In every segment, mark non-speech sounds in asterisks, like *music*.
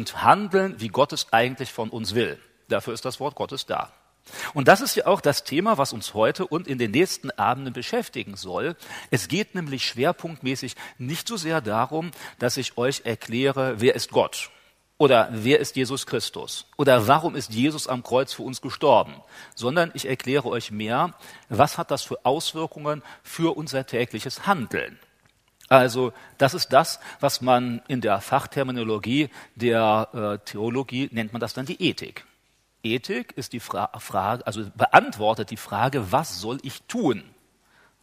und handeln, wie Gott es eigentlich von uns will. Dafür ist das Wort Gottes da. Und das ist ja auch das Thema, was uns heute und in den nächsten Abenden beschäftigen soll. Es geht nämlich schwerpunktmäßig nicht so sehr darum, dass ich euch erkläre, wer ist Gott oder wer ist Jesus Christus oder warum ist Jesus am Kreuz für uns gestorben, sondern ich erkläre euch mehr, was hat das für Auswirkungen für unser tägliches Handeln. Also das ist das, was man in der Fachterminologie der äh, Theologie nennt man das dann die Ethik. Ethik ist die Fra Frage, also beantwortet die Frage, was soll ich tun?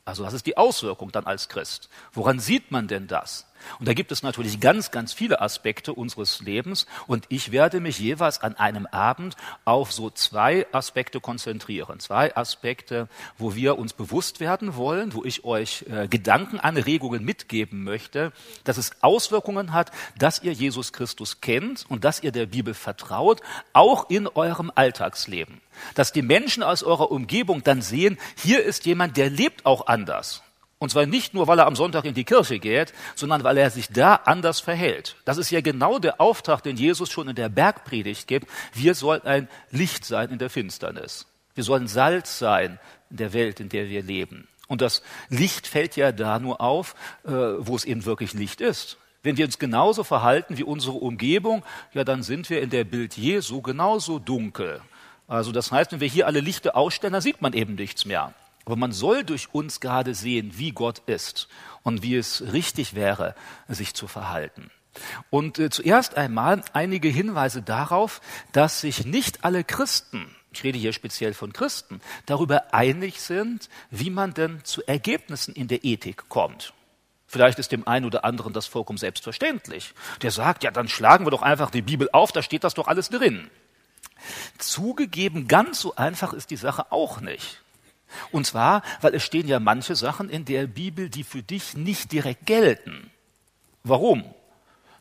Also was ist die Auswirkung dann als Christ? Woran sieht man denn das? Und da gibt es natürlich ganz, ganz viele Aspekte unseres Lebens. Und ich werde mich jeweils an einem Abend auf so zwei Aspekte konzentrieren. Zwei Aspekte, wo wir uns bewusst werden wollen, wo ich euch äh, Gedankenanregungen mitgeben möchte, dass es Auswirkungen hat, dass ihr Jesus Christus kennt und dass ihr der Bibel vertraut, auch in eurem Alltagsleben. Dass die Menschen aus eurer Umgebung dann sehen, hier ist jemand, der lebt auch anders. Und zwar nicht nur, weil er am Sonntag in die Kirche geht, sondern weil er sich da anders verhält. Das ist ja genau der Auftrag, den Jesus schon in der Bergpredigt gibt. Wir sollen ein Licht sein in der Finsternis. Wir sollen Salz sein in der Welt, in der wir leben. Und das Licht fällt ja da nur auf, äh, wo es eben wirklich Licht ist. Wenn wir uns genauso verhalten wie unsere Umgebung, ja, dann sind wir in der Bild Jesu genauso dunkel. Also das heißt, wenn wir hier alle Lichter ausstellen, dann sieht man eben nichts mehr. Aber man soll durch uns gerade sehen, wie Gott ist und wie es richtig wäre, sich zu verhalten. Und äh, zuerst einmal einige Hinweise darauf, dass sich nicht alle Christen, ich rede hier speziell von Christen, darüber einig sind, wie man denn zu Ergebnissen in der Ethik kommt. Vielleicht ist dem einen oder anderen das vollkommen selbstverständlich. Der sagt, ja, dann schlagen wir doch einfach die Bibel auf, da steht das doch alles drin. Zugegeben, ganz so einfach ist die Sache auch nicht. Und zwar, weil es stehen ja manche Sachen in der Bibel, die für dich nicht direkt gelten. Warum?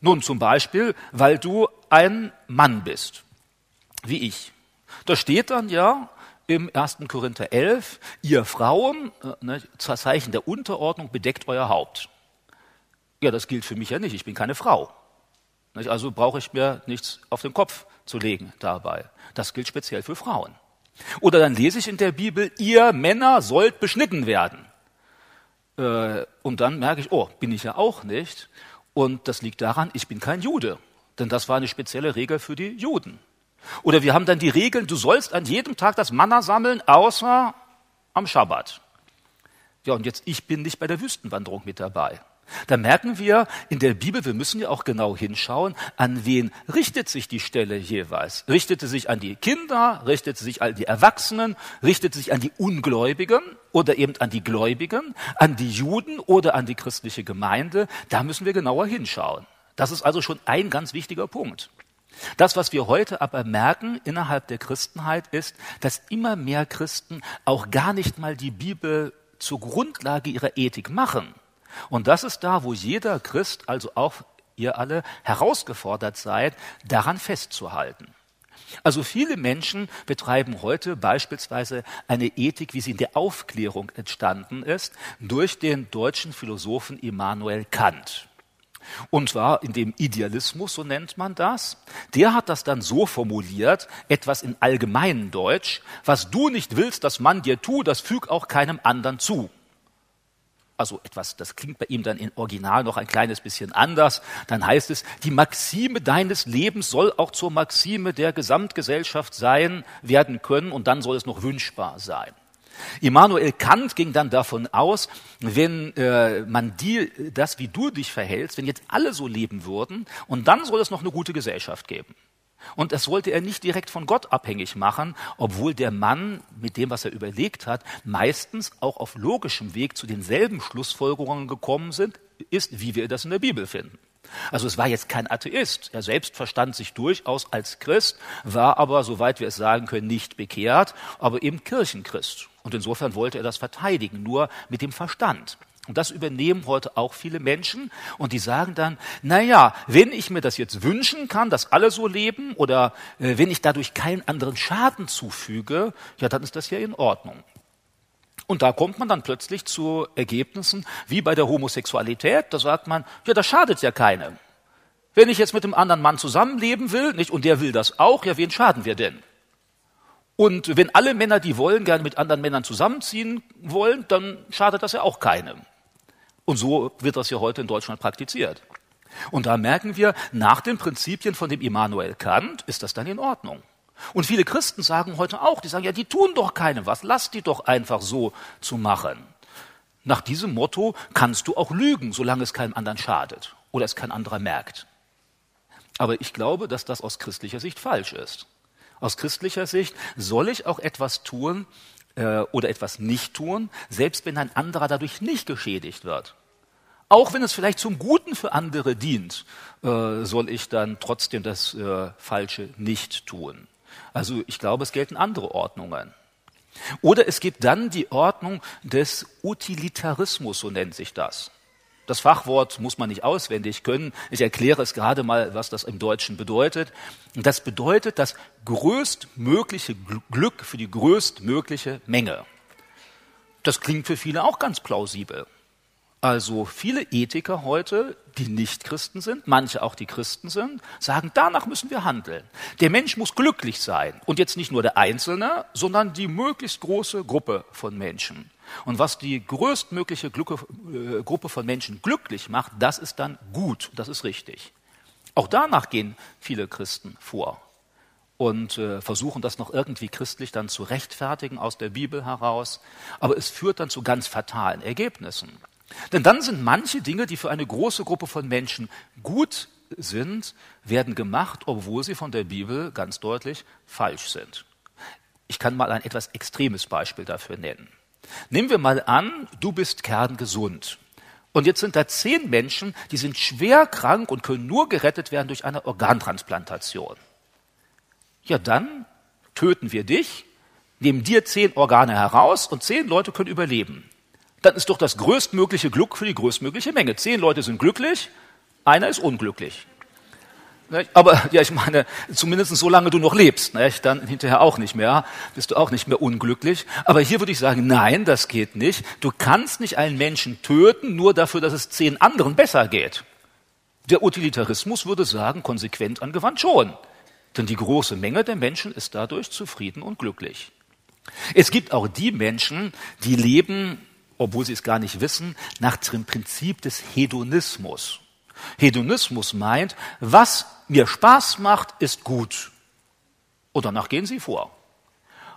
Nun zum Beispiel, weil du ein Mann bist, wie ich. Da steht dann ja im 1. Korinther 11, ihr Frauen, äh, ne, zur Zeichen der Unterordnung bedeckt euer Haupt. Ja, das gilt für mich ja nicht, ich bin keine Frau. Also brauche ich mir nichts auf den Kopf zu legen dabei. Das gilt speziell für Frauen. Oder dann lese ich in der Bibel, ihr Männer sollt beschnitten werden. Äh, und dann merke ich, oh, bin ich ja auch nicht. Und das liegt daran, ich bin kein Jude. Denn das war eine spezielle Regel für die Juden. Oder wir haben dann die Regeln, du sollst an jedem Tag das Manna sammeln, außer am Schabbat. Ja, und jetzt, ich bin nicht bei der Wüstenwanderung mit dabei. Da merken wir in der Bibel, wir müssen ja auch genau hinschauen, an wen richtet sich die Stelle jeweils. Richtet sie sich an die Kinder, richtet sie sich an die Erwachsenen, richtet sie sich an die Ungläubigen oder eben an die Gläubigen, an die Juden oder an die christliche Gemeinde. Da müssen wir genauer hinschauen. Das ist also schon ein ganz wichtiger Punkt. Das, was wir heute aber merken innerhalb der Christenheit, ist, dass immer mehr Christen auch gar nicht mal die Bibel zur Grundlage ihrer Ethik machen und das ist da, wo jeder Christ, also auch ihr alle, herausgefordert seid, daran festzuhalten. Also viele Menschen betreiben heute beispielsweise eine Ethik, wie sie in der Aufklärung entstanden ist, durch den deutschen Philosophen Immanuel Kant. Und zwar in dem Idealismus, so nennt man das. Der hat das dann so formuliert, etwas in allgemeinen Deutsch, was du nicht willst, dass man dir tut, das füg auch keinem anderen zu also etwas, das klingt bei ihm dann im Original noch ein kleines bisschen anders, dann heißt es, die Maxime deines Lebens soll auch zur Maxime der Gesamtgesellschaft sein, werden können und dann soll es noch wünschbar sein. Immanuel Kant ging dann davon aus, wenn äh, man die, das, wie du dich verhältst, wenn jetzt alle so leben würden, und dann soll es noch eine gute Gesellschaft geben. Und das wollte er nicht direkt von Gott abhängig machen, obwohl der Mann mit dem, was er überlegt hat, meistens auch auf logischem Weg zu denselben Schlussfolgerungen gekommen sind, ist, wie wir das in der Bibel finden. Also es war jetzt kein Atheist. Er selbst verstand sich durchaus als Christ, war aber, soweit wir es sagen können, nicht bekehrt, aber eben Kirchenchrist. Und insofern wollte er das verteidigen, nur mit dem Verstand. Und das übernehmen heute auch viele Menschen und die sagen dann, na ja, wenn ich mir das jetzt wünschen kann, dass alle so leben oder äh, wenn ich dadurch keinen anderen Schaden zufüge, ja, dann ist das ja in Ordnung. Und da kommt man dann plötzlich zu Ergebnissen wie bei der Homosexualität, da sagt man, ja, das schadet ja keinem. Wenn ich jetzt mit einem anderen Mann zusammenleben will, nicht, und der will das auch, ja, wen schaden wir denn? Und wenn alle Männer, die wollen, gerne mit anderen Männern zusammenziehen wollen, dann schadet das ja auch keinem. Und so wird das ja heute in Deutschland praktiziert. Und da merken wir, nach den Prinzipien von dem Immanuel Kant ist das dann in Ordnung. Und viele Christen sagen heute auch, die sagen, ja, die tun doch keinem was, lass die doch einfach so zu machen. Nach diesem Motto kannst du auch lügen, solange es keinem anderen schadet oder es kein anderer merkt. Aber ich glaube, dass das aus christlicher Sicht falsch ist. Aus christlicher Sicht soll ich auch etwas tun äh, oder etwas nicht tun, selbst wenn ein anderer dadurch nicht geschädigt wird. Auch wenn es vielleicht zum Guten für andere dient, äh, soll ich dann trotzdem das äh, Falsche nicht tun. Also ich glaube, es gelten andere Ordnungen. Oder es gibt dann die Ordnung des Utilitarismus, so nennt sich das. Das Fachwort muss man nicht auswendig können. Ich erkläre es gerade mal, was das im Deutschen bedeutet. Das bedeutet das größtmögliche Glück für die größtmögliche Menge. Das klingt für viele auch ganz plausibel. Also viele Ethiker heute, die nicht Christen sind, manche auch die Christen sind, sagen, danach müssen wir handeln. Der Mensch muss glücklich sein. Und jetzt nicht nur der Einzelne, sondern die möglichst große Gruppe von Menschen. Und was die größtmögliche äh, Gruppe von Menschen glücklich macht, das ist dann gut, das ist richtig. Auch danach gehen viele Christen vor und äh, versuchen das noch irgendwie christlich dann zu rechtfertigen aus der Bibel heraus. Aber es führt dann zu ganz fatalen Ergebnissen. Denn dann sind manche Dinge, die für eine große Gruppe von Menschen gut sind, werden gemacht, obwohl sie von der Bibel ganz deutlich falsch sind. Ich kann mal ein etwas extremes Beispiel dafür nennen. Nehmen wir mal an, du bist kerngesund. Und jetzt sind da zehn Menschen, die sind schwer krank und können nur gerettet werden durch eine Organtransplantation. Ja, dann töten wir dich, nehmen dir zehn Organe heraus und zehn Leute können überleben. Dann ist doch das größtmögliche Glück für die größtmögliche Menge. Zehn Leute sind glücklich, einer ist unglücklich. Aber ja, ich meine, zumindest solange du noch lebst, dann hinterher auch nicht mehr, bist du auch nicht mehr unglücklich. Aber hier würde ich sagen, nein, das geht nicht. Du kannst nicht einen Menschen töten, nur dafür, dass es zehn anderen besser geht. Der Utilitarismus würde sagen, konsequent angewandt schon. Denn die große Menge der Menschen ist dadurch zufrieden und glücklich. Es gibt auch die Menschen, die leben, obwohl sie es gar nicht wissen, nach dem Prinzip des Hedonismus. Hedonismus meint, was mir Spaß macht, ist gut. Und danach gehen sie vor.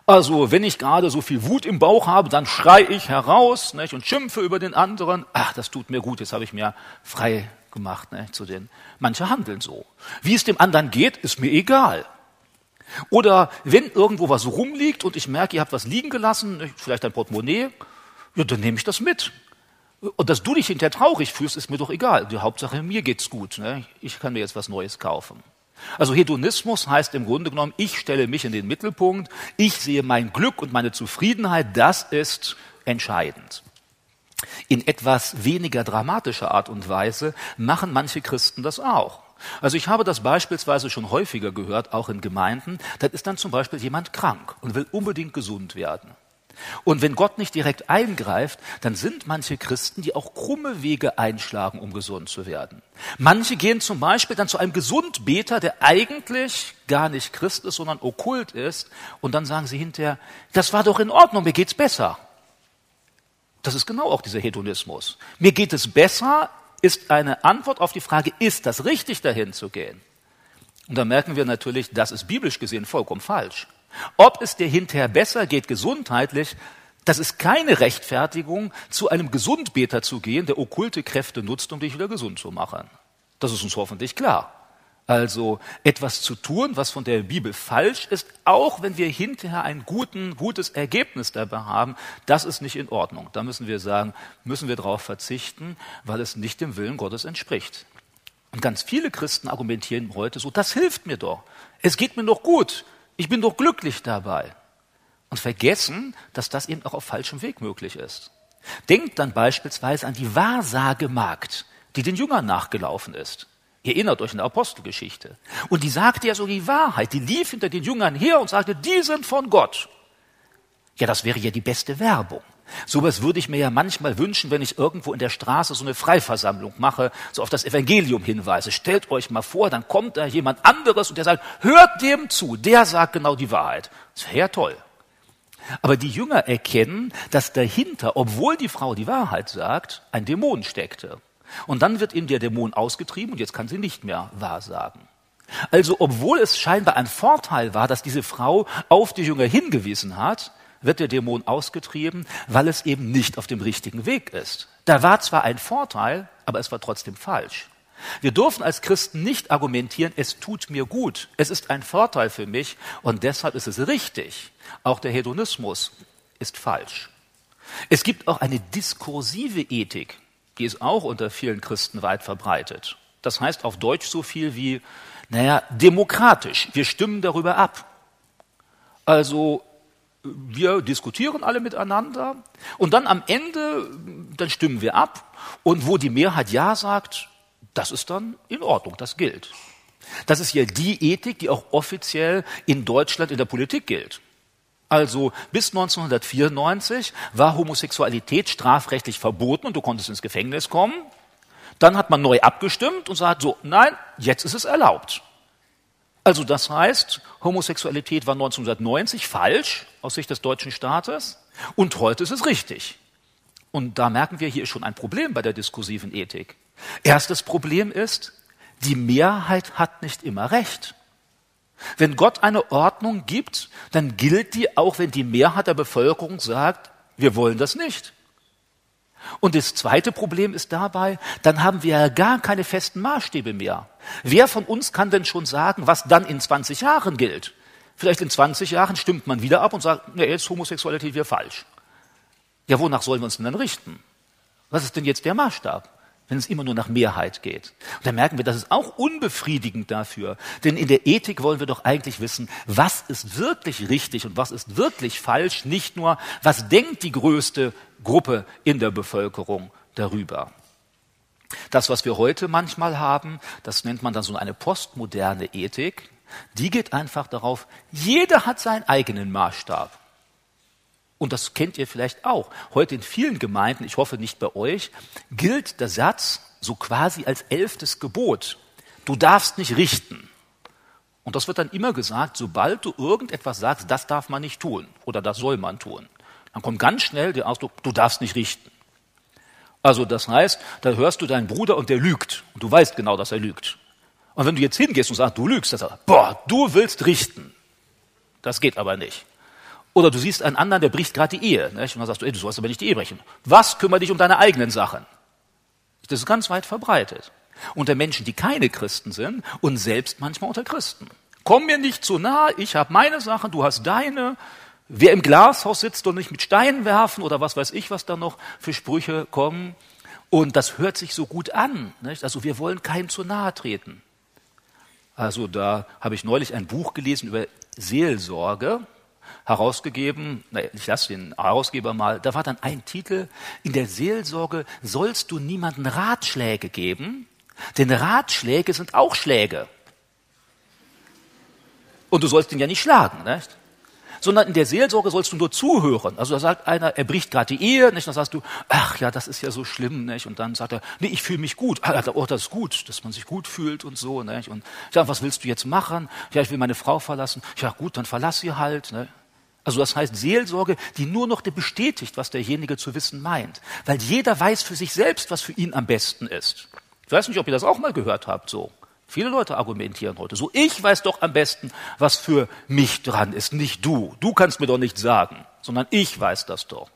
Also, wenn ich gerade so viel Wut im Bauch habe, dann schrei ich heraus nicht, und schimpfe über den anderen. Ach, das tut mir gut, jetzt habe ich mir frei gemacht nicht, zu den. Manche handeln so. Wie es dem anderen geht, ist mir egal. Oder wenn irgendwo was rumliegt und ich merke, ihr habt was liegen gelassen, vielleicht ein Portemonnaie, ja, dann nehme ich das mit. Und dass du dich hinterher traurig fühlst, ist mir doch egal. Die Hauptsache, mir geht's gut. Ne? Ich kann mir jetzt was Neues kaufen. Also Hedonismus heißt im Grunde genommen, ich stelle mich in den Mittelpunkt, ich sehe mein Glück und meine Zufriedenheit, das ist entscheidend. In etwas weniger dramatischer Art und Weise machen manche Christen das auch. Also ich habe das beispielsweise schon häufiger gehört, auch in Gemeinden. Da ist dann zum Beispiel jemand krank und will unbedingt gesund werden. Und wenn Gott nicht direkt eingreift, dann sind manche Christen, die auch krumme Wege einschlagen, um gesund zu werden. Manche gehen zum Beispiel dann zu einem Gesundbeter, der eigentlich gar nicht Christ ist, sondern okkult ist, und dann sagen sie hinterher, das war doch in Ordnung, mir geht's besser. Das ist genau auch dieser Hedonismus. Mir geht es besser, ist eine Antwort auf die Frage, ist das richtig, dahin zu gehen? Und da merken wir natürlich, das ist biblisch gesehen vollkommen falsch. Ob es dir hinterher besser geht gesundheitlich, das ist keine Rechtfertigung, zu einem Gesundbeter zu gehen, der okkulte Kräfte nutzt, um dich wieder gesund zu machen. Das ist uns hoffentlich klar. Also etwas zu tun, was von der Bibel falsch ist, auch wenn wir hinterher ein guten, gutes Ergebnis dabei haben, das ist nicht in Ordnung. Da müssen wir sagen, müssen wir darauf verzichten, weil es nicht dem Willen Gottes entspricht. Und ganz viele Christen argumentieren heute so, das hilft mir doch. Es geht mir doch gut. Ich bin doch glücklich dabei. Und vergessen, dass das eben auch auf falschem Weg möglich ist. Denkt dann beispielsweise an die Wahrsagemagd, die den Jüngern nachgelaufen ist. Ihr erinnert euch in der Apostelgeschichte. Und die sagte ja so die Wahrheit. Die lief hinter den Jüngern her und sagte, die sind von Gott. Ja, das wäre ja die beste Werbung. Sowas würde ich mir ja manchmal wünschen, wenn ich irgendwo in der Straße so eine Freiversammlung mache, so auf das Evangelium hinweise. Stellt euch mal vor, dann kommt da jemand anderes und der sagt, hört dem zu, der sagt genau die Wahrheit. Das wäre ja toll. Aber die Jünger erkennen, dass dahinter, obwohl die Frau die Wahrheit sagt, ein Dämon steckte. Und dann wird ihm der Dämon ausgetrieben und jetzt kann sie nicht mehr wahrsagen. Also obwohl es scheinbar ein Vorteil war, dass diese Frau auf die Jünger hingewiesen hat, wird der Dämon ausgetrieben, weil es eben nicht auf dem richtigen Weg ist. Da war zwar ein Vorteil, aber es war trotzdem falsch. Wir dürfen als Christen nicht argumentieren, es tut mir gut, es ist ein Vorteil für mich und deshalb ist es richtig. Auch der Hedonismus ist falsch. Es gibt auch eine diskursive Ethik, die ist auch unter vielen Christen weit verbreitet. Das heißt auf Deutsch so viel wie, naja, demokratisch, wir stimmen darüber ab. Also wir diskutieren alle miteinander und dann am Ende, dann stimmen wir ab und wo die Mehrheit Ja sagt, das ist dann in Ordnung, das gilt. Das ist ja die Ethik, die auch offiziell in Deutschland in der Politik gilt. Also bis 1994 war Homosexualität strafrechtlich verboten und du konntest ins Gefängnis kommen. Dann hat man neu abgestimmt und sagt so, nein, jetzt ist es erlaubt. Also das heißt, Homosexualität war 1990 falsch aus Sicht des deutschen Staates und heute ist es richtig. Und da merken wir, hier ist schon ein Problem bei der diskursiven Ethik. Erstes Problem ist, die Mehrheit hat nicht immer recht. Wenn Gott eine Ordnung gibt, dann gilt die auch, wenn die Mehrheit der Bevölkerung sagt, wir wollen das nicht. Und das zweite Problem ist dabei, dann haben wir ja gar keine festen Maßstäbe mehr. Wer von uns kann denn schon sagen, was dann in 20 Jahren gilt? Vielleicht in 20 Jahren stimmt man wieder ab und sagt, nee, jetzt Homosexualität wäre falsch. Ja, wonach sollen wir uns denn dann richten? Was ist denn jetzt der Maßstab? Wenn es immer nur nach Mehrheit geht. Und da merken wir, das ist auch unbefriedigend dafür. Denn in der Ethik wollen wir doch eigentlich wissen, was ist wirklich richtig und was ist wirklich falsch, nicht nur, was denkt die größte Gruppe in der Bevölkerung darüber. Das, was wir heute manchmal haben, das nennt man dann so eine postmoderne Ethik, die geht einfach darauf, jeder hat seinen eigenen Maßstab. Und das kennt ihr vielleicht auch. Heute in vielen Gemeinden, ich hoffe nicht bei euch, gilt der Satz so quasi als elftes Gebot. Du darfst nicht richten. Und das wird dann immer gesagt, sobald du irgendetwas sagst, das darf man nicht tun oder das soll man tun. Dann kommt ganz schnell der Ausdruck, du darfst nicht richten. Also das heißt, da hörst du deinen Bruder und der lügt. Und du weißt genau, dass er lügt. Und wenn du jetzt hingehst und sagst, du lügst, dann sagst er, boah, du willst richten. Das geht aber nicht. Oder du siehst einen anderen, der bricht gerade die Ehe. Nicht? Und dann sagst du, ey, du sollst aber nicht die Ehe brechen. Was kümmert dich um deine eigenen Sachen? Das ist ganz weit verbreitet. Unter Menschen, die keine Christen sind und selbst manchmal unter Christen. Komm mir nicht zu nah, ich habe meine Sachen, du hast deine. Wer im Glashaus sitzt und nicht mit Steinen werfen oder was weiß ich, was da noch für Sprüche kommen. Und das hört sich so gut an. Nicht? Also wir wollen keinem zu nahe treten. Also da habe ich neulich ein Buch gelesen über Seelsorge herausgegeben, ich lasse den Herausgeber mal, da war dann ein Titel, in der Seelsorge sollst du niemanden Ratschläge geben, denn Ratschläge sind auch Schläge. Und du sollst ihn ja nicht schlagen, nicht? sondern in der Seelsorge sollst du nur zuhören. Also da sagt einer, er bricht gerade die Ehe, nicht? Dann sagst du, ach ja, das ist ja so schlimm, nicht? Und dann sagt er, nee, ich fühle mich gut. Ah, oh, das ist gut, dass man sich gut fühlt und so, nicht? Und ja, was willst du jetzt machen? Ja, ich will meine Frau verlassen. Ja, gut, dann verlass sie halt, ne? Also das heißt Seelsorge, die nur noch bestätigt, was derjenige zu wissen meint. Weil jeder weiß für sich selbst, was für ihn am besten ist. Ich weiß nicht, ob ihr das auch mal gehört habt, so. Viele Leute argumentieren heute so. Ich weiß doch am besten, was für mich dran ist, nicht du. Du kannst mir doch nicht sagen, sondern ich weiß das doch.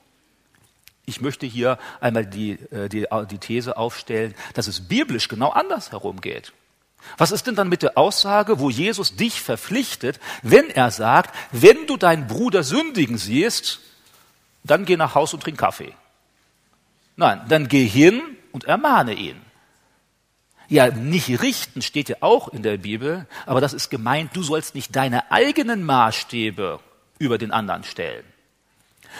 Ich möchte hier einmal die, äh, die, die These aufstellen, dass es biblisch genau andersherum geht. Was ist denn dann mit der Aussage, wo Jesus dich verpflichtet, wenn er sagt, wenn du deinen Bruder sündigen siehst, dann geh nach Haus und trink Kaffee. Nein, dann geh hin und ermahne ihn. Ja, nicht richten steht ja auch in der Bibel, aber das ist gemeint, du sollst nicht deine eigenen Maßstäbe über den anderen stellen.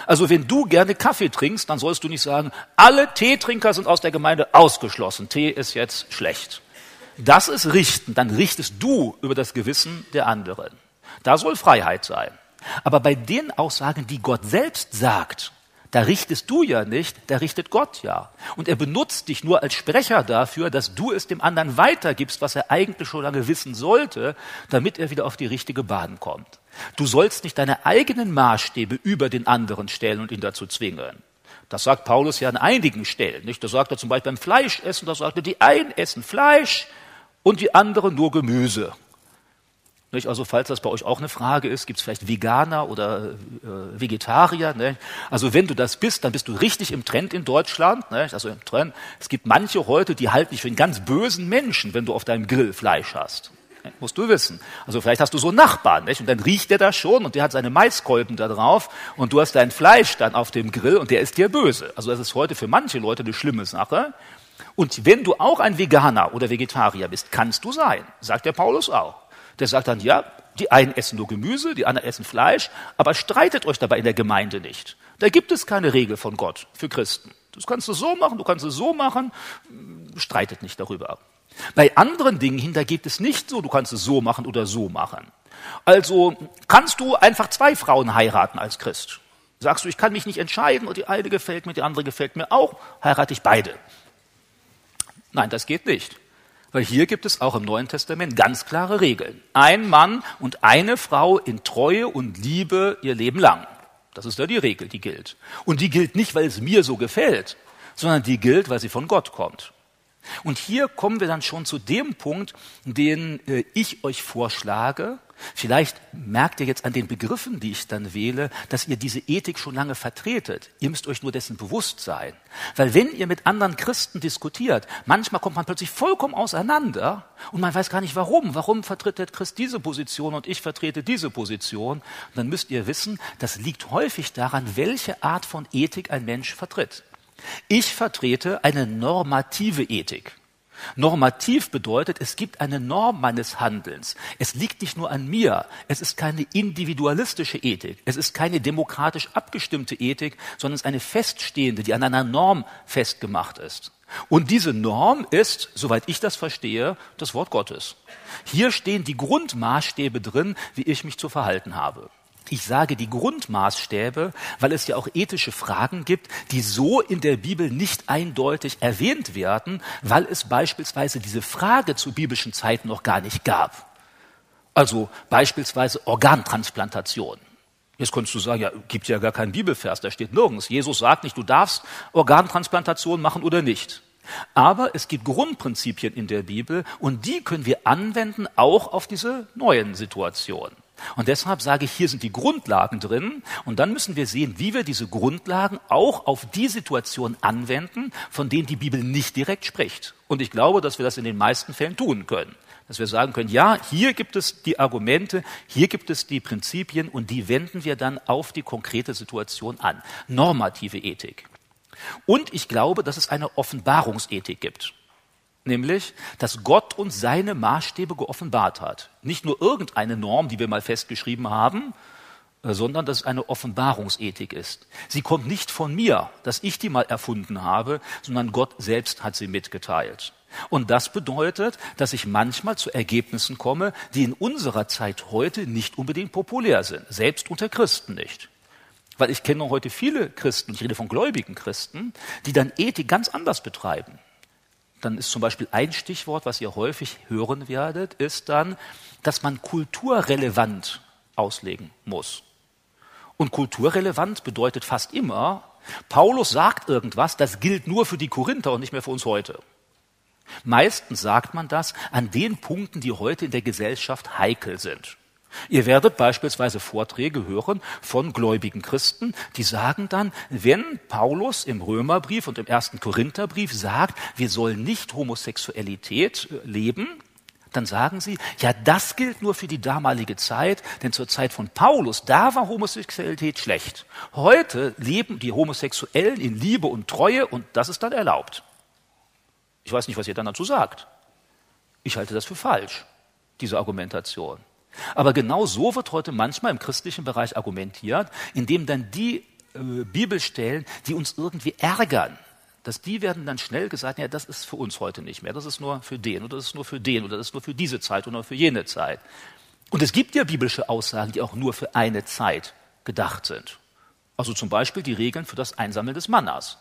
Also wenn du gerne Kaffee trinkst, dann sollst du nicht sagen, alle Teetrinker sind aus der Gemeinde ausgeschlossen. Tee ist jetzt schlecht. Das ist Richten. Dann richtest du über das Gewissen der anderen. Da soll Freiheit sein. Aber bei den Aussagen, die Gott selbst sagt, Da richtest du ja nicht, da richtet Gott ja. Und er benutzt dich nur als Sprecher dafür, dass du es dem anderen weitergibst, was er eigentlich schon lange wissen sollte, damit er wieder auf die richtige Bahn kommt. Du sollst nicht deine eigenen Maßstäbe über den anderen stellen und ihn dazu zwingen. Das sagt Paulus ja an einigen Stellen. Nicht? Da sagt er zum Beispiel beim Fleischessen, da sagt er, die einen essen Fleisch und die anderen nur Gemüse. Nicht? Also falls das bei euch auch eine Frage ist, gibt es vielleicht Veganer oder äh, Vegetarier. Nicht? Also wenn du das bist, dann bist du richtig im Trend in Deutschland. Nicht? Also im Trend. Es gibt manche heute, die halten dich für einen ganz bösen Menschen, wenn du auf deinem Grill Fleisch hast. Musst du wissen. Also vielleicht hast du so einen Nachbarn, nicht? Und dann riecht der da schon und der hat seine Maiskolben da drauf und du hast dein Fleisch dann auf dem Grill und der ist dir böse. Also das ist heute für manche Leute eine schlimme Sache. Und wenn du auch ein Veganer oder Vegetarier bist, kannst du sein, sagt der Paulus auch. Der sagt dann, ja, die einen essen nur Gemüse, die anderen essen Fleisch, aber streitet euch dabei in der Gemeinde nicht. Da gibt es keine Regel von Gott für Christen. Das kannst du so machen, du kannst es so machen, streitet nicht darüber. Bei anderen Dingen hin, da geht es nicht so, du kannst es so machen oder so machen. Also kannst du einfach zwei Frauen heiraten als Christ. Sagst du, ich kann mich nicht entscheiden und die eine gefällt mir, die andere gefällt mir auch, heirate ich beide. Nein, das geht nicht. Weil hier gibt es auch im Neuen Testament ganz klare Regeln. Ein Mann und eine Frau in Treue und Liebe ihr Leben lang. Das ist ja die Regel, die gilt. Und die gilt nicht, weil es mir so gefällt, sondern die gilt, weil sie von Gott kommt. Und hier kommen wir dann schon zu dem Punkt, den äh, ich euch vorschlage. Vielleicht merkt ihr jetzt an den Begriffen, die ich dann wähle, dass ihr diese Ethik schon lange vertretet. Ihr müsst euch nur dessen bewusst sein. Weil wenn ihr mit anderen Christen diskutiert, manchmal kommt man plötzlich vollkommen auseinander und man weiß gar nicht warum. Warum vertritt der Christ diese Position und ich vertrete diese Position? Und dann müsst ihr wissen, das liegt häufig daran, welche Art von Ethik ein Mensch vertritt. Ich vertrete eine normative Ethik. Normativ bedeutet, es gibt eine Norm meines Handelns. Es liegt nicht nur an mir. Es ist keine individualistische Ethik. Es ist keine demokratisch abgestimmte Ethik, sondern es ist eine feststehende, die an einer Norm festgemacht ist. Und diese Norm ist, soweit ich das verstehe, das Wort Gottes. Hier stehen die Grundmaßstäbe drin, wie ich mich zu verhalten habe. Ich sage die Grundmaßstäbe, weil es ja auch ethische Fragen gibt, die so in der Bibel nicht eindeutig erwähnt werden, weil es beispielsweise diese Frage zu biblischen Zeiten noch gar nicht gab. Also beispielsweise Organtransplantation. Jetzt könntest du sagen, ja, gibt ja gar keinen Bibelvers, da steht nirgends. Jesus sagt nicht, du darfst Organtransplantation machen oder nicht. Aber es gibt Grundprinzipien in der Bibel und die können wir anwenden auch auf diese neuen Situationen. Und deshalb sage ich, hier sind die Grundlagen drin. Und dann müssen wir sehen, wie wir diese Grundlagen auch auf die Situation anwenden, von denen die Bibel nicht direkt spricht. Und ich glaube, dass wir das in den meisten Fällen tun können. Dass wir sagen können, ja, hier gibt es die Argumente, hier gibt es die Prinzipien und die wenden wir dann auf die konkrete Situation an. Normative Ethik. Und ich glaube, dass es eine Offenbarungsethik gibt nämlich, dass Gott uns seine Maßstäbe geoffenbart hat. Nicht nur irgendeine Norm, die wir mal festgeschrieben haben, äh, sondern dass es eine Offenbarungsethik ist. Sie kommt nicht von mir, dass ich die mal erfunden habe, sondern Gott selbst hat sie mitgeteilt. Und das bedeutet, dass ich manchmal zu Ergebnissen komme, die in unserer Zeit heute nicht unbedingt populär sind, selbst unter Christen nicht. Weil ich kenne heute viele Christen, ich rede von gläubigen Christen, die dann Ethik ganz anders betreiben dann ist zum Beispiel ein Stichwort, was ihr häufig hören werdet, ist dann, dass man kulturrelevant auslegen muss. Und kulturrelevant bedeutet fast immer, Paulus sagt irgendwas, das gilt nur für die Korinther und nicht mehr für uns heute. Meistens sagt man das an den Punkten, die heute in der Gesellschaft heikel sind. Ihr werdet beispielsweise Vorträge hören von gläubigen Christen, die sagen dann, wenn Paulus im Römerbrief und im ersten Korintherbrief sagt, wir sollen nicht Homosexualität äh, leben, dann sagen sie, ja, das gilt nur für die damalige Zeit, denn zur Zeit von Paulus, da war Homosexualität schlecht. Heute leben die Homosexuellen in Liebe und Treue und das ist dann erlaubt. Ich weiß nicht, was ihr dann dazu sagt. Ich halte das für falsch, diese Argumentation. Aber genau so wird heute manchmal im christlichen Bereich argumentiert, indem dann die äh, Bibelstellen, die uns irgendwie ärgern, dass die werden dann schnell gesagt, ja, das ist für uns heute nicht mehr, das ist nur für den oder das ist nur für den oder das ist nur für diese Zeit oder für jene Zeit. Und es gibt ja biblische Aussagen, die auch nur für eine Zeit gedacht sind. Also zum Beispiel die Regeln für das Einsammeln des Mannas.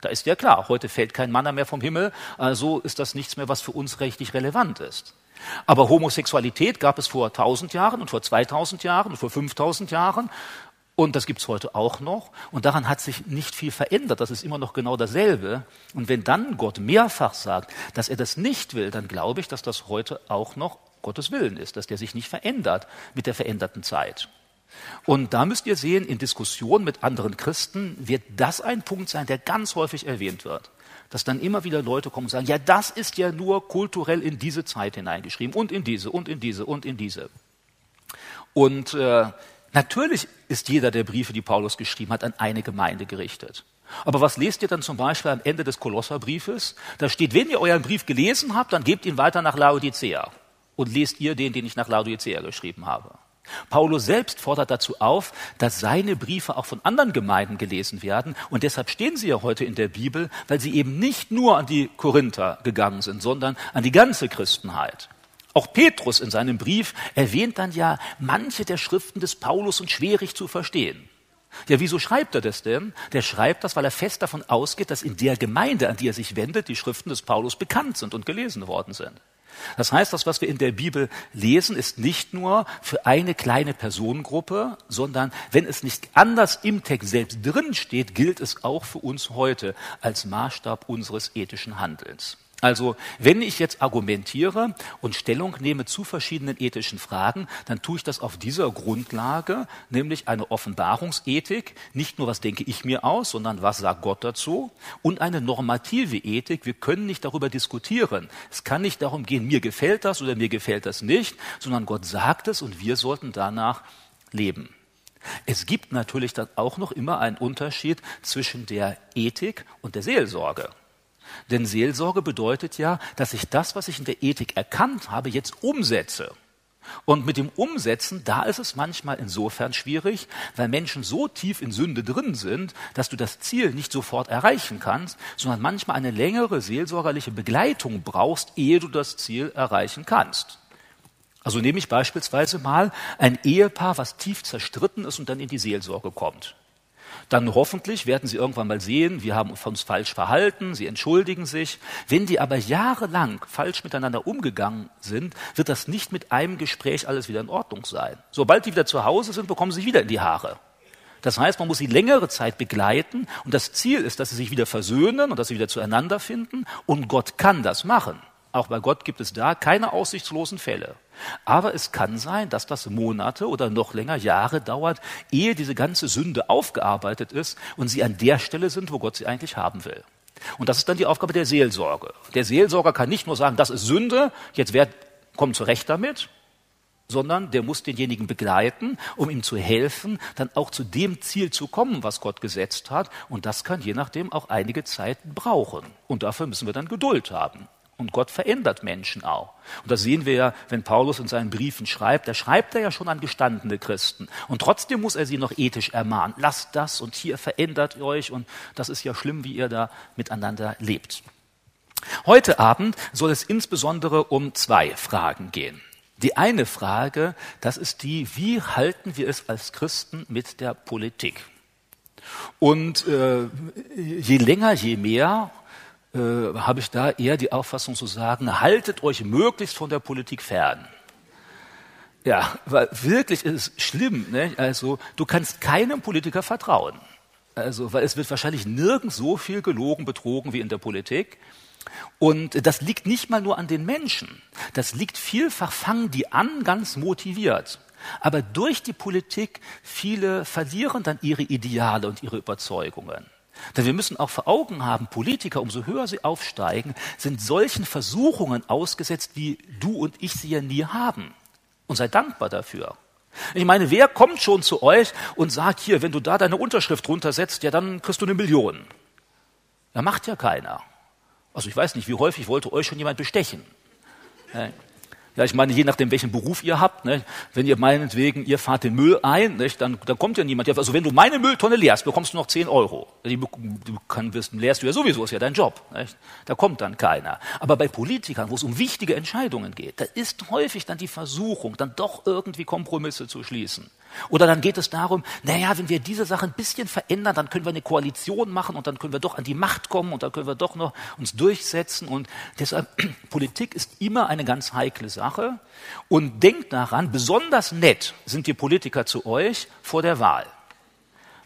Da ist ja klar, heute fällt kein Manna mehr vom Himmel, also ist das nichts mehr, was für uns rechtlich relevant ist. Aber Homosexualität gab es vor 1000 Jahren und vor 2000 Jahren und vor 5000 Jahren. Und das gibt's heute auch noch. Und daran hat sich nicht viel verändert. Das ist immer noch genau dasselbe. Und wenn dann Gott mehrfach sagt, dass er das nicht will, dann glaube ich, dass das heute auch noch Gottes Willen ist, dass der sich nicht verändert mit der veränderten Zeit. Und da müsst ihr sehen, in Diskussionen mit anderen Christen wird das ein Punkt sein, der ganz häufig erwähnt wird. Dass dann immer wieder Leute kommen und sagen, ja, das ist ja nur kulturell in diese Zeit hineingeschrieben und in diese und in diese und in diese. Und äh, natürlich ist jeder der Briefe, die Paulus geschrieben hat, an eine Gemeinde gerichtet. Aber was lest ihr dann zum Beispiel am Ende des Kolosserbriefes? Da steht, wenn ihr euren Brief gelesen habt, dann gebt ihn weiter nach Laodicea und lest ihr den, den ich nach Laodicea geschrieben habe. Paulus selbst fordert dazu auf, dass seine Briefe auch von anderen Gemeinden gelesen werden. Und deshalb stehen sie ja heute in der Bibel, weil sie eben nicht nur an die Korinther gegangen sind, sondern an die ganze Christenheit. Auch Petrus in seinem Brief erwähnt dann ja, manche der Schriften des Paulus sind schwierig zu verstehen. Ja, wieso schreibt er das denn? Der schreibt das, weil er fest davon ausgeht, dass in der Gemeinde, an die er sich wendet, die Schriften des Paulus bekannt sind und gelesen worden sind. Das heißt, das, was wir in der Bibel lesen, ist nicht nur für eine kleine Personengruppe, sondern wenn es nicht anders im Text selbst drin steht, gilt es auch für uns heute als Maßstab unseres ethischen Handelns. Also wenn ich jetzt argumentiere und Stellung nehme zu verschiedenen ethischen Fragen, dann tue ich das auf dieser Grundlage, nämlich eine Offenbarungsethik, nicht nur was denke ich mir aus, sondern was sagt Gott dazu, und eine normative Ethik. Wir können nicht darüber diskutieren. Es kann nicht darum gehen, mir gefällt das oder mir gefällt das nicht, sondern Gott sagt es und wir sollten danach leben. Es gibt natürlich dann auch noch immer einen Unterschied zwischen der Ethik und der Seelsorge. Denn Seelsorge bedeutet ja, dass ich das, was ich in der Ethik erkannt habe, jetzt umsetze. Und mit dem Umsetzen, da ist es manchmal insofern schwierig, weil Menschen so tief in Sünde drin sind, dass du das Ziel nicht sofort erreichen kannst, sondern manchmal eine längere seelsorgerliche Begleitung brauchst, ehe du das Ziel erreichen kannst. Also nehme ich beispielsweise mal ein Ehepaar, was tief zerstritten ist und dann in die Seelsorge kommt. Dann hoffentlich werden Sie irgendwann mal sehen, wir haben uns falsch verhalten, Sie entschuldigen sich. Wenn die aber jahrelang falsch miteinander umgegangen sind, wird das nicht mit einem Gespräch alles wieder in Ordnung sein. Sobald die wieder zu Hause sind, bekommen sie sich wieder in die Haare. Das heißt, man muss sie längere Zeit begleiten und das Ziel ist, dass sie sich wieder versöhnen und dass sie wieder zueinander finden und Gott kann das machen. Auch bei Gott gibt es da keine aussichtslosen Fälle. Aber es kann sein, dass das Monate oder noch länger Jahre dauert, ehe diese ganze Sünde aufgearbeitet ist und sie an der Stelle sind, wo Gott sie eigentlich haben will. Und das ist dann die Aufgabe der Seelsorge. Der Seelsorger kann nicht nur sagen, das ist Sünde, jetzt wer kommt zurecht damit, sondern der muss denjenigen begleiten, um ihm zu helfen, dann auch zu dem Ziel zu kommen, was Gott gesetzt hat. Und das kann je nachdem auch einige Zeit brauchen. Und dafür müssen wir dann Geduld haben. Und Gott verändert Menschen auch. Und das sehen wir ja, wenn Paulus in seinen Briefen schreibt, da schreibt er ja schon an gestandene Christen. Und trotzdem muss er sie noch ethisch ermahnen. Lasst das und hier verändert euch und das ist ja schlimm, wie ihr da miteinander lebt. Heute Abend soll es insbesondere um zwei Fragen gehen. Die eine Frage, das ist die, wie halten wir es als Christen mit der Politik? Und äh, je länger, je mehr äh, habe ich da eher die Auffassung zu sagen, haltet euch möglichst von der Politik fern. Ja, weil wirklich ist es schlimm. Ne? Also du kannst keinem Politiker vertrauen. Also, weil es wird wahrscheinlich nirgends so viel gelogen, betrogen wie in der Politik. Und das liegt nicht mal nur an den Menschen. Das liegt vielfach, fangen die an, ganz motiviert. Aber durch die Politik, viele verlieren dann ihre Ideale und ihre Überzeugungen. Denn wir müssen auch vor Augen haben, Politiker, umso höher sie aufsteigen, sind solchen Versuchungen ausgesetzt, wie du und ich sie ja nie haben. Und sei dankbar dafür. Ich meine, wer kommt schon zu euch und sagt hier, wenn du da deine Unterschrift runtersetzt, ja, dann kriegst du eine Million. Ja, macht ja keiner. Also ich weiß nicht, wie häufig wollte euch schon jemand bestechen. Ja, ich meine, je nachdem, welchen Beruf ihr habt, ne, wenn ihr meinetwegen, ihr fahrt den Müll ein, nicht, dann, dann kommt ja niemand. Also wenn du meine Mülltonne leerst, bekommst du noch 10 Euro. Die du kann, wirst, leerst du ja sowieso, ist ja dein Job. Nicht? Da kommt dann keiner. Aber bei Politikern, wo es um wichtige Entscheidungen geht, da ist häufig dann die Versuchung, dann doch irgendwie Kompromisse zu schließen. Oder dann geht es darum, naja, wenn wir diese Sache ein bisschen verändern, dann können wir eine Koalition machen und dann können wir doch an die Macht kommen und dann können wir doch noch uns durchsetzen. Und deshalb, *clears throat* Politik ist immer eine ganz heikle Sache. Und denkt daran, besonders nett sind die Politiker zu euch vor der Wahl.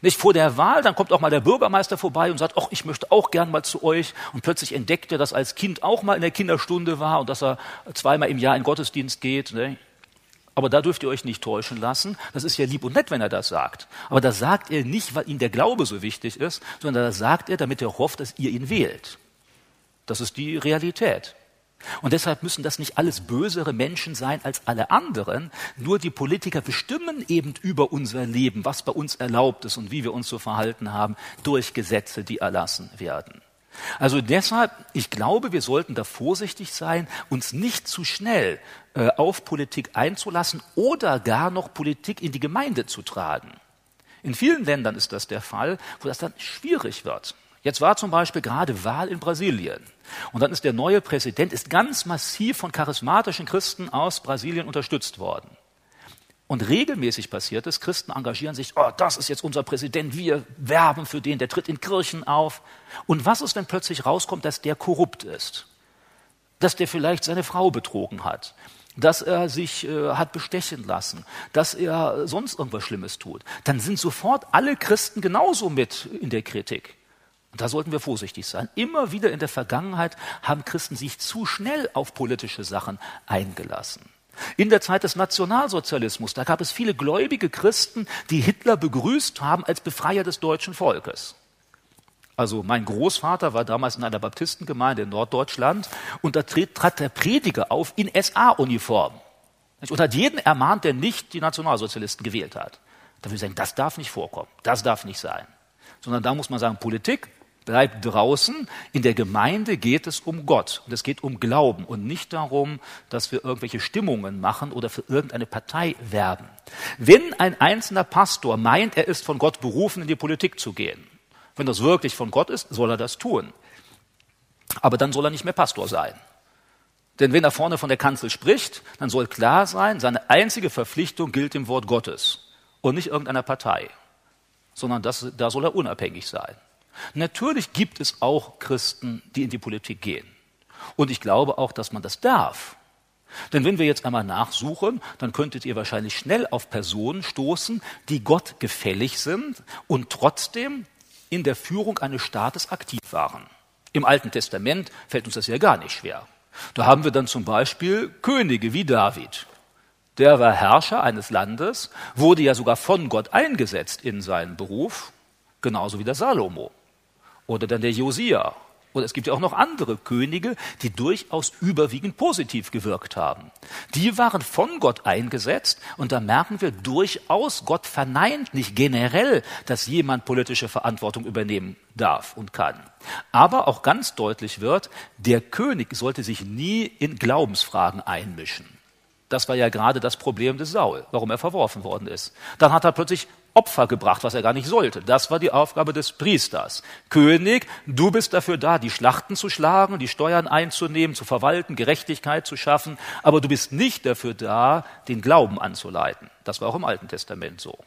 Nicht vor der Wahl, dann kommt auch mal der Bürgermeister vorbei und sagt, ach, ich möchte auch gern mal zu euch. Und plötzlich entdeckt er, dass als Kind auch mal in der Kinderstunde war und dass er zweimal im Jahr in Gottesdienst geht. Ne? Aber da dürft ihr euch nicht täuschen lassen. Das ist ja lieb und nett, wenn er das sagt. Aber das sagt er nicht, weil ihm der Glaube so wichtig ist, sondern das sagt er, damit er hofft, dass ihr ihn wählt. Das ist die Realität. Und deshalb müssen das nicht alles bösere Menschen sein als alle anderen. Nur die Politiker bestimmen eben über unser Leben, was bei uns erlaubt ist und wie wir uns zu verhalten haben, durch Gesetze, die erlassen werden. Also deshalb, ich glaube, wir sollten da vorsichtig sein, uns nicht zu schnell äh, auf Politik einzulassen oder gar noch Politik in die Gemeinde zu tragen. In vielen Ländern ist das der Fall, wo das dann schwierig wird. Jetzt war zum Beispiel gerade Wahl in Brasilien. Und dann ist der neue Präsident ist ganz massiv von charismatischen Christen aus Brasilien unterstützt worden. Und regelmäßig passiert es, Christen engagieren sich, oh, das ist jetzt unser Präsident, wir werben für den, der tritt in Kirchen auf. Und was ist, wenn plötzlich rauskommt, dass der korrupt ist? Dass der vielleicht seine Frau betrogen hat? Dass er sich äh, hat bestechen lassen? Dass er sonst irgendwas Schlimmes tut? Dann sind sofort alle Christen genauso mit in der Kritik. Und da sollten wir vorsichtig sein. Immer wieder in der Vergangenheit haben Christen sich zu schnell auf politische Sachen eingelassen. In der Zeit des Nationalsozialismus, da gab es viele gläubige Christen, die Hitler begrüßt haben als Befreier des deutschen Volkes. Also mein Großvater war damals in einer Baptistengemeinde in Norddeutschland und da trat der Prediger auf in SA-Uniform und hat jeden ermahnt, der nicht die Nationalsozialisten gewählt hat. Da würde ich sagen, das darf nicht vorkommen, das darf nicht sein. Sondern da muss man sagen, Politik bleibt draußen. In der Gemeinde geht es um Gott und es geht um Glauben und nicht darum, dass wir irgendwelche Stimmungen machen oder für irgendeine Partei werben. Wenn ein einzelner Pastor meint, er ist von Gott berufen, in die Politik zu gehen, wenn das wirklich von Gott ist, soll er das tun. Aber dann soll er nicht mehr Pastor sein. Denn wenn er vorne von der Kanzel spricht, dann soll klar sein, seine einzige Verpflichtung gilt dem Wort Gottes und nicht irgendeiner Partei, sondern das, da soll er unabhängig sein. Natürlich gibt es auch Christen, die in die Politik gehen. Und ich glaube auch, dass man das darf. Denn wenn wir jetzt einmal nachsuchen, dann könntet ihr wahrscheinlich schnell auf Personen stoßen, die Gott gefällig sind und trotzdem in der Führung eines Staates aktiv waren. Im Alten Testament fällt uns das ja gar nicht schwer. Da haben wir dann zum Beispiel Könige wie David. Der war Herrscher eines Landes, wurde ja sogar von Gott eingesetzt in seinen Beruf, genauso wie der Salomo oder dann der Josia. Und es gibt ja auch noch andere Könige, die durchaus überwiegend positiv gewirkt haben. Die waren von Gott eingesetzt und da merken wir durchaus, Gott verneint nicht generell, dass jemand politische Verantwortung übernehmen darf und kann. Aber auch ganz deutlich wird, der König sollte sich nie in Glaubensfragen einmischen. Das war ja gerade das Problem des Saul, warum er verworfen worden ist. Dann hat er plötzlich Opfer gebracht, was er gar nicht sollte. Das war die Aufgabe des Priesters. König, du bist dafür da, die Schlachten zu schlagen, die Steuern einzunehmen, zu verwalten, Gerechtigkeit zu schaffen, aber du bist nicht dafür da, den Glauben anzuleiten. Das war auch im Alten Testament so.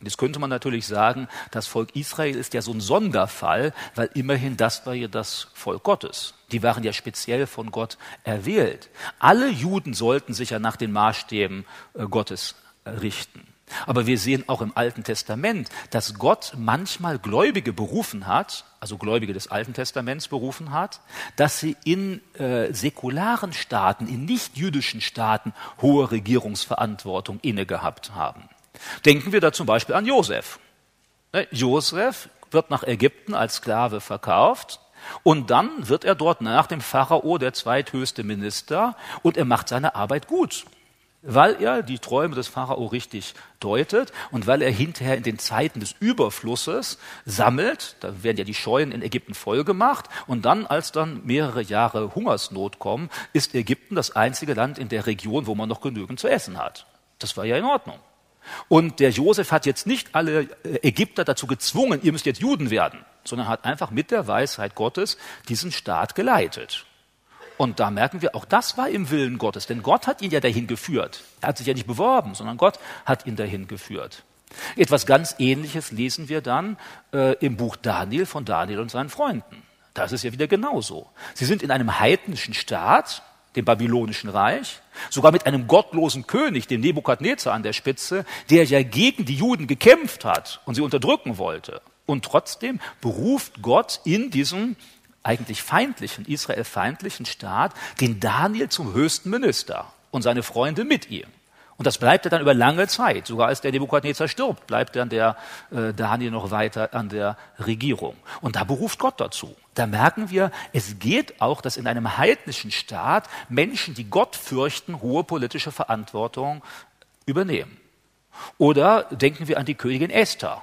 Jetzt könnte man natürlich sagen, das Volk Israel ist ja so ein Sonderfall, weil immerhin das war ja das Volk Gottes. Die waren ja speziell von Gott erwählt. Alle Juden sollten sich ja nach den Maßstäben äh, Gottes richten. Aber wir sehen auch im Alten Testament, dass Gott manchmal Gläubige berufen hat, also Gläubige des Alten Testaments berufen hat, dass sie in äh, säkularen Staaten, in nicht-jüdischen Staaten hohe Regierungsverantwortung inne gehabt haben. Denken wir da zum Beispiel an Josef. Ne, Josef wird nach Ägypten als Sklave verkauft und dann wird er dort nach dem Pharao der zweithöchste Minister und er macht seine Arbeit gut weil er die Träume des Pharao richtig deutet und weil er hinterher in den Zeiten des Überflusses sammelt, da werden ja die Scheunen in Ägypten vollgemacht und dann, als dann mehrere Jahre Hungersnot kommen, ist Ägypten das einzige Land in der Region, wo man noch genügend zu essen hat. Das war ja in Ordnung. Und der Josef hat jetzt nicht alle äh, Ägypter dazu gezwungen, ihr müsst jetzt Juden werden, sondern hat einfach mit der Weisheit Gottes diesen Staat geleitet. Und da merken wir, auch das war im Willen Gottes, denn Gott hat ihn ja dahin geführt. Er hat sich ja nicht beworben, sondern Gott hat ihn dahin geführt. Etwas ganz Ähnliches lesen wir dann äh, im Buch Daniel von Daniel und seinen Freunden. Da ist ja wieder genauso. Sie sind in einem heidnischen Staat, dem babylonischen Reich, sogar mit einem gottlosen König, dem Nebukadnezar an der Spitze, der ja gegen die Juden gekämpft hat und sie unterdrücken wollte. Und trotzdem beruft Gott in diesem eigentlich feindlichen, israelfeindlichen Staat den Daniel zum höchsten Minister und seine Freunde mit ihm. Und das bleibt er dann über lange Zeit. Sogar als der Nebukadnezar stirbt, bleibt dann der äh, Daniel noch weiter an der Regierung. Und da beruft Gott dazu. Da merken wir, es geht auch, dass in einem heidnischen Staat Menschen, die Gott fürchten, hohe politische Verantwortung übernehmen. Oder denken wir an die Königin Esther.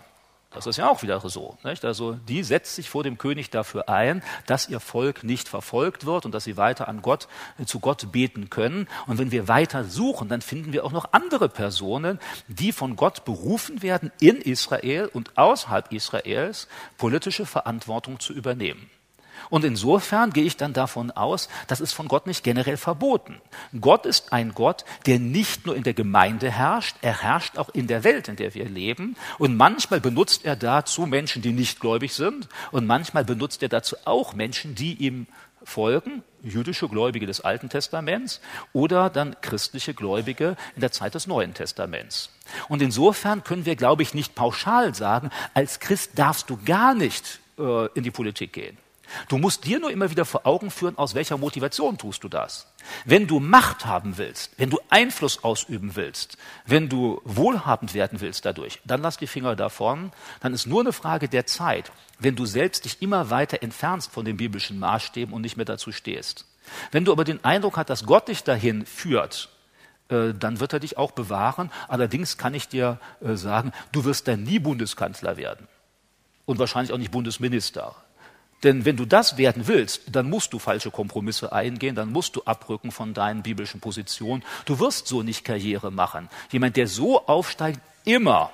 Das ist ja auch wieder so. Nicht? Also die setzt sich vor dem König dafür ein, dass ihr Volk nicht verfolgt wird und dass sie weiter an Gott, zu Gott beten können. Und wenn wir weiter suchen, dann finden wir auch noch andere Personen, die von Gott berufen werden, in Israel und außerhalb Israels politische Verantwortung zu übernehmen. Und insofern gehe ich dann davon aus, das ist von Gott nicht generell verboten. Gott ist ein Gott, der nicht nur in der Gemeinde herrscht, er herrscht auch in der Welt, in der wir leben. Und manchmal benutzt er dazu Menschen, die nicht gläubig sind. Und manchmal benutzt er dazu auch Menschen, die ihm folgen, jüdische Gläubige des Alten Testaments oder dann christliche Gläubige in der Zeit des Neuen Testaments. Und insofern können wir, glaube ich, nicht pauschal sagen, als Christ darfst du gar nicht äh, in die Politik gehen. Du musst dir nur immer wieder vor Augen führen, aus welcher Motivation tust du das. Wenn du Macht haben willst, wenn du Einfluss ausüben willst, wenn du wohlhabend werden willst dadurch, dann lass die Finger davon. Dann ist nur eine Frage der Zeit, wenn du selbst dich immer weiter entfernst von den biblischen Maßstäben und nicht mehr dazu stehst. Wenn du aber den Eindruck hast, dass Gott dich dahin führt, äh, dann wird er dich auch bewahren. Allerdings kann ich dir äh, sagen, du wirst dann nie Bundeskanzler werden und wahrscheinlich auch nicht Bundesminister. Denn wenn du das werden willst, dann musst du falsche Kompromisse eingehen, dann musst du abrücken von deinen biblischen Positionen. Du wirst so nicht Karriere machen. Jemand, der so aufsteigt, immer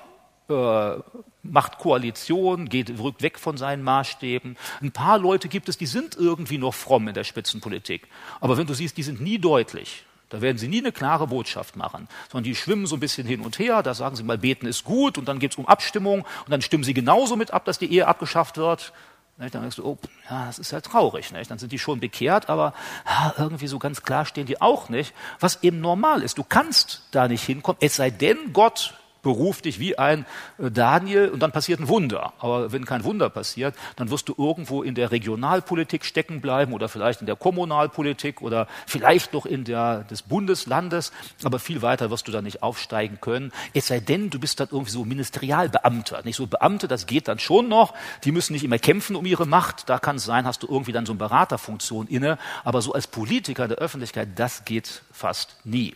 äh, macht Koalition, geht, rückt weg von seinen Maßstäben. Ein paar Leute gibt es, die sind irgendwie noch fromm in der Spitzenpolitik. Aber wenn du siehst, die sind nie deutlich. Da werden sie nie eine klare Botschaft machen, sondern die schwimmen so ein bisschen hin und her. Da sagen sie mal, beten ist gut und dann geht es um Abstimmung und dann stimmen sie genauso mit ab, dass die Ehe abgeschafft wird. Nicht? Dann denkst du, oh, ja, das ist ja traurig. Nicht? Dann sind die schon bekehrt, aber ja, irgendwie so ganz klar stehen die auch nicht, was eben normal ist. Du kannst da nicht hinkommen, es sei denn, Gott beruf dich wie ein äh, Daniel und dann passiert ein Wunder. Aber wenn kein Wunder passiert, dann wirst du irgendwo in der Regionalpolitik stecken bleiben oder vielleicht in der Kommunalpolitik oder vielleicht noch in der des Bundeslandes, aber viel weiter wirst du da nicht aufsteigen können. Es sei denn, du bist dann irgendwie so Ministerialbeamter. Nicht so Beamte, das geht dann schon noch. Die müssen nicht immer kämpfen um ihre Macht. Da kann es sein, hast du irgendwie dann so eine Beraterfunktion inne. Aber so als Politiker der Öffentlichkeit, das geht fast nie.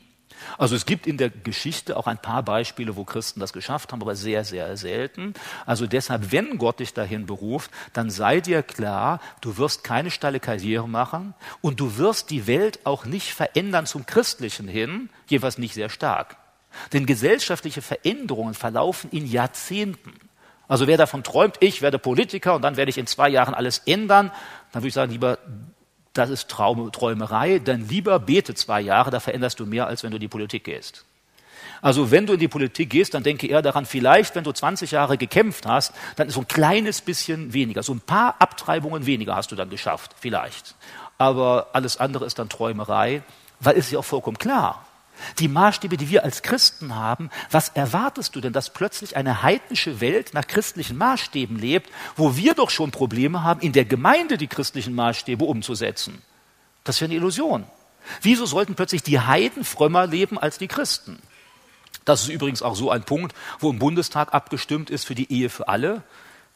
Also es gibt in der Geschichte auch ein paar Beispiele, wo Christen das geschafft haben, aber sehr, sehr selten. Also deshalb, wenn Gott dich dahin beruft, dann sei dir klar, du wirst keine steile Karriere machen und du wirst die Welt auch nicht verändern zum Christlichen hin, jeweils nicht sehr stark. Denn gesellschaftliche Veränderungen verlaufen in Jahrzehnten. Also wer davon träumt, ich werde Politiker und dann werde ich in zwei Jahren alles ändern, dann würde ich sagen, lieber das ist Traum, Träumerei, dann lieber bete zwei Jahre, da veränderst du mehr, als wenn du in die Politik gehst. Also wenn du in die Politik gehst, dann denke eher daran, vielleicht, wenn du 20 Jahre gekämpft hast, dann ist so ein kleines bisschen weniger, so ein paar Abtreibungen weniger hast du dann geschafft, vielleicht. Aber alles andere ist dann Träumerei, weil es ist ja auch vollkommen klar, die Maßstäbe, die wir als Christen haben, was erwartest du denn, dass plötzlich eine heidnische Welt nach christlichen Maßstäben lebt, wo wir doch schon Probleme haben, in der Gemeinde die christlichen Maßstäbe umzusetzen? Das wäre eine Illusion. Wieso sollten plötzlich die Heiden frömmer leben als die Christen? Das ist übrigens auch so ein Punkt, wo im Bundestag abgestimmt ist für die Ehe für alle.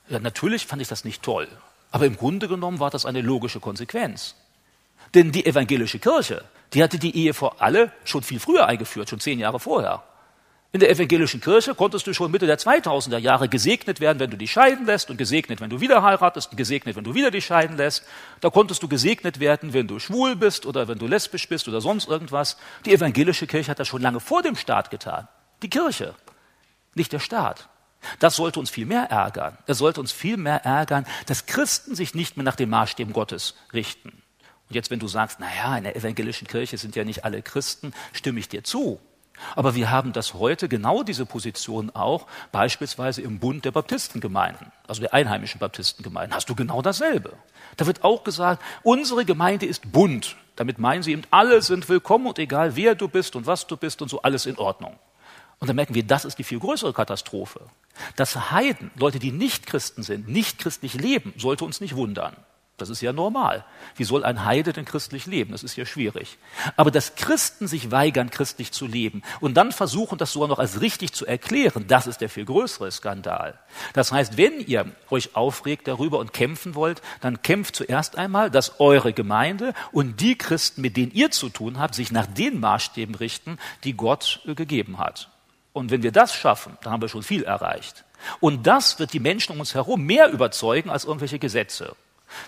Ja, natürlich fand ich das nicht toll. Aber im Grunde genommen war das eine logische Konsequenz. Denn die evangelische Kirche, die hatte die Ehe für alle schon viel früher eingeführt, schon zehn Jahre vorher. In der evangelischen Kirche konntest du schon Mitte der 2000er Jahre gesegnet werden, wenn du dich scheiden lässt und gesegnet, wenn du wieder heiratest und gesegnet, wenn du wieder dich scheiden lässt. Da konntest du gesegnet werden, wenn du schwul bist oder wenn du lesbisch bist oder sonst irgendwas. Die evangelische Kirche hat das schon lange vor dem Staat getan. Die Kirche, nicht der Staat. Das sollte uns viel mehr ärgern. Es sollte uns viel mehr ärgern, dass Christen sich nicht mehr nach den Maßstäben Gottes richten. Und jetzt, wenn du sagst, naja, in der evangelischen Kirche sind ja nicht alle Christen, stimme ich dir zu. Aber wir haben das heute, genau diese Position auch, beispielsweise im Bund der Baptistengemeinden, also der einheimischen Baptistengemeinden, hast du genau dasselbe. Da wird auch gesagt, unsere Gemeinde ist bunt. Damit meinen sie eben, alle sind willkommen und egal wer du bist und was du bist und so, alles in Ordnung. Und dann merken wir, das ist die viel größere Katastrophe. Dass Heiden, Leute, die nicht Christen sind, nicht christlich leben, sollte uns nicht wundern. Das ist ja normal. Wie soll ein Heide denn christlich leben? Das ist ja schwierig. Aber dass Christen sich weigern, christlich zu leben und dann versuchen, das sogar noch als richtig zu erklären, das ist der viel größere Skandal. Das heißt, wenn ihr euch aufregt darüber und kämpfen wollt, dann kämpft zuerst einmal, dass eure Gemeinde und die Christen, mit denen ihr zu tun habt, sich nach den Maßstäben richten, die Gott äh, gegeben hat. Und wenn wir das schaffen, dann haben wir schon viel erreicht. Und das wird die Menschen um uns herum mehr überzeugen als irgendwelche Gesetze.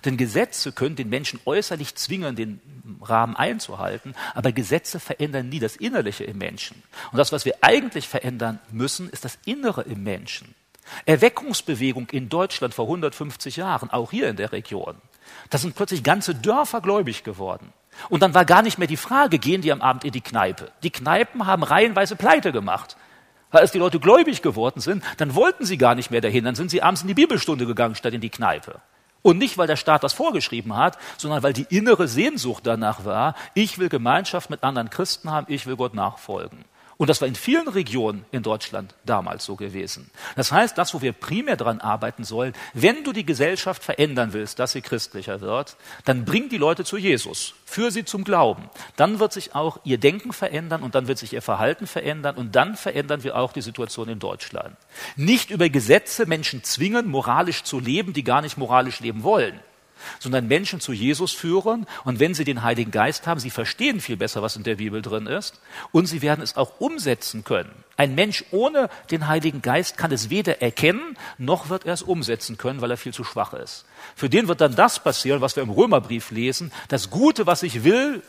Denn Gesetze können den Menschen äußerlich zwingen, den Rahmen einzuhalten, aber Gesetze verändern nie das Innerliche im Menschen. Und das, was wir eigentlich verändern müssen, ist das Innere im Menschen. Erweckungsbewegung in Deutschland vor 150 Jahren, auch hier in der Region. Da sind plötzlich ganze Dörfer gläubig geworden. Und dann war gar nicht mehr die Frage, gehen die am Abend in die Kneipe. Die Kneipen haben reihenweise Pleite gemacht. Weil als die Leute gläubig geworden sind, dann wollten sie gar nicht mehr dahin, dann sind sie abends in die Bibelstunde gegangen statt in die Kneipe. Und nicht, weil der Staat das vorgeschrieben hat, sondern weil die innere Sehnsucht danach war, ich will Gemeinschaft mit anderen Christen haben, ich will Gott nachfolgen. Und das war in vielen Regionen in Deutschland damals so gewesen. Das heißt, das, wo wir primär daran arbeiten sollen, wenn du die Gesellschaft verändern willst, dass sie christlicher wird, dann bring die Leute zu Jesus, führ sie zum Glauben. Dann wird sich auch ihr Denken verändern und dann wird sich ihr Verhalten verändern und dann verändern wir auch die Situation in Deutschland. Nicht über Gesetze Menschen zwingen, moralisch zu leben, die gar nicht moralisch leben wollen sondern Menschen zu Jesus führen. Und wenn sie den Heiligen Geist haben, sie verstehen viel besser, was in der Bibel drin ist. Und sie werden es auch umsetzen können. Ein Mensch ohne den Heiligen Geist kann es weder erkennen, noch wird er es umsetzen können, weil er viel zu schwach ist. Für den wird dann das passieren, was wir im Römerbrief lesen. Das Gute, was ich will,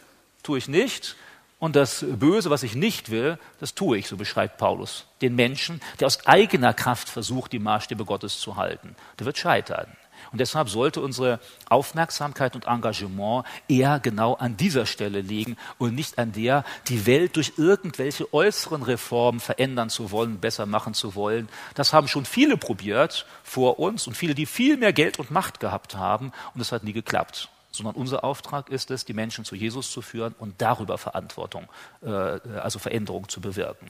tue ich nicht. Und das Böse, was ich nicht will, das tue ich, so beschreibt Paulus den Menschen, der aus eigener Kraft versucht, die Maßstäbe Gottes zu halten. Der wird scheitern. Und deshalb sollte unsere Aufmerksamkeit und Engagement eher genau an dieser Stelle liegen und nicht an der, die Welt durch irgendwelche äußeren Reformen verändern zu wollen, besser machen zu wollen. Das haben schon viele probiert vor uns und viele, die viel mehr Geld und Macht gehabt haben und es hat nie geklappt sondern unser Auftrag ist es, die Menschen zu Jesus zu führen und darüber Verantwortung, äh, also Veränderung zu bewirken.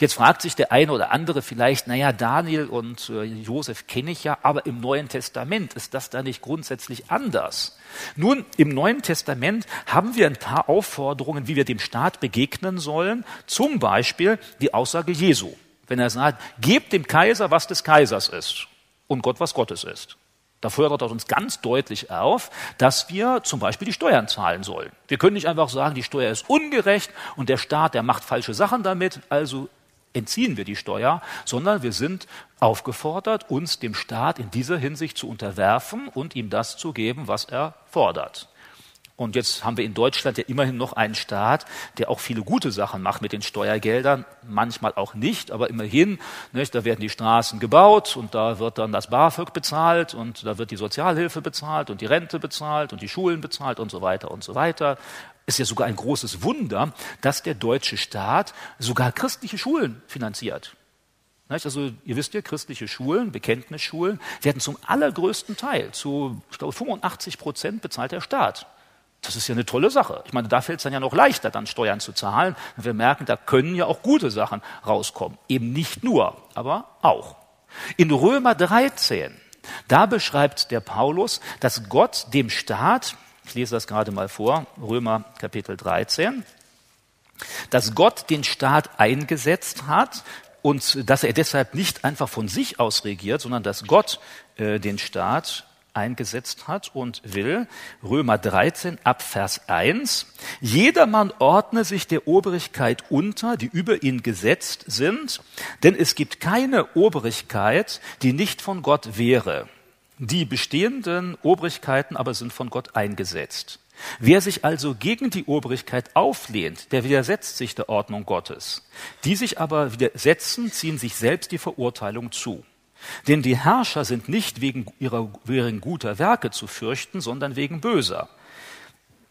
Jetzt fragt sich der eine oder andere vielleicht, naja, Daniel und äh, Josef kenne ich ja, aber im Neuen Testament ist das da nicht grundsätzlich anders? Nun, im Neuen Testament haben wir ein paar Aufforderungen, wie wir dem Staat begegnen sollen, zum Beispiel die Aussage Jesu, wenn er sagt, gebt dem Kaiser, was des Kaisers ist und Gott, was Gottes ist. Da fordert er uns ganz deutlich auf, dass wir zum Beispiel die Steuern zahlen sollen. Wir können nicht einfach sagen, die Steuer ist ungerecht und der Staat, der macht falsche Sachen damit, also entziehen wir die Steuer, sondern wir sind aufgefordert, uns dem Staat in dieser Hinsicht zu unterwerfen und ihm das zu geben, was er fordert. Und jetzt haben wir in Deutschland ja immerhin noch einen Staat, der auch viele gute Sachen macht mit den Steuergeldern, manchmal auch nicht, aber immerhin, nicht, da werden die Straßen gebaut und da wird dann das BAföG bezahlt und da wird die Sozialhilfe bezahlt und die Rente bezahlt und die Schulen bezahlt und so weiter und so weiter. Ist ja sogar ein großes Wunder, dass der deutsche Staat sogar christliche Schulen finanziert. Also ihr wisst ja, christliche Schulen, Bekenntnisschulen werden zum allergrößten Teil, zu ich glaube 85 Prozent bezahlt der Staat. Das ist ja eine tolle Sache. Ich meine, da fällt es dann ja noch leichter, dann Steuern zu zahlen. Und wir merken, da können ja auch gute Sachen rauskommen. Eben nicht nur, aber auch. In Römer 13, da beschreibt der Paulus, dass Gott dem Staat, ich lese das gerade mal vor, Römer Kapitel 13, dass Gott den Staat eingesetzt hat und dass er deshalb nicht einfach von sich aus regiert, sondern dass Gott äh, den Staat eingesetzt hat und will. Römer 13 ab Vers 1. Jedermann ordne sich der Obrigkeit unter, die über ihn gesetzt sind, denn es gibt keine Obrigkeit, die nicht von Gott wäre. Die bestehenden Obrigkeiten aber sind von Gott eingesetzt. Wer sich also gegen die Obrigkeit auflehnt, der widersetzt sich der Ordnung Gottes. Die sich aber widersetzen, ziehen sich selbst die Verurteilung zu. Denn die Herrscher sind nicht wegen ihrer wegen guter Werke zu fürchten, sondern wegen böser.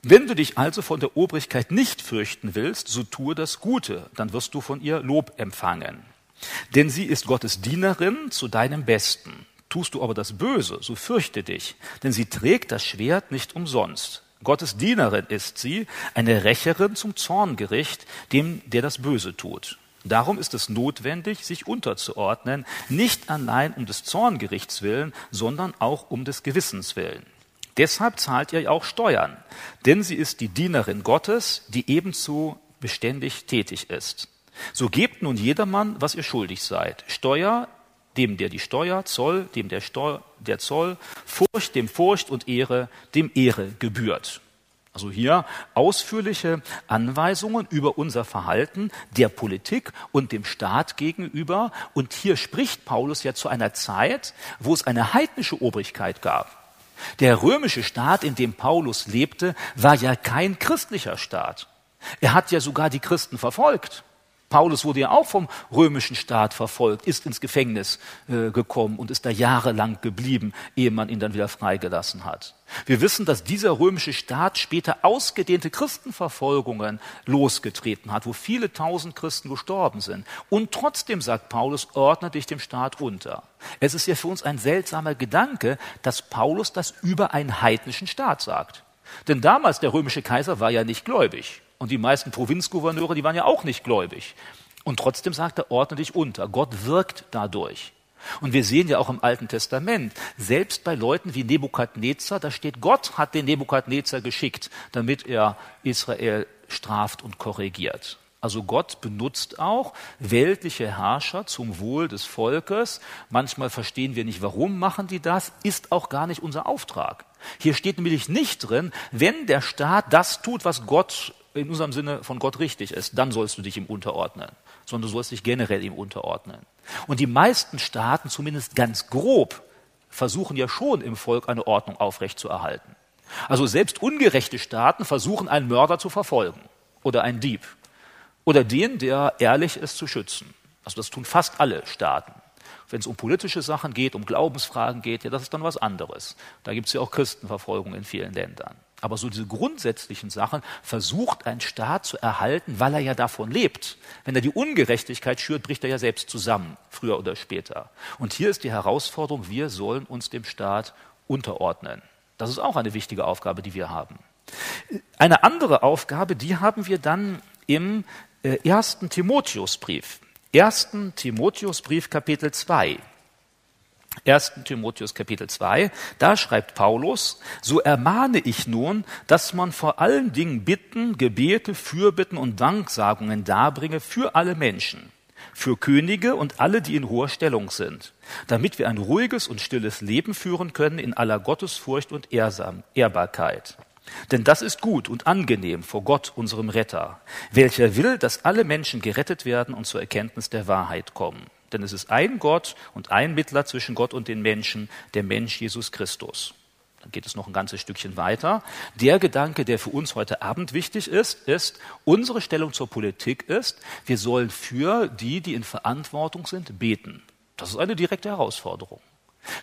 Wenn du dich also von der Obrigkeit nicht fürchten willst, so tue das Gute, dann wirst du von ihr Lob empfangen. Denn sie ist Gottes Dienerin zu deinem Besten. Tust du aber das Böse, so fürchte dich, denn sie trägt das Schwert nicht umsonst. Gottes Dienerin ist sie, eine Rächerin zum Zorngericht, dem, der das Böse tut. Darum ist es notwendig, sich unterzuordnen, nicht allein um des Zorngerichts willen, sondern auch um des Gewissens willen. Deshalb zahlt ihr auch Steuern, denn sie ist die Dienerin Gottes, die ebenso beständig tätig ist. So gebt nun jedermann, was ihr schuldig seid. Steuer, dem der die Steuer, Zoll, dem der, Steu der Zoll, Furcht, dem Furcht und Ehre, dem Ehre gebührt. Also hier ausführliche Anweisungen über unser Verhalten der Politik und dem Staat gegenüber. Und hier spricht Paulus ja zu einer Zeit, wo es eine heidnische Obrigkeit gab. Der römische Staat, in dem Paulus lebte, war ja kein christlicher Staat. Er hat ja sogar die Christen verfolgt. Paulus wurde ja auch vom römischen Staat verfolgt, ist ins Gefängnis äh, gekommen und ist da jahrelang geblieben, ehe man ihn dann wieder freigelassen hat. Wir wissen, dass dieser römische Staat später ausgedehnte Christenverfolgungen losgetreten hat, wo viele tausend Christen gestorben sind. Und trotzdem, sagt Paulus, ordne dich dem Staat unter. Es ist ja für uns ein seltsamer Gedanke, dass Paulus das über einen heidnischen Staat sagt. Denn damals der römische Kaiser war ja nicht gläubig. Und die meisten Provinzgouverneure, die waren ja auch nicht gläubig. Und trotzdem sagt er, ordne dich unter. Gott wirkt dadurch. Und wir sehen ja auch im Alten Testament, selbst bei Leuten wie Nebukadnezar, da steht, Gott hat den Nebukadnezar geschickt, damit er Israel straft und korrigiert. Also Gott benutzt auch weltliche Herrscher zum Wohl des Volkes. Manchmal verstehen wir nicht, warum machen die das, ist auch gar nicht unser Auftrag. Hier steht nämlich nicht drin, wenn der Staat das tut, was Gott in unserem Sinne von Gott richtig ist, dann sollst du dich ihm unterordnen, sondern du sollst dich generell ihm unterordnen. Und die meisten Staaten, zumindest ganz grob, versuchen ja schon im Volk eine Ordnung aufrechtzuerhalten. Also selbst ungerechte Staaten versuchen einen Mörder zu verfolgen oder einen Dieb oder den, der ehrlich ist, zu schützen. Also das tun fast alle Staaten. Wenn es um politische Sachen geht, um Glaubensfragen geht, ja, das ist dann was anderes. Da gibt es ja auch Christenverfolgung in vielen Ländern. Aber so diese grundsätzlichen Sachen versucht ein Staat zu erhalten, weil er ja davon lebt. Wenn er die Ungerechtigkeit schürt, bricht er ja selbst zusammen, früher oder später. Und hier ist die Herausforderung, wir sollen uns dem Staat unterordnen. Das ist auch eine wichtige Aufgabe, die wir haben. Eine andere Aufgabe, die haben wir dann im äh, ersten Timotheusbrief. Ersten Timotheusbrief Kapitel 2. 1. Timotheus Kapitel 2, da schreibt Paulus, so ermahne ich nun, dass man vor allen Dingen Bitten, Gebete, Fürbitten und Danksagungen darbringe für alle Menschen, für Könige und alle, die in hoher Stellung sind, damit wir ein ruhiges und stilles Leben führen können in aller Gottesfurcht und Ehrsam, Ehrbarkeit. Denn das ist gut und angenehm vor Gott, unserem Retter, welcher will, dass alle Menschen gerettet werden und zur Erkenntnis der Wahrheit kommen. Denn es ist ein Gott und ein Mittler zwischen Gott und den Menschen, der Mensch Jesus Christus. Dann geht es noch ein ganzes Stückchen weiter. Der Gedanke, der für uns heute Abend wichtig ist, ist, unsere Stellung zur Politik ist, wir sollen für die, die in Verantwortung sind, beten. Das ist eine direkte Herausforderung.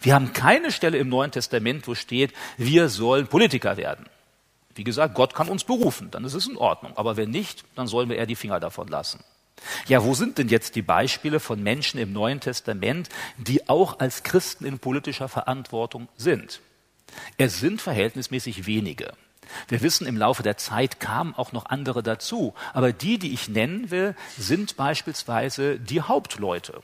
Wir haben keine Stelle im Neuen Testament, wo steht, wir sollen Politiker werden. Wie gesagt, Gott kann uns berufen, dann ist es in Ordnung. Aber wenn nicht, dann sollen wir eher die Finger davon lassen. Ja, wo sind denn jetzt die Beispiele von Menschen im Neuen Testament, die auch als Christen in politischer Verantwortung sind? Es sind verhältnismäßig wenige. Wir wissen, im Laufe der Zeit kamen auch noch andere dazu. Aber die, die ich nennen will, sind beispielsweise die Hauptleute,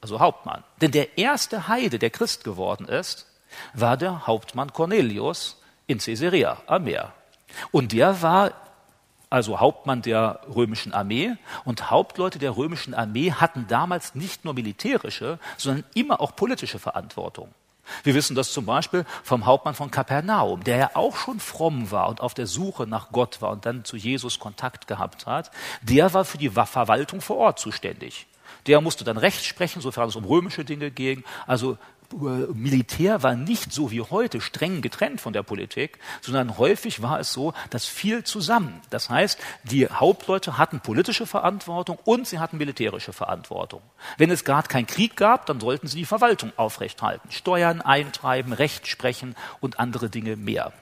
also Hauptmann. Denn der erste Heide, der Christ geworden ist, war der Hauptmann Cornelius in Caesarea am Meer. Und der war also Hauptmann der römischen Armee. Und Hauptleute der römischen Armee hatten damals nicht nur militärische, sondern immer auch politische Verantwortung. Wir wissen das zum Beispiel vom Hauptmann von Kapernaum, der ja auch schon fromm war und auf der Suche nach Gott war und dann zu Jesus Kontakt gehabt hat. Der war für die Verwaltung vor Ort zuständig. Der musste dann Recht sprechen, sofern es um römische Dinge ging. Also Militär war nicht so wie heute streng getrennt von der Politik, sondern häufig war es so, dass viel zusammen. Das heißt, die Hauptleute hatten politische Verantwortung und sie hatten militärische Verantwortung. Wenn es gerade keinen Krieg gab, dann sollten sie die Verwaltung aufrechthalten, Steuern eintreiben, Recht sprechen und andere Dinge mehr.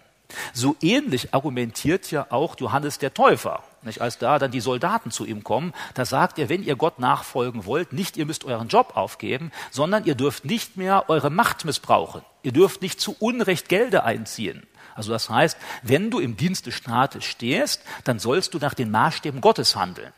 So ähnlich argumentiert ja auch Johannes der Täufer. Nicht? Als da dann die Soldaten zu ihm kommen, da sagt er, wenn ihr Gott nachfolgen wollt, nicht ihr müsst euren Job aufgeben, sondern ihr dürft nicht mehr eure Macht missbrauchen. Ihr dürft nicht zu Unrecht Gelder einziehen. Also das heißt, wenn du im Dienst des Staates stehst, dann sollst du nach den Maßstäben Gottes handeln.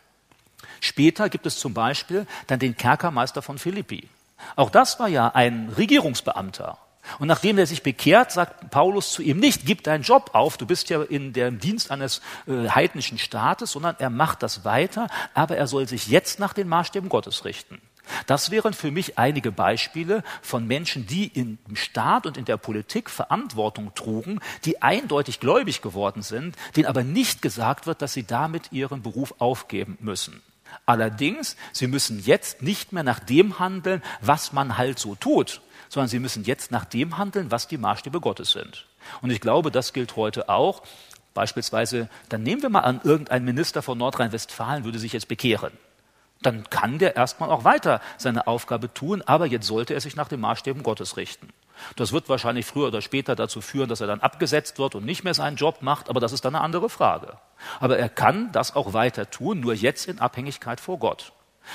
Später gibt es zum Beispiel dann den Kerkermeister von Philippi. Auch das war ja ein Regierungsbeamter. Und nachdem er sich bekehrt, sagt Paulus zu ihm nicht, gib deinen Job auf, du bist ja in dem Dienst eines äh, heidnischen Staates, sondern er macht das weiter, aber er soll sich jetzt nach den Maßstäben Gottes richten. Das wären für mich einige Beispiele von Menschen, die im Staat und in der Politik Verantwortung trugen, die eindeutig gläubig geworden sind, denen aber nicht gesagt wird, dass sie damit ihren Beruf aufgeben müssen. Allerdings, sie müssen jetzt nicht mehr nach dem handeln, was man halt so tut, sondern sie müssen jetzt nach dem handeln, was die Maßstäbe Gottes sind. Und ich glaube, das gilt heute auch. Beispielsweise, dann nehmen wir mal an, irgendein Minister von Nordrhein-Westfalen würde sich jetzt bekehren. Dann kann der erstmal auch weiter seine Aufgabe tun, aber jetzt sollte er sich nach den Maßstäben Gottes richten. Das wird wahrscheinlich früher oder später dazu führen, dass er dann abgesetzt wird und nicht mehr seinen Job macht, aber das ist dann eine andere Frage. Aber er kann das auch weiter tun, nur jetzt in Abhängigkeit vor Gott.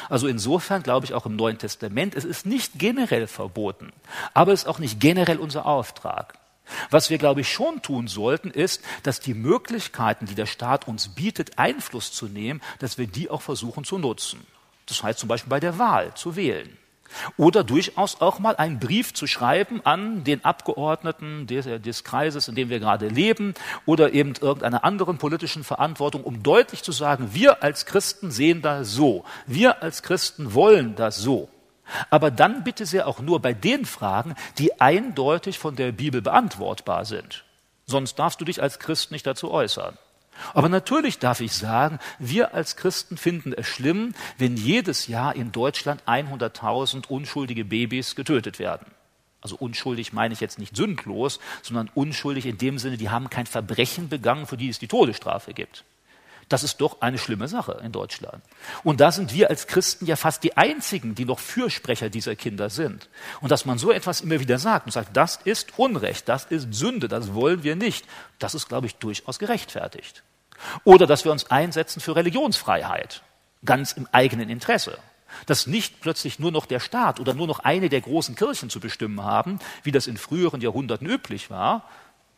Also insofern glaube ich auch im Neuen Testament, es ist nicht generell verboten, aber es ist auch nicht generell unser Auftrag. Was wir, glaube ich, schon tun sollten, ist, dass die Möglichkeiten, die der Staat uns bietet, Einfluss zu nehmen, dass wir die auch versuchen zu nutzen. Das heißt zum Beispiel bei der Wahl zu wählen. Oder durchaus auch mal einen Brief zu schreiben an den Abgeordneten des, des, Kreises, in dem wir gerade leben, oder eben irgendeiner anderen politischen Verantwortung, um deutlich zu sagen, wir als Christen sehen das so, wir als Christen wollen das so. Aber dann bitte sehr auch nur bei den Fragen, die eindeutig von der Bibel beantwortbar sind. Sonst darfst du dich als Christ nicht dazu äußern. Aber natürlich darf ich sagen, wir als Christen finden es schlimm, wenn jedes Jahr in Deutschland 100.000 unschuldige Babys getötet werden. Also unschuldig meine ich jetzt nicht sündlos, sondern unschuldig in dem Sinne, die haben kein Verbrechen begangen, für die es die Todesstrafe gibt. Das ist doch eine schlimme Sache in Deutschland. Und da sind wir als Christen ja fast die Einzigen, die noch Fürsprecher dieser Kinder sind. Und dass man so etwas immer wieder sagt und sagt, das ist Unrecht, das ist Sünde, das wollen wir nicht, das ist, glaube ich, durchaus gerechtfertigt. Oder dass wir uns einsetzen für Religionsfreiheit, ganz im eigenen Interesse. Dass nicht plötzlich nur noch der Staat oder nur noch eine der großen Kirchen zu bestimmen haben, wie das in früheren Jahrhunderten üblich war,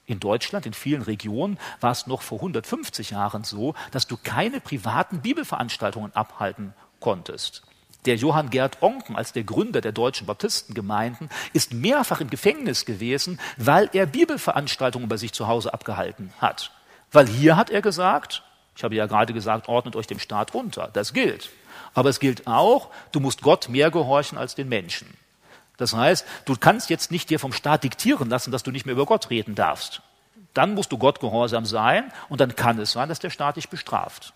in Deutschland, in vielen Regionen war es noch vor 150 Jahren so, dass du keine privaten Bibelveranstaltungen abhalten konntest. Der Johann Gerd Onken als der Gründer der deutschen Baptistengemeinden ist mehrfach im Gefängnis gewesen, weil er Bibelveranstaltungen bei sich zu Hause abgehalten hat. Weil hier hat er gesagt, ich habe ja gerade gesagt, ordnet euch dem Staat unter. Das gilt. Aber es gilt auch, du musst Gott mehr gehorchen als den Menschen. Das heißt, du kannst jetzt nicht dir vom Staat diktieren lassen, dass du nicht mehr über Gott reden darfst. Dann musst du Gott gehorsam sein und dann kann es sein, dass der Staat dich bestraft.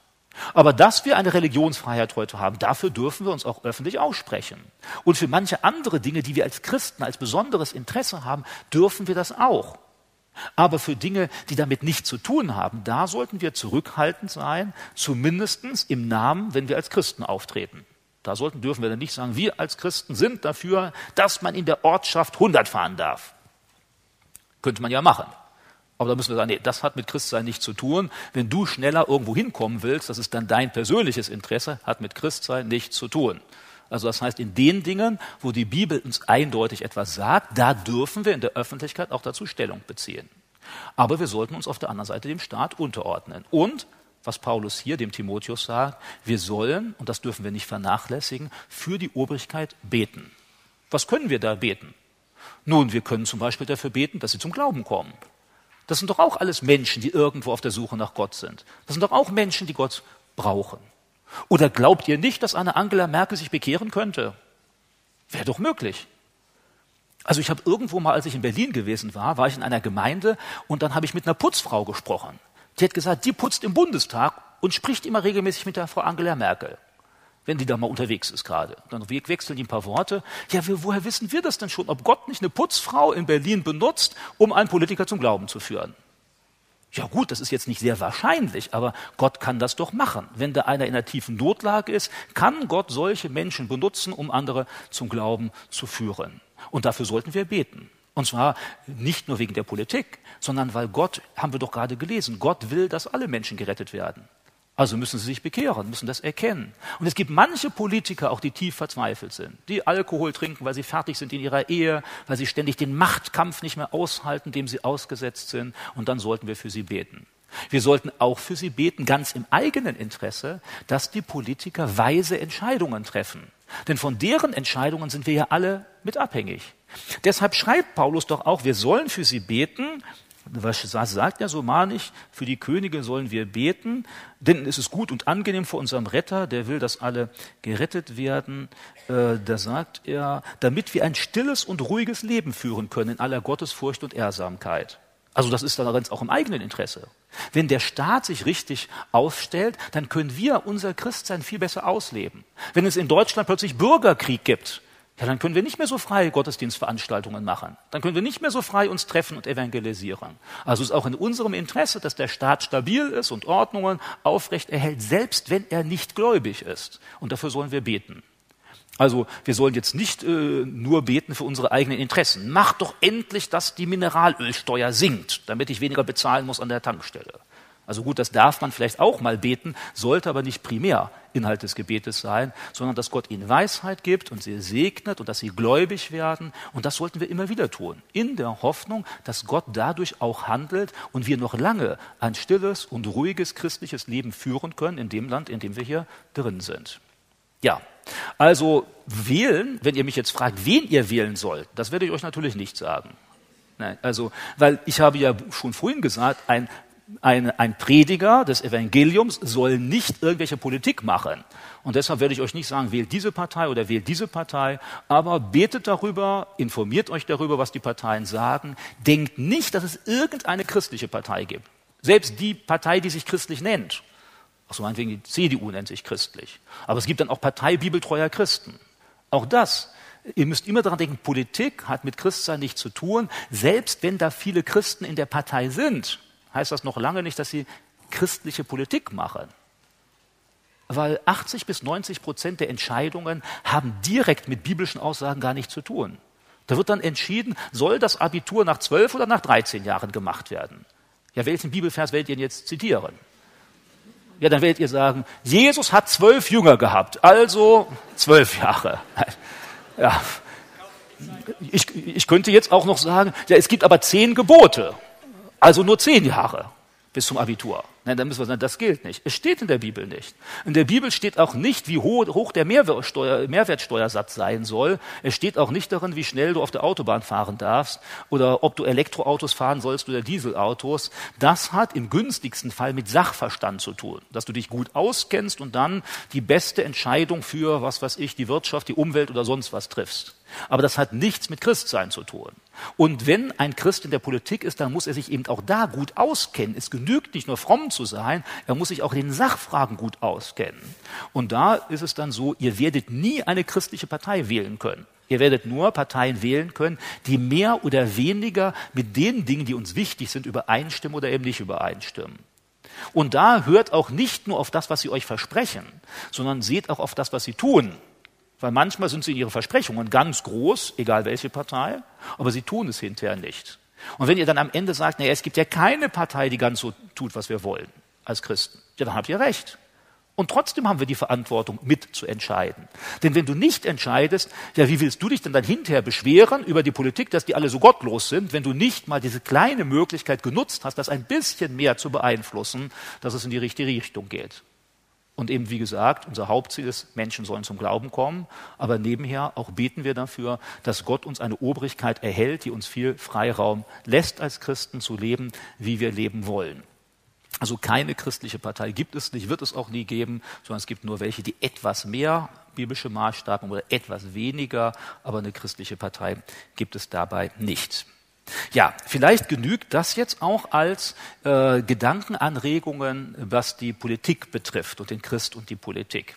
Aber dass wir eine Religionsfreiheit heute haben, dafür dürfen wir uns auch öffentlich aussprechen. Und für manche andere Dinge, die wir als Christen als besonderes Interesse haben, dürfen wir das auch. Aber für Dinge, die damit nichts zu tun haben, da sollten wir zurückhaltend sein, zumindest im Namen, wenn wir als Christen auftreten. Da sollten, dürfen wir dann nicht sagen, wir als Christen sind dafür, dass man in der Ortschaft 100 fahren darf. Könnte man ja machen. Aber da müssen wir sagen, nee, das hat mit Christsein nichts zu tun. Wenn du schneller irgendwo hinkommen willst, das ist dann dein persönliches Interesse, hat mit Christsein nichts zu tun. Also das heißt, in den Dingen, wo die Bibel uns eindeutig etwas sagt, da dürfen wir in der Öffentlichkeit auch dazu Stellung beziehen. Aber wir sollten uns auf der anderen Seite dem Staat unterordnen. Und was Paulus hier dem Timotheus sagt, wir sollen, und das dürfen wir nicht vernachlässigen, für die Obrigkeit beten. Was können wir da beten? Nun, wir können zum Beispiel dafür beten, dass sie zum Glauben kommen. Das sind doch auch alles Menschen, die irgendwo auf der Suche nach Gott sind. Das sind doch auch Menschen, die Gott brauchen. Oder glaubt ihr nicht, dass eine Angela Merkel sich bekehren könnte? Wäre doch möglich. Also ich habe irgendwo mal, als ich in Berlin gewesen war, war ich in einer Gemeinde und dann habe ich mit einer Putzfrau gesprochen. Die hat gesagt, die putzt im Bundestag und spricht immer regelmäßig mit der Frau Angela Merkel, wenn die da mal unterwegs ist gerade. Dann wechseln die ein paar Worte. Ja, woher wissen wir das denn schon, ob Gott nicht eine Putzfrau in Berlin benutzt, um einen Politiker zum Glauben zu führen? Ja gut, das ist jetzt nicht sehr wahrscheinlich, aber Gott kann das doch machen. Wenn da einer in einer tiefen Notlage ist, kann Gott solche Menschen benutzen, um andere zum Glauben zu führen. Und dafür sollten wir beten. Und zwar nicht nur wegen der Politik, sondern weil Gott, haben wir doch gerade gelesen, Gott will, dass alle Menschen gerettet werden. Also müssen sie sich bekehren, müssen das erkennen. Und es gibt manche Politiker auch, die tief verzweifelt sind, die Alkohol trinken, weil sie fertig sind in ihrer Ehe, weil sie ständig den Machtkampf nicht mehr aushalten, dem sie ausgesetzt sind. Und dann sollten wir für sie beten. Wir sollten auch für sie beten, ganz im eigenen Interesse, dass die Politiker weise Entscheidungen treffen. Denn von deren Entscheidungen sind wir ja alle mit abhängig. Deshalb schreibt Paulus doch auch, wir sollen für sie beten, was sagt er so manig? Für die Könige sollen wir beten, denn es ist gut und angenehm vor unserem Retter, der will, dass alle gerettet werden. Äh, da sagt er, damit wir ein stilles und ruhiges Leben führen können in aller Gottesfurcht und Ehrsamkeit. Also das ist dann auch im eigenen Interesse. Wenn der Staat sich richtig aufstellt, dann können wir unser Christsein viel besser ausleben. Wenn es in Deutschland plötzlich Bürgerkrieg gibt, ja, dann können wir nicht mehr so frei Gottesdienstveranstaltungen machen. Dann können wir nicht mehr so frei uns treffen und evangelisieren. Also ist auch in unserem Interesse, dass der Staat stabil ist und Ordnungen aufrecht erhält, selbst wenn er nicht gläubig ist. Und dafür sollen wir beten. Also wir sollen jetzt nicht äh, nur beten für unsere eigenen Interessen. Macht doch endlich, dass die Mineralölsteuer sinkt, damit ich weniger bezahlen muss an der Tankstelle. Also gut, das darf man vielleicht auch mal beten, sollte aber nicht primär Inhalt des Gebetes sein, sondern dass Gott ihnen Weisheit gibt und sie segnet und dass sie gläubig werden. Und das sollten wir immer wieder tun, in der Hoffnung, dass Gott dadurch auch handelt und wir noch lange ein stilles und ruhiges christliches Leben führen können in dem Land, in dem wir hier drin sind. Ja, also wählen, wenn ihr mich jetzt fragt, wen ihr wählen sollt, das werde ich euch natürlich nicht sagen. Nein, also, weil ich habe ja schon vorhin gesagt, ein ein, ein Prediger des Evangeliums soll nicht irgendwelche Politik machen. Und deshalb werde ich euch nicht sagen, wählt diese Partei oder wählt diese Partei, aber betet darüber, informiert euch darüber, was die Parteien sagen. Denkt nicht, dass es irgendeine christliche Partei gibt. Selbst die Partei, die sich christlich nennt. Ach so, meinetwegen die CDU nennt sich christlich. Aber es gibt dann auch Partei bibeltreuer Christen. Auch das. Ihr müsst immer daran denken, Politik hat mit Christsein nichts zu tun. Selbst wenn da viele Christen in der Partei sind, heißt das noch lange nicht, dass sie christliche Politik machen. Weil 80 bis 90 Prozent der Entscheidungen haben direkt mit biblischen Aussagen gar nichts zu tun. Da wird dann entschieden, soll das Abitur nach zwölf oder nach 13 Jahren gemacht werden. Ja, welchen Bibelvers werdet ihr jetzt zitieren? Ja, dann werdet ihr sagen, Jesus hat zwölf Jünger gehabt, also zwölf Jahre. *laughs* Ja. Ich, ich könnte jetzt auch noch sagen, ja, es gibt aber zehn Gebote. Also nur zehn Jahre bis zum Abitur. Nein, dann müssen wir sagen, das gilt nicht. Es steht in der Bibel nicht. In der Bibel steht auch nicht, wie hoch der Mehrwertsteuer, Mehrwertsteuersatz sein soll. Es steht auch nicht darin, wie schnell du auf der Autobahn fahren darfst oder ob du Elektroautos fahren sollst oder Dieselautos. Das hat im günstigsten Fall mit Sachverstand zu tun, dass du dich gut auskennst und dann die beste Entscheidung für, was weiß ich, die Wirtschaft, die Umwelt oder sonst was triffst. Aber das hat nichts mit Christsein zu tun. Und wenn ein Christ in der Politik ist, dann muss er sich eben auch da gut auskennen. Es genügt nicht nur fromm zu sein, er muss sich auch in den Sachfragen gut auskennen. Und da ist es dann so, ihr werdet nie eine christliche Partei wählen können. Ihr werdet nur Parteien wählen können, die mehr oder weniger mit den Dingen, die uns wichtig sind, übereinstimmen oder eben nicht übereinstimmen. Und da hört auch nicht nur auf das, was sie euch versprechen, sondern seht auch auf das, was sie tun. Weil manchmal sind sie in ihren Versprechungen ganz groß, egal welche Partei, aber sie tun es hinterher nicht. Und wenn ihr dann am Ende sagt, naja, es gibt ja keine Partei, die ganz so tut, was wir wollen als Christen, ja, dann habt ihr recht. Und trotzdem haben wir die Verantwortung, mitzuentscheiden. Denn wenn du nicht entscheidest, ja, wie willst du dich denn dann hinterher beschweren über die Politik, dass die alle so gottlos sind, wenn du nicht mal diese kleine Möglichkeit genutzt hast, das ein bisschen mehr zu beeinflussen, dass es in die richtige Richtung geht? Und eben, wie gesagt, unser Hauptziel ist, Menschen sollen zum Glauben kommen, aber nebenher auch beten wir dafür, dass Gott uns eine Obrigkeit erhält, die uns viel Freiraum lässt, als Christen zu leben, wie wir leben wollen. Also keine christliche Partei gibt es nicht, wird es auch nie geben, sondern es gibt nur welche, die etwas mehr biblische Maßstaben oder etwas weniger, aber eine christliche Partei gibt es dabei nicht. Ja, vielleicht genügt das jetzt auch als äh, Gedankenanregungen, was die Politik betrifft und den Christ und die Politik.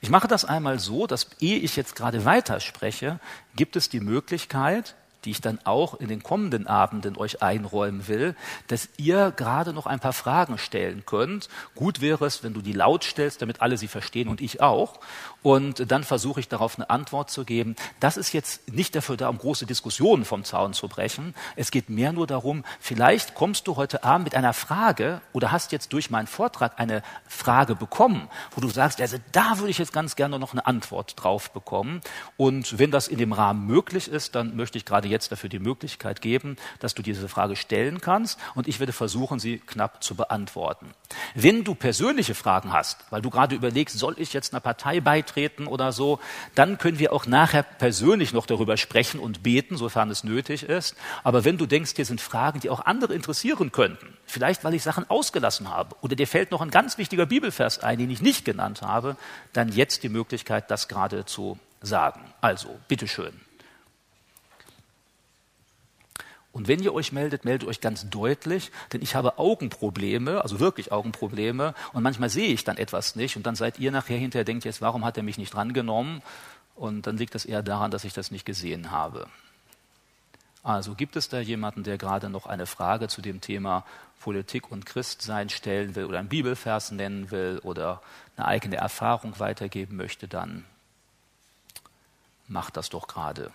Ich mache das einmal so, dass ehe ich jetzt gerade weiterspreche, gibt es die Möglichkeit, die ich dann auch in den kommenden Abenden euch einräumen will, dass ihr gerade noch ein paar Fragen stellen könnt. Gut wäre es, wenn du die laut stellst, damit alle sie verstehen und ich auch. Und dann versuche ich darauf eine Antwort zu geben. Das ist jetzt nicht dafür da, um große Diskussionen vom Zaun zu brechen. Es geht mehr nur darum, vielleicht kommst du heute Abend mit einer Frage oder hast jetzt durch meinen Vortrag eine Frage bekommen, wo du sagst, also da würde ich jetzt ganz gerne noch eine Antwort drauf bekommen. Und wenn das in dem Rahmen möglich ist, dann möchte ich gerade jetzt dafür die Möglichkeit geben, dass du diese Frage stellen kannst und ich werde versuchen, sie knapp zu beantworten. Wenn du persönliche Fragen hast, weil du gerade überlegst, soll ich jetzt einer Partei beitreten oder so, dann können wir auch nachher persönlich noch darüber sprechen und beten, sofern es nötig ist. Aber wenn du denkst, hier sind Fragen, die auch andere interessieren könnten, vielleicht weil ich Sachen ausgelassen habe oder dir fällt noch ein ganz wichtiger Bibelvers ein, den ich nicht genannt habe, dann jetzt die Möglichkeit, das gerade zu sagen. Also, bitteschön. Und wenn ihr euch meldet, meldet euch ganz deutlich, denn ich habe Augenprobleme, also wirklich Augenprobleme, und manchmal sehe ich dann etwas nicht, und dann seid ihr nachher hinterher, denkt jetzt, warum hat er mich nicht drangenommen? Und dann liegt das eher daran, dass ich das nicht gesehen habe. Also gibt es da jemanden, der gerade noch eine Frage zu dem Thema Politik und Christsein stellen will oder einen Bibelvers nennen will oder eine eigene Erfahrung weitergeben möchte, dann macht das doch gerade.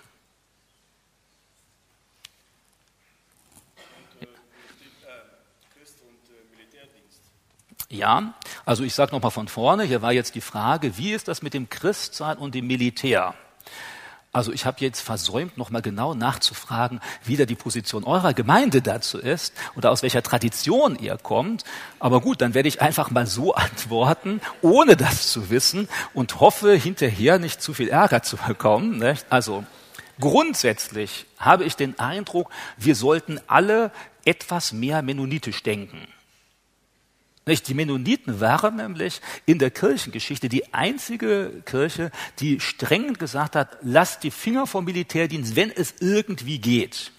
Ja, also ich sage nochmal von vorne, hier war jetzt die Frage, wie ist das mit dem Christsein und dem Militär? Also ich habe jetzt versäumt, nochmal genau nachzufragen, wie da die Position eurer Gemeinde dazu ist oder aus welcher Tradition ihr kommt. Aber gut, dann werde ich einfach mal so *laughs* antworten, ohne das zu wissen und hoffe, hinterher nicht zu viel Ärger zu bekommen. Nicht? Also grundsätzlich habe ich den Eindruck, wir sollten alle etwas mehr mennonitisch denken. Nicht? Die Mennoniten waren nämlich in der Kirchengeschichte die einzige Kirche, die streng gesagt hat, lasst die Finger vom Militärdienst, wenn es irgendwie geht.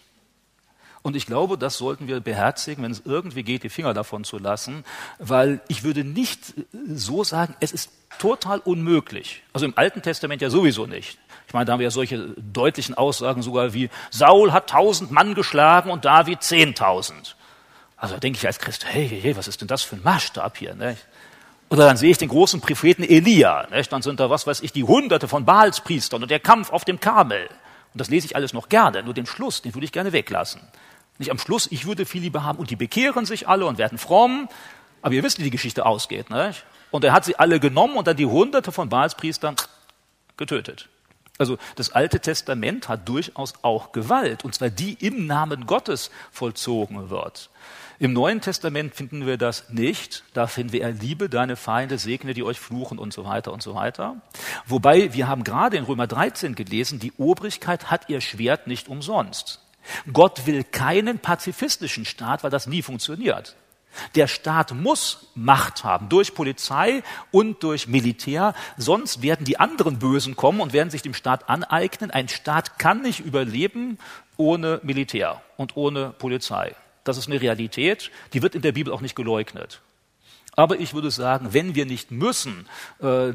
Und ich glaube, das sollten wir beherzigen, wenn es irgendwie geht, die Finger davon zu lassen, weil ich würde nicht so sagen, es ist total unmöglich. Also im Alten Testament ja sowieso nicht. Ich meine, da haben wir ja solche deutlichen Aussagen sogar wie Saul hat tausend Mann geschlagen und David zehntausend. Also denke ich als Christ, hey, hey, was ist denn das für ein Maßstab hier? Nicht? Oder dann sehe ich den großen Propheten Elia, nicht? dann sind da, was weiß ich, die Hunderte von Baalspriestern und der Kampf auf dem Karmel. Und das lese ich alles noch gerne, nur den Schluss, den würde ich gerne weglassen. Nicht am Schluss, ich würde viel lieber haben und die bekehren sich alle und werden fromm, aber ihr wisst, wie die Geschichte ausgeht. Nicht? Und er hat sie alle genommen und dann die Hunderte von Baalspriestern getötet. Also das Alte Testament hat durchaus auch Gewalt, und zwar die im Namen Gottes vollzogen wird. Im Neuen Testament finden wir das nicht. Da finden wir, liebe deine Feinde, segne die euch fluchen und so weiter und so weiter. Wobei, wir haben gerade in Römer 13 gelesen, die Obrigkeit hat ihr Schwert nicht umsonst. Gott will keinen pazifistischen Staat, weil das nie funktioniert. Der Staat muss Macht haben durch Polizei und durch Militär, sonst werden die anderen Bösen kommen und werden sich dem Staat aneignen. Ein Staat kann nicht überleben ohne Militär und ohne Polizei. Das ist eine Realität, die wird in der Bibel auch nicht geleugnet. Aber ich würde sagen, wenn wir nicht müssen, äh,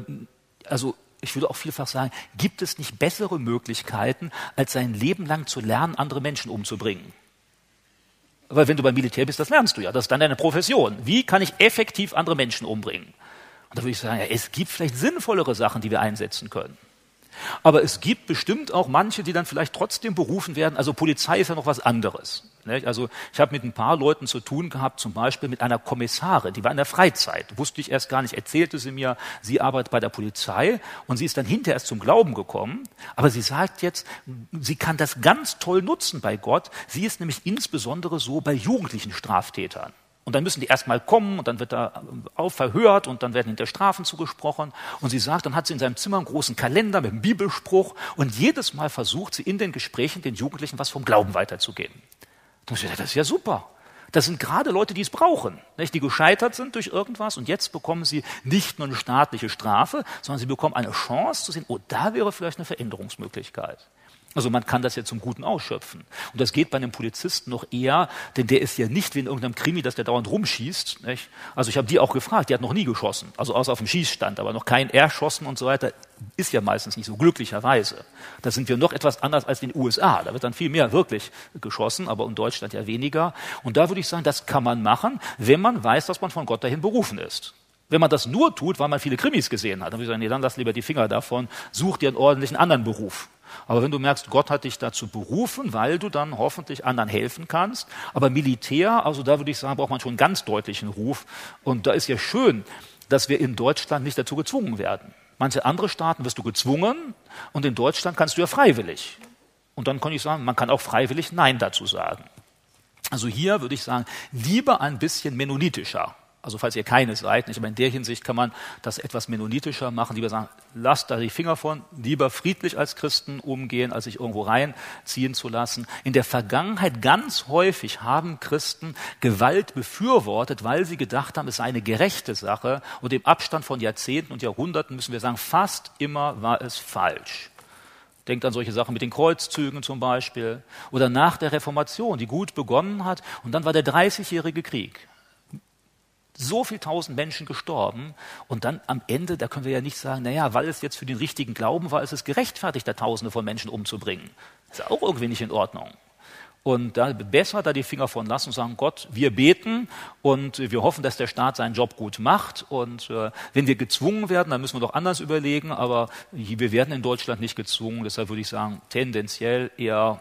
also ich würde auch vielfach sagen, gibt es nicht bessere Möglichkeiten, als sein Leben lang zu lernen, andere Menschen umzubringen? Weil wenn du beim Militär bist, das lernst du ja. Das ist dann deine Profession. Wie kann ich effektiv andere Menschen umbringen? Und da würde ich sagen, ja, es gibt vielleicht sinnvollere Sachen, die wir einsetzen können. Aber es gibt bestimmt auch manche, die dann vielleicht trotzdem berufen werden. Also Polizei ist ja noch was anderes. Also ich habe mit ein paar Leuten zu tun gehabt, zum Beispiel mit einer Kommissarin, die war in der Freizeit, wusste ich erst gar nicht, erzählte sie mir, sie arbeitet bei der Polizei und sie ist dann hinterher erst zum Glauben gekommen. Aber sie sagt jetzt, sie kann das ganz toll nutzen bei Gott. Sie ist nämlich insbesondere so bei jugendlichen Straftätern. Und dann müssen die erstmal kommen und dann wird da auf verhört und dann werden hinter Strafen zugesprochen. Und sie sagt, dann hat sie in seinem Zimmer einen großen Kalender mit einem Bibelspruch und jedes Mal versucht sie in den Gesprächen den Jugendlichen was vom Glauben weiterzugeben. Das ist ja super. Das sind gerade Leute, die es brauchen, nicht? die gescheitert sind durch irgendwas und jetzt bekommen sie nicht nur eine staatliche Strafe, sondern sie bekommen eine Chance zu sehen, oh, da wäre vielleicht eine Veränderungsmöglichkeit. Also man kann das ja zum Guten ausschöpfen. Und das geht bei einem Polizisten noch eher, denn der ist ja nicht wie in irgendeinem Krimi, dass der dauernd rumschießt. Nicht? Also ich habe die auch gefragt, die hat noch nie geschossen, also außer auf dem Schießstand, aber noch kein Erschossen und so weiter. ist ja meistens nicht so glücklicherweise. Da sind wir noch etwas anders als in den USA. Da wird dann viel mehr wirklich geschossen, aber in Deutschland ja weniger. Und da würde ich sagen, das kann man machen, wenn man weiß, dass man von Gott dahin berufen ist. Wenn man das nur tut, weil man viele Krimis gesehen hat, dann würde ich sagen, nee, dann lass lieber die Finger davon, such dir einen ordentlichen anderen Beruf. Aber wenn du merkst, Gott hat dich dazu berufen, weil du dann hoffentlich anderen helfen kannst. Aber Militär, also da würde ich sagen, braucht man schon einen ganz deutlichen Ruf. Und da ist ja schön, dass wir in Deutschland nicht dazu gezwungen werden. Manche andere Staaten wirst du gezwungen und in Deutschland kannst du ja freiwillig. Und dann kann ich sagen, man kann auch freiwillig Nein dazu sagen. Also hier würde ich sagen, lieber ein bisschen mennonitischer. Also falls ihr keine seid, nicht, aber in der Hinsicht kann man das etwas mennonitischer machen, lieber sagen, lasst da die Finger von, lieber friedlich als Christen umgehen, als sich irgendwo reinziehen zu lassen. In der Vergangenheit ganz häufig haben Christen Gewalt befürwortet, weil sie gedacht haben, es sei eine gerechte Sache und im Abstand von Jahrzehnten und Jahrhunderten müssen wir sagen, fast immer war es falsch. Denkt an solche Sachen mit den Kreuzzügen zum Beispiel. Oder nach der Reformation, die gut begonnen hat. Und dann war der Dreißigjährige Krieg so viel tausend Menschen gestorben und dann am Ende, da können wir ja nicht sagen, naja, weil es jetzt für den richtigen Glauben war, ist es gerechtfertigt, da Tausende von Menschen umzubringen. Das ist auch irgendwie nicht in Ordnung. Und da besser da die Finger von lassen und sagen, Gott, wir beten und wir hoffen, dass der Staat seinen Job gut macht. Und äh, wenn wir gezwungen werden, dann müssen wir doch anders überlegen. Aber wir werden in Deutschland nicht gezwungen. Deshalb würde ich sagen, tendenziell eher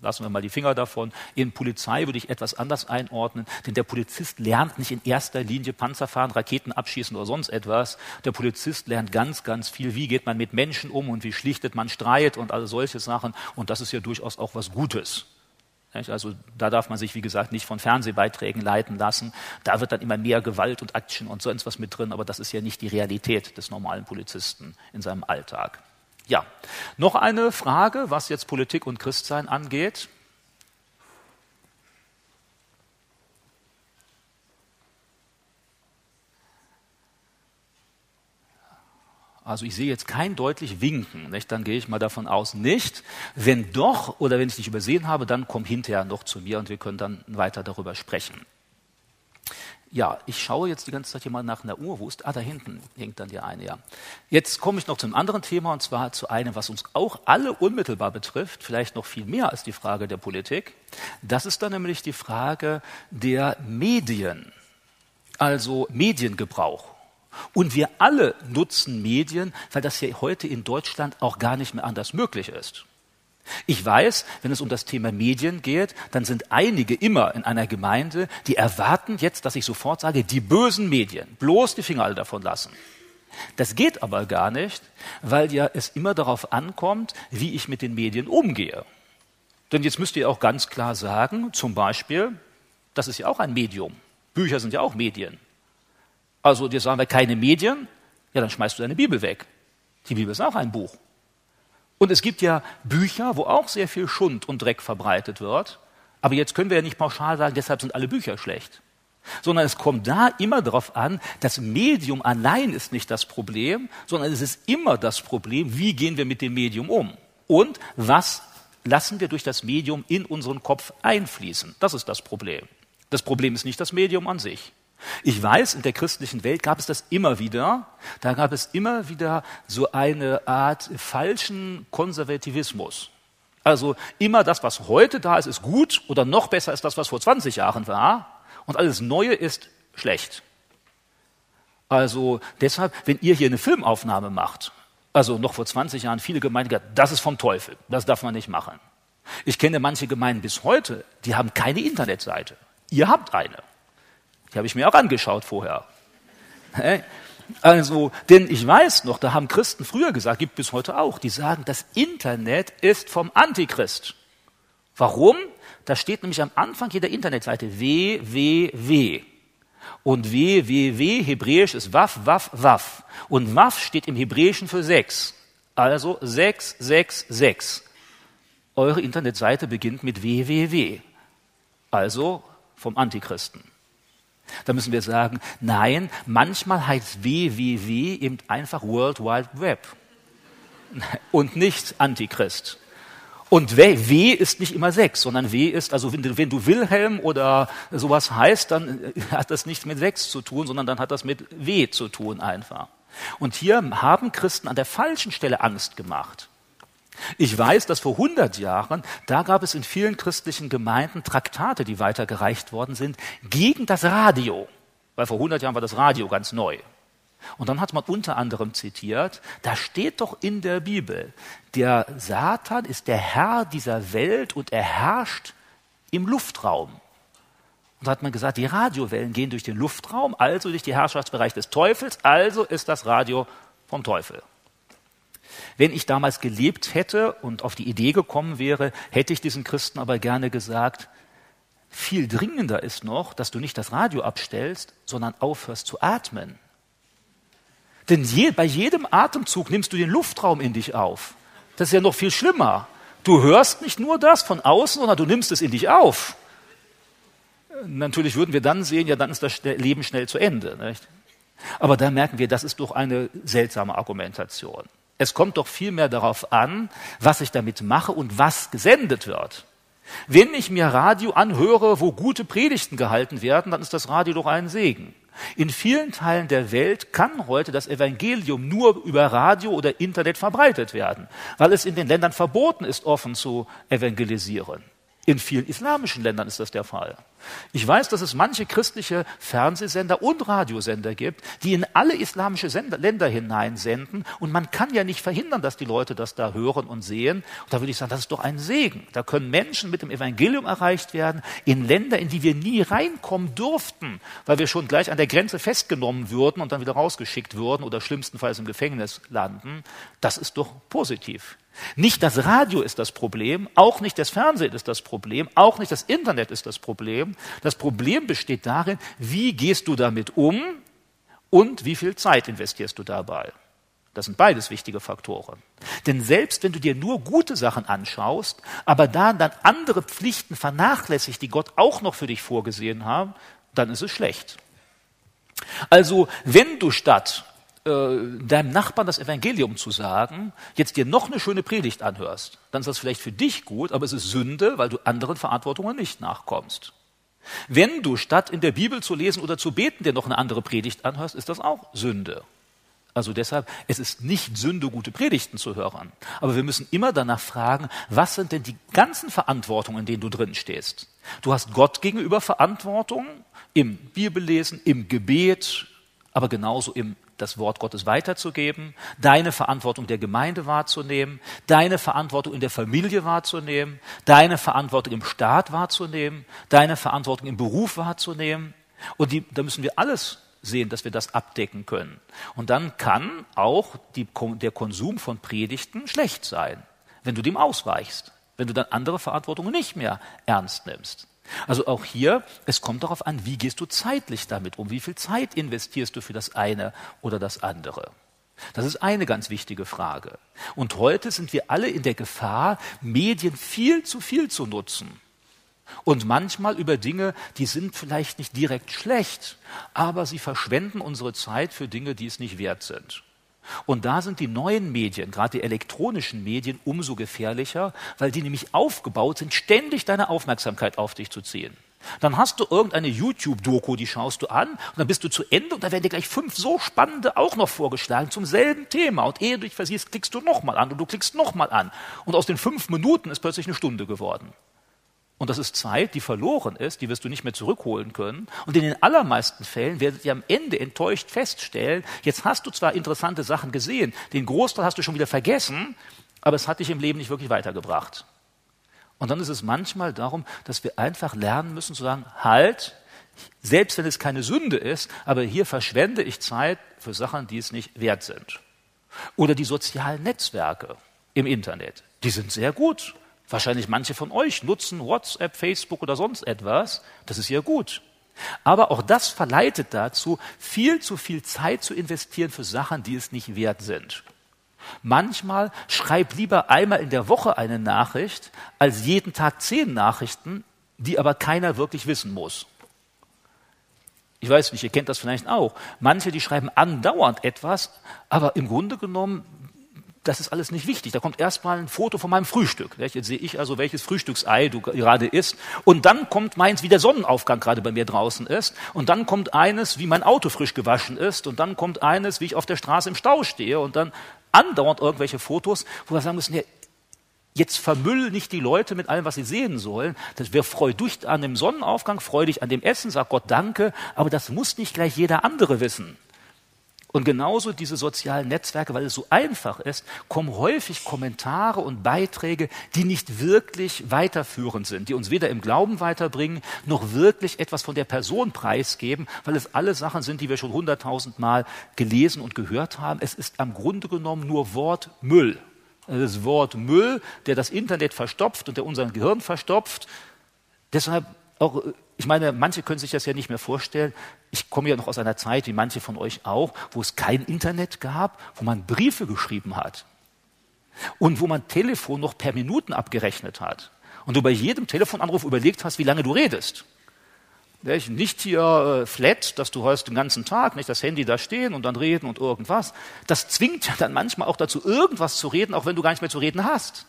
lassen wir mal die Finger davon. In Polizei würde ich etwas anders einordnen, denn der Polizist lernt nicht in erster Linie Panzer fahren, Raketen abschießen oder sonst etwas. Der Polizist lernt ganz, ganz viel, wie geht man mit Menschen um und wie schlichtet man Streit und all solche Sachen. Und das ist ja durchaus auch was Gutes. Also da darf man sich, wie gesagt, nicht von Fernsehbeiträgen leiten lassen. Da wird dann immer mehr Gewalt und Action und sonst was mit drin, aber das ist ja nicht die Realität des normalen Polizisten in seinem Alltag. Ja, noch eine Frage, was jetzt Politik und Christsein angeht. Also ich sehe jetzt kein deutlich Winken, nicht? dann gehe ich mal davon aus, nicht. Wenn doch oder wenn ich nicht übersehen habe, dann komm hinterher noch zu mir und wir können dann weiter darüber sprechen. Ja, ich schaue jetzt die ganze Zeit hier mal nach einer Uhr. Wo ist? Ah, da hinten hängt dann die eine, ja. Jetzt komme ich noch zum anderen Thema und zwar zu einem, was uns auch alle unmittelbar betrifft, vielleicht noch viel mehr als die Frage der Politik. Das ist dann nämlich die Frage der Medien, also Mediengebrauch. Und wir alle nutzen Medien, weil das ja heute in Deutschland auch gar nicht mehr anders möglich ist. Ich weiß, wenn es um das Thema Medien geht, dann sind einige immer in einer Gemeinde, die erwarten jetzt, dass ich sofort sage, die bösen Medien, bloß die Finger alle davon lassen. Das geht aber gar nicht, weil ja es immer darauf ankommt, wie ich mit den Medien umgehe. Denn jetzt müsst ihr auch ganz klar sagen, zum Beispiel, das ist ja auch ein Medium. Bücher sind ja auch Medien. Also dir sagen wir keine Medien, ja, dann schmeißt du deine Bibel weg. Die Bibel ist auch ein Buch. Und es gibt ja Bücher, wo auch sehr viel Schund und Dreck verbreitet wird. Aber jetzt können wir ja nicht pauschal sagen, deshalb sind alle Bücher schlecht. Sondern es kommt da immer darauf an, das Medium allein ist nicht das Problem, sondern es ist immer das Problem, wie gehen wir mit dem Medium um? Und was lassen wir durch das Medium in unseren Kopf einfließen? Das ist das Problem. Das Problem ist nicht das Medium an sich. Ich weiß, in der christlichen Welt gab es das immer wieder. Da gab es immer wieder so eine Art falschen Konservativismus. Also immer das, was heute da ist, ist gut oder noch besser ist das, was vor 20 Jahren war. Und alles Neue ist schlecht. Also deshalb, wenn ihr hier eine Filmaufnahme macht, also noch vor 20 Jahren viele Gemeinden gesagt, das ist vom Teufel, das darf man nicht machen. Ich kenne manche Gemeinden bis heute, die haben keine Internetseite. Ihr habt eine. Die habe ich mir auch angeschaut vorher. Also, denn ich weiß noch, da haben Christen früher gesagt, gibt bis heute auch, die sagen, das Internet ist vom Antichrist. Warum? Da steht nämlich am Anfang jeder Internetseite www. Und www, hebräisch ist waf, waf, waf. Und waf steht im Hebräischen für sechs. Also 666. Eure Internetseite beginnt mit www. Also vom Antichristen. Da müssen wir sagen, nein, manchmal heißt WWW eben einfach World Wide Web und nicht Antichrist. Und W ist nicht immer sechs, sondern W ist, also wenn du, wenn du Wilhelm oder sowas heißt, dann hat das nichts mit sechs zu tun, sondern dann hat das mit W zu tun einfach. Und hier haben Christen an der falschen Stelle Angst gemacht. Ich weiß, dass vor 100 Jahren, da gab es in vielen christlichen Gemeinden Traktate, die weitergereicht worden sind, gegen das Radio. Weil vor 100 Jahren war das Radio ganz neu. Und dann hat man unter anderem zitiert, da steht doch in der Bibel, der Satan ist der Herr dieser Welt und er herrscht im Luftraum. Und da hat man gesagt, die Radiowellen gehen durch den Luftraum, also durch den Herrschaftsbereich des Teufels, also ist das Radio vom Teufel. Wenn ich damals gelebt hätte und auf die Idee gekommen wäre, hätte ich diesen Christen aber gerne gesagt, viel dringender ist noch, dass du nicht das Radio abstellst, sondern aufhörst zu atmen. Denn je, bei jedem Atemzug nimmst du den Luftraum in dich auf. Das ist ja noch viel schlimmer. Du hörst nicht nur das von außen, sondern du nimmst es in dich auf. Natürlich würden wir dann sehen, ja, dann ist das Leben schnell zu Ende. Nicht? Aber da merken wir, das ist doch eine seltsame Argumentation. Es kommt doch vielmehr darauf an, was ich damit mache und was gesendet wird. Wenn ich mir Radio anhöre, wo gute Predigten gehalten werden, dann ist das Radio doch ein Segen. In vielen Teilen der Welt kann heute das Evangelium nur über Radio oder Internet verbreitet werden, weil es in den Ländern verboten ist, offen zu evangelisieren. In vielen islamischen Ländern ist das der Fall. Ich weiß, dass es manche christliche Fernsehsender und Radiosender gibt, die in alle islamische Sender, Länder hineinsenden. Und man kann ja nicht verhindern, dass die Leute das da hören und sehen. Und da würde ich sagen, das ist doch ein Segen. Da können Menschen mit dem Evangelium erreicht werden in Länder, in die wir nie reinkommen durften, weil wir schon gleich an der Grenze festgenommen würden und dann wieder rausgeschickt würden oder schlimmstenfalls im Gefängnis landen. Das ist doch positiv. Nicht das Radio ist das Problem, auch nicht das Fernsehen ist das Problem, auch nicht das Internet ist das Problem. Das Problem besteht darin, wie gehst du damit um und wie viel Zeit investierst du dabei. Das sind beides wichtige Faktoren. Denn selbst wenn du dir nur gute Sachen anschaust, aber da dann andere Pflichten vernachlässigt, die Gott auch noch für dich vorgesehen haben, dann ist es schlecht. Also, wenn du statt äh, deinem Nachbarn das Evangelium zu sagen, jetzt dir noch eine schöne Predigt anhörst, dann ist das vielleicht für dich gut, aber es ist Sünde, weil du anderen Verantwortungen nicht nachkommst. Wenn du statt in der Bibel zu lesen oder zu beten dir noch eine andere Predigt anhörst, ist das auch Sünde. Also deshalb, es ist nicht Sünde, gute Predigten zu hören. Aber wir müssen immer danach fragen, was sind denn die ganzen Verantwortungen, in denen du drin stehst? Du hast Gott gegenüber Verantwortung im Bibellesen, im Gebet, aber genauso im das Wort Gottes weiterzugeben, deine Verantwortung der Gemeinde wahrzunehmen, deine Verantwortung in der Familie wahrzunehmen, deine Verantwortung im Staat wahrzunehmen, deine Verantwortung im Beruf wahrzunehmen. Und die, da müssen wir alles sehen, dass wir das abdecken können. Und dann kann auch die, der Konsum von Predigten schlecht sein, wenn du dem ausweichst, wenn du dann andere Verantwortungen nicht mehr ernst nimmst. Also auch hier, es kommt darauf an, wie gehst du zeitlich damit um? Wie viel Zeit investierst du für das eine oder das andere? Das ist eine ganz wichtige Frage. Und heute sind wir alle in der Gefahr, Medien viel zu viel zu nutzen. Und manchmal über Dinge, die sind vielleicht nicht direkt schlecht, aber sie verschwenden unsere Zeit für Dinge, die es nicht wert sind. Und da sind die neuen Medien, gerade die elektronischen Medien, umso gefährlicher, weil die nämlich aufgebaut sind, ständig deine Aufmerksamkeit auf dich zu ziehen. Dann hast du irgendeine YouTube-Doku, die schaust du an und dann bist du zu Ende und da werden dir gleich fünf so spannende auch noch vorgeschlagen zum selben Thema. Und ehe du dich versiehst, klickst du nochmal an und du klickst nochmal an. Und aus den fünf Minuten ist plötzlich eine Stunde geworden. Und das ist Zeit, die verloren ist, die wirst du nicht mehr zurückholen können. Und in den allermeisten Fällen werdet ihr am Ende enttäuscht feststellen, jetzt hast du zwar interessante Sachen gesehen, den Großteil hast du schon wieder vergessen, aber es hat dich im Leben nicht wirklich weitergebracht. Und dann ist es manchmal darum, dass wir einfach lernen müssen zu sagen, halt, selbst wenn es keine Sünde ist, aber hier verschwende ich Zeit für Sachen, die es nicht wert sind. Oder die sozialen Netzwerke im Internet, die sind sehr gut. Wahrscheinlich manche von euch nutzen WhatsApp, Facebook oder sonst etwas. Das ist ja gut. Aber auch das verleitet dazu, viel zu viel Zeit zu investieren für Sachen, die es nicht wert sind. Manchmal schreib lieber einmal in der Woche eine Nachricht, als jeden Tag zehn Nachrichten, die aber keiner wirklich wissen muss. Ich weiß nicht, ihr kennt das vielleicht auch. Manche, die schreiben andauernd etwas, aber im Grunde genommen das ist alles nicht wichtig. Da kommt erstmal ein Foto von meinem Frühstück. Jetzt sehe ich also, welches Frühstücksei du gerade isst. Und dann kommt meins, wie der Sonnenaufgang gerade bei mir draußen ist. Und dann kommt eines, wie mein Auto frisch gewaschen ist. Und dann kommt eines, wie ich auf der Straße im Stau stehe. Und dann andauernd irgendwelche Fotos, wo wir sagen müssen, ja, jetzt vermüll nicht die Leute mit allem, was sie sehen sollen. Das wäre freu dich an dem Sonnenaufgang, freu dich an dem Essen, sag Gott Danke. Aber das muss nicht gleich jeder andere wissen. Und genauso diese sozialen Netzwerke, weil es so einfach ist, kommen häufig Kommentare und Beiträge, die nicht wirklich weiterführend sind, die uns weder im Glauben weiterbringen, noch wirklich etwas von der Person preisgeben, weil es alle Sachen sind, die wir schon hunderttausendmal gelesen und gehört haben. Es ist am Grunde genommen nur Wortmüll. Das Wort Müll, der das Internet verstopft und der unser Gehirn verstopft. Deshalb auch ich meine, manche können sich das ja nicht mehr vorstellen. Ich komme ja noch aus einer Zeit, wie manche von euch auch, wo es kein Internet gab, wo man Briefe geschrieben hat und wo man Telefon noch per Minuten abgerechnet hat und du bei jedem Telefonanruf überlegt hast, wie lange du redest. Nicht hier äh, flat, dass du hast den ganzen Tag nicht das Handy da stehen und dann reden und irgendwas. Das zwingt ja dann manchmal auch dazu, irgendwas zu reden, auch wenn du gar nicht mehr zu reden hast.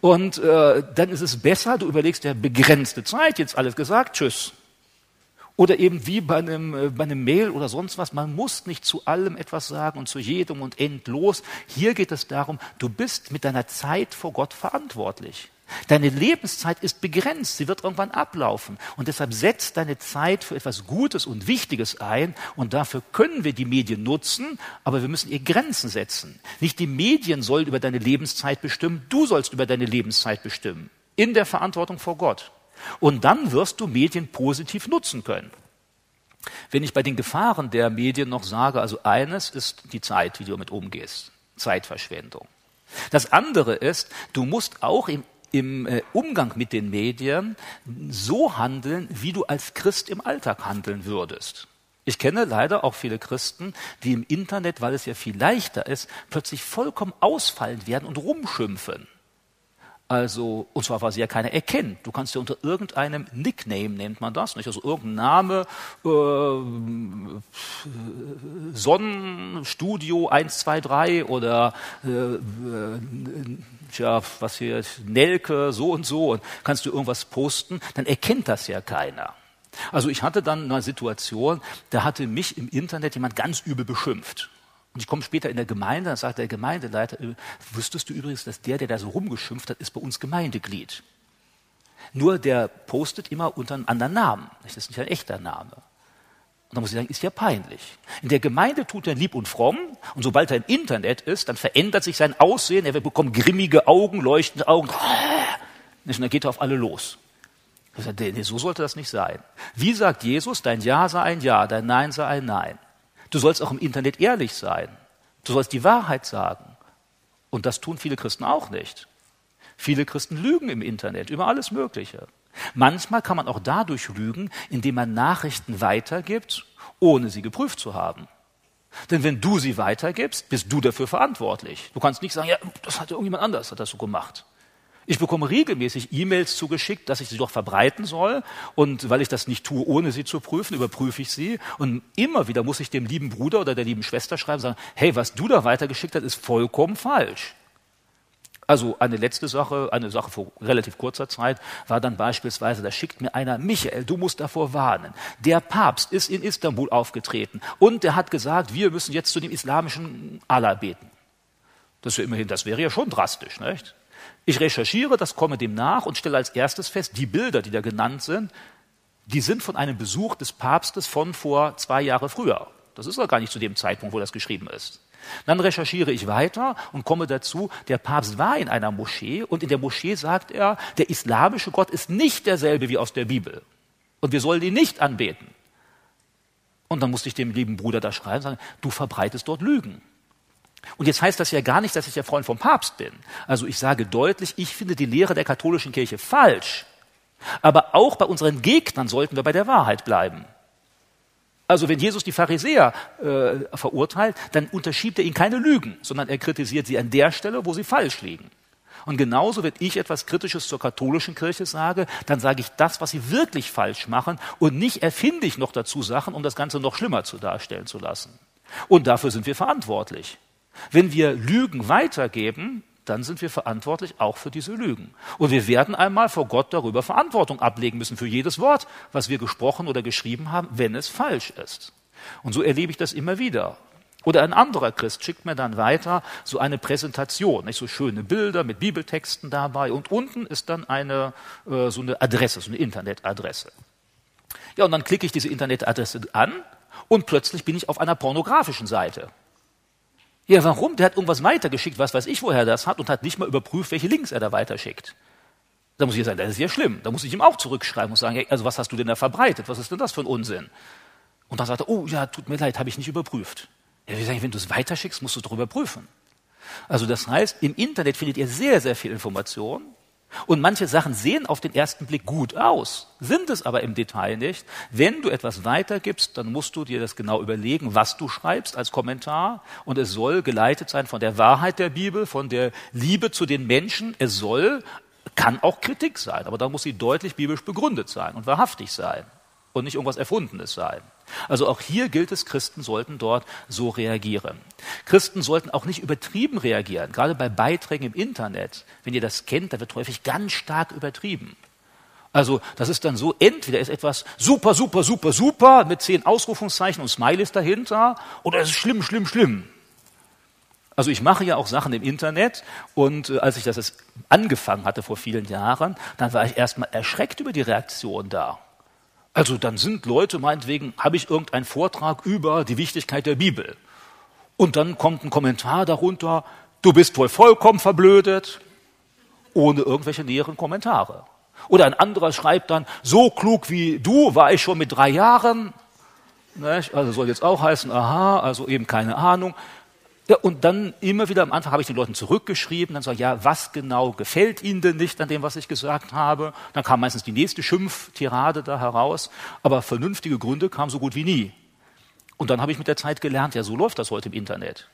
Und äh, dann ist es besser, du überlegst ja begrenzte Zeit, jetzt alles gesagt, tschüss. Oder eben wie bei einem, äh, bei einem Mail oder sonst was, man muss nicht zu allem etwas sagen und zu jedem und endlos. Hier geht es darum, du bist mit deiner Zeit vor Gott verantwortlich. Deine Lebenszeit ist begrenzt, sie wird irgendwann ablaufen. Und deshalb setzt deine Zeit für etwas Gutes und Wichtiges ein. Und dafür können wir die Medien nutzen, aber wir müssen ihr Grenzen setzen. Nicht die Medien sollen über deine Lebenszeit bestimmen, du sollst über deine Lebenszeit bestimmen. In der Verantwortung vor Gott. Und dann wirst du Medien positiv nutzen können. Wenn ich bei den Gefahren der Medien noch sage, also eines ist die Zeit, wie du damit umgehst. Zeitverschwendung. Das andere ist, du musst auch im im äh, Umgang mit den Medien so handeln, wie du als Christ im Alltag handeln würdest. Ich kenne leider auch viele Christen, die im Internet, weil es ja viel leichter ist, plötzlich vollkommen ausfallend werden und rumschimpfen. Also, und zwar, weil sie ja keiner erkennt. Du kannst ja unter irgendeinem Nickname, nennt man das, nicht? Also irgendein Name, äh, Sonnenstudio 123 oder äh, tja, was hier, Nelke, so und so, und kannst du irgendwas posten, dann erkennt das ja keiner. Also ich hatte dann eine Situation, da hatte mich im Internet jemand ganz übel beschimpft. Und ich komme später in der Gemeinde, dann sagt der Gemeindeleiter, äh, wüsstest du übrigens, dass der, der da so rumgeschimpft hat, ist bei uns Gemeindeglied. Nur der postet immer unter einem anderen Namen. Das ist nicht ein echter Name. Und dann muss ich sagen, ist ja peinlich. In der Gemeinde tut er lieb und fromm und sobald er im Internet ist, dann verändert sich sein Aussehen, er bekommt grimmige Augen, leuchtende Augen. Und dann geht er auf alle los. Nee, so sollte das nicht sein. Wie sagt Jesus, dein Ja sei ein Ja, dein Nein sei ein Nein. Du sollst auch im Internet ehrlich sein. Du sollst die Wahrheit sagen. Und das tun viele Christen auch nicht. Viele Christen lügen im Internet über alles Mögliche. Manchmal kann man auch dadurch lügen, indem man Nachrichten weitergibt, ohne sie geprüft zu haben. Denn wenn du sie weitergibst, bist du dafür verantwortlich. Du kannst nicht sagen, ja, das hat irgendjemand anders, hat das so gemacht. Ich bekomme regelmäßig E-Mails zugeschickt, dass ich sie doch verbreiten soll. Und weil ich das nicht tue, ohne sie zu prüfen, überprüfe ich sie. Und immer wieder muss ich dem lieben Bruder oder der lieben Schwester schreiben, sagen, hey, was du da weitergeschickt hast, ist vollkommen falsch. Also eine letzte Sache, eine Sache vor relativ kurzer Zeit, war dann beispielsweise, da schickt mir einer, Michael, du musst davor warnen. Der Papst ist in Istanbul aufgetreten und der hat gesagt, wir müssen jetzt zu dem islamischen Allah beten. Das, ist immerhin, das wäre ja schon drastisch, nicht? Ich recherchiere, das komme dem nach und stelle als erstes fest, die Bilder, die da genannt sind, die sind von einem Besuch des Papstes von vor zwei Jahre früher. Das ist ja gar nicht zu dem Zeitpunkt, wo das geschrieben ist. Dann recherchiere ich weiter und komme dazu, der Papst war in einer Moschee und in der Moschee sagt er, der islamische Gott ist nicht derselbe wie aus der Bibel. Und wir sollen ihn nicht anbeten. Und dann musste ich dem lieben Bruder da schreiben, sagen, du verbreitest dort Lügen. Und jetzt heißt das ja gar nicht, dass ich der Freund vom Papst bin. Also ich sage deutlich, ich finde die Lehre der katholischen Kirche falsch. Aber auch bei unseren Gegnern sollten wir bei der Wahrheit bleiben. Also wenn Jesus die Pharisäer äh, verurteilt, dann unterschiebt er ihnen keine Lügen, sondern er kritisiert sie an der Stelle, wo sie falsch liegen. Und genauso, wenn ich etwas Kritisches zur katholischen Kirche sage, dann sage ich das, was sie wirklich falsch machen und nicht erfinde ich noch dazu Sachen, um das Ganze noch schlimmer zu darstellen zu lassen. Und dafür sind wir verantwortlich. Wenn wir Lügen weitergeben, dann sind wir verantwortlich auch für diese Lügen. Und wir werden einmal vor Gott darüber Verantwortung ablegen müssen für jedes Wort, was wir gesprochen oder geschrieben haben, wenn es falsch ist. Und so erlebe ich das immer wieder. Oder ein anderer Christ schickt mir dann weiter so eine Präsentation, nicht so schöne Bilder mit Bibeltexten dabei und unten ist dann eine äh, so eine Adresse, so eine Internetadresse. Ja, und dann klicke ich diese Internetadresse an und plötzlich bin ich auf einer pornografischen Seite. Ja, warum? Der hat irgendwas weitergeschickt, was weiß ich, woher das hat und hat nicht mal überprüft, welche Links er da weiterschickt. Da muss ich sagen, das ist ja schlimm. Da muss ich ihm auch zurückschreiben und sagen, also was hast du denn da verbreitet? Was ist denn das für ein Unsinn? Und dann sagt er, oh ja, tut mir leid, habe ich nicht überprüft. Ja, ich, wenn du es weiterschickst, musst du es darüber prüfen. Also das heißt, im Internet findet ihr sehr, sehr viel Information und manche Sachen sehen auf den ersten Blick gut aus, sind es aber im Detail nicht. Wenn du etwas weitergibst, dann musst du dir das genau überlegen, was du schreibst als Kommentar. Und es soll geleitet sein von der Wahrheit der Bibel, von der Liebe zu den Menschen. Es soll, kann auch Kritik sein, aber da muss sie deutlich biblisch begründet sein und wahrhaftig sein und nicht irgendwas Erfundenes sein. Also auch hier gilt es, Christen sollten dort so reagieren. Christen sollten auch nicht übertrieben reagieren, gerade bei Beiträgen im Internet. Wenn ihr das kennt, da wird häufig ganz stark übertrieben. Also das ist dann so, entweder ist etwas super, super, super, super mit zehn Ausrufungszeichen und Smileys dahinter, oder es ist schlimm, schlimm, schlimm. Also ich mache ja auch Sachen im Internet und äh, als ich das angefangen hatte vor vielen Jahren, dann war ich erstmal erschreckt über die Reaktion da. Also dann sind Leute, meinetwegen, habe ich irgendeinen Vortrag über die Wichtigkeit der Bibel. Und dann kommt ein Kommentar darunter, du bist wohl vollkommen verblödet, ohne irgendwelche näheren Kommentare. Oder ein anderer schreibt dann, so klug wie du war ich schon mit drei Jahren. Also soll jetzt auch heißen, aha, also eben keine Ahnung. Ja, und dann immer wieder am Anfang habe ich den Leuten zurückgeschrieben, dann ich, ja, was genau gefällt Ihnen denn nicht an dem, was ich gesagt habe? Dann kam meistens die nächste Schimpftirade da heraus, aber vernünftige Gründe kamen so gut wie nie. Und dann habe ich mit der Zeit gelernt, ja, so läuft das heute im Internet.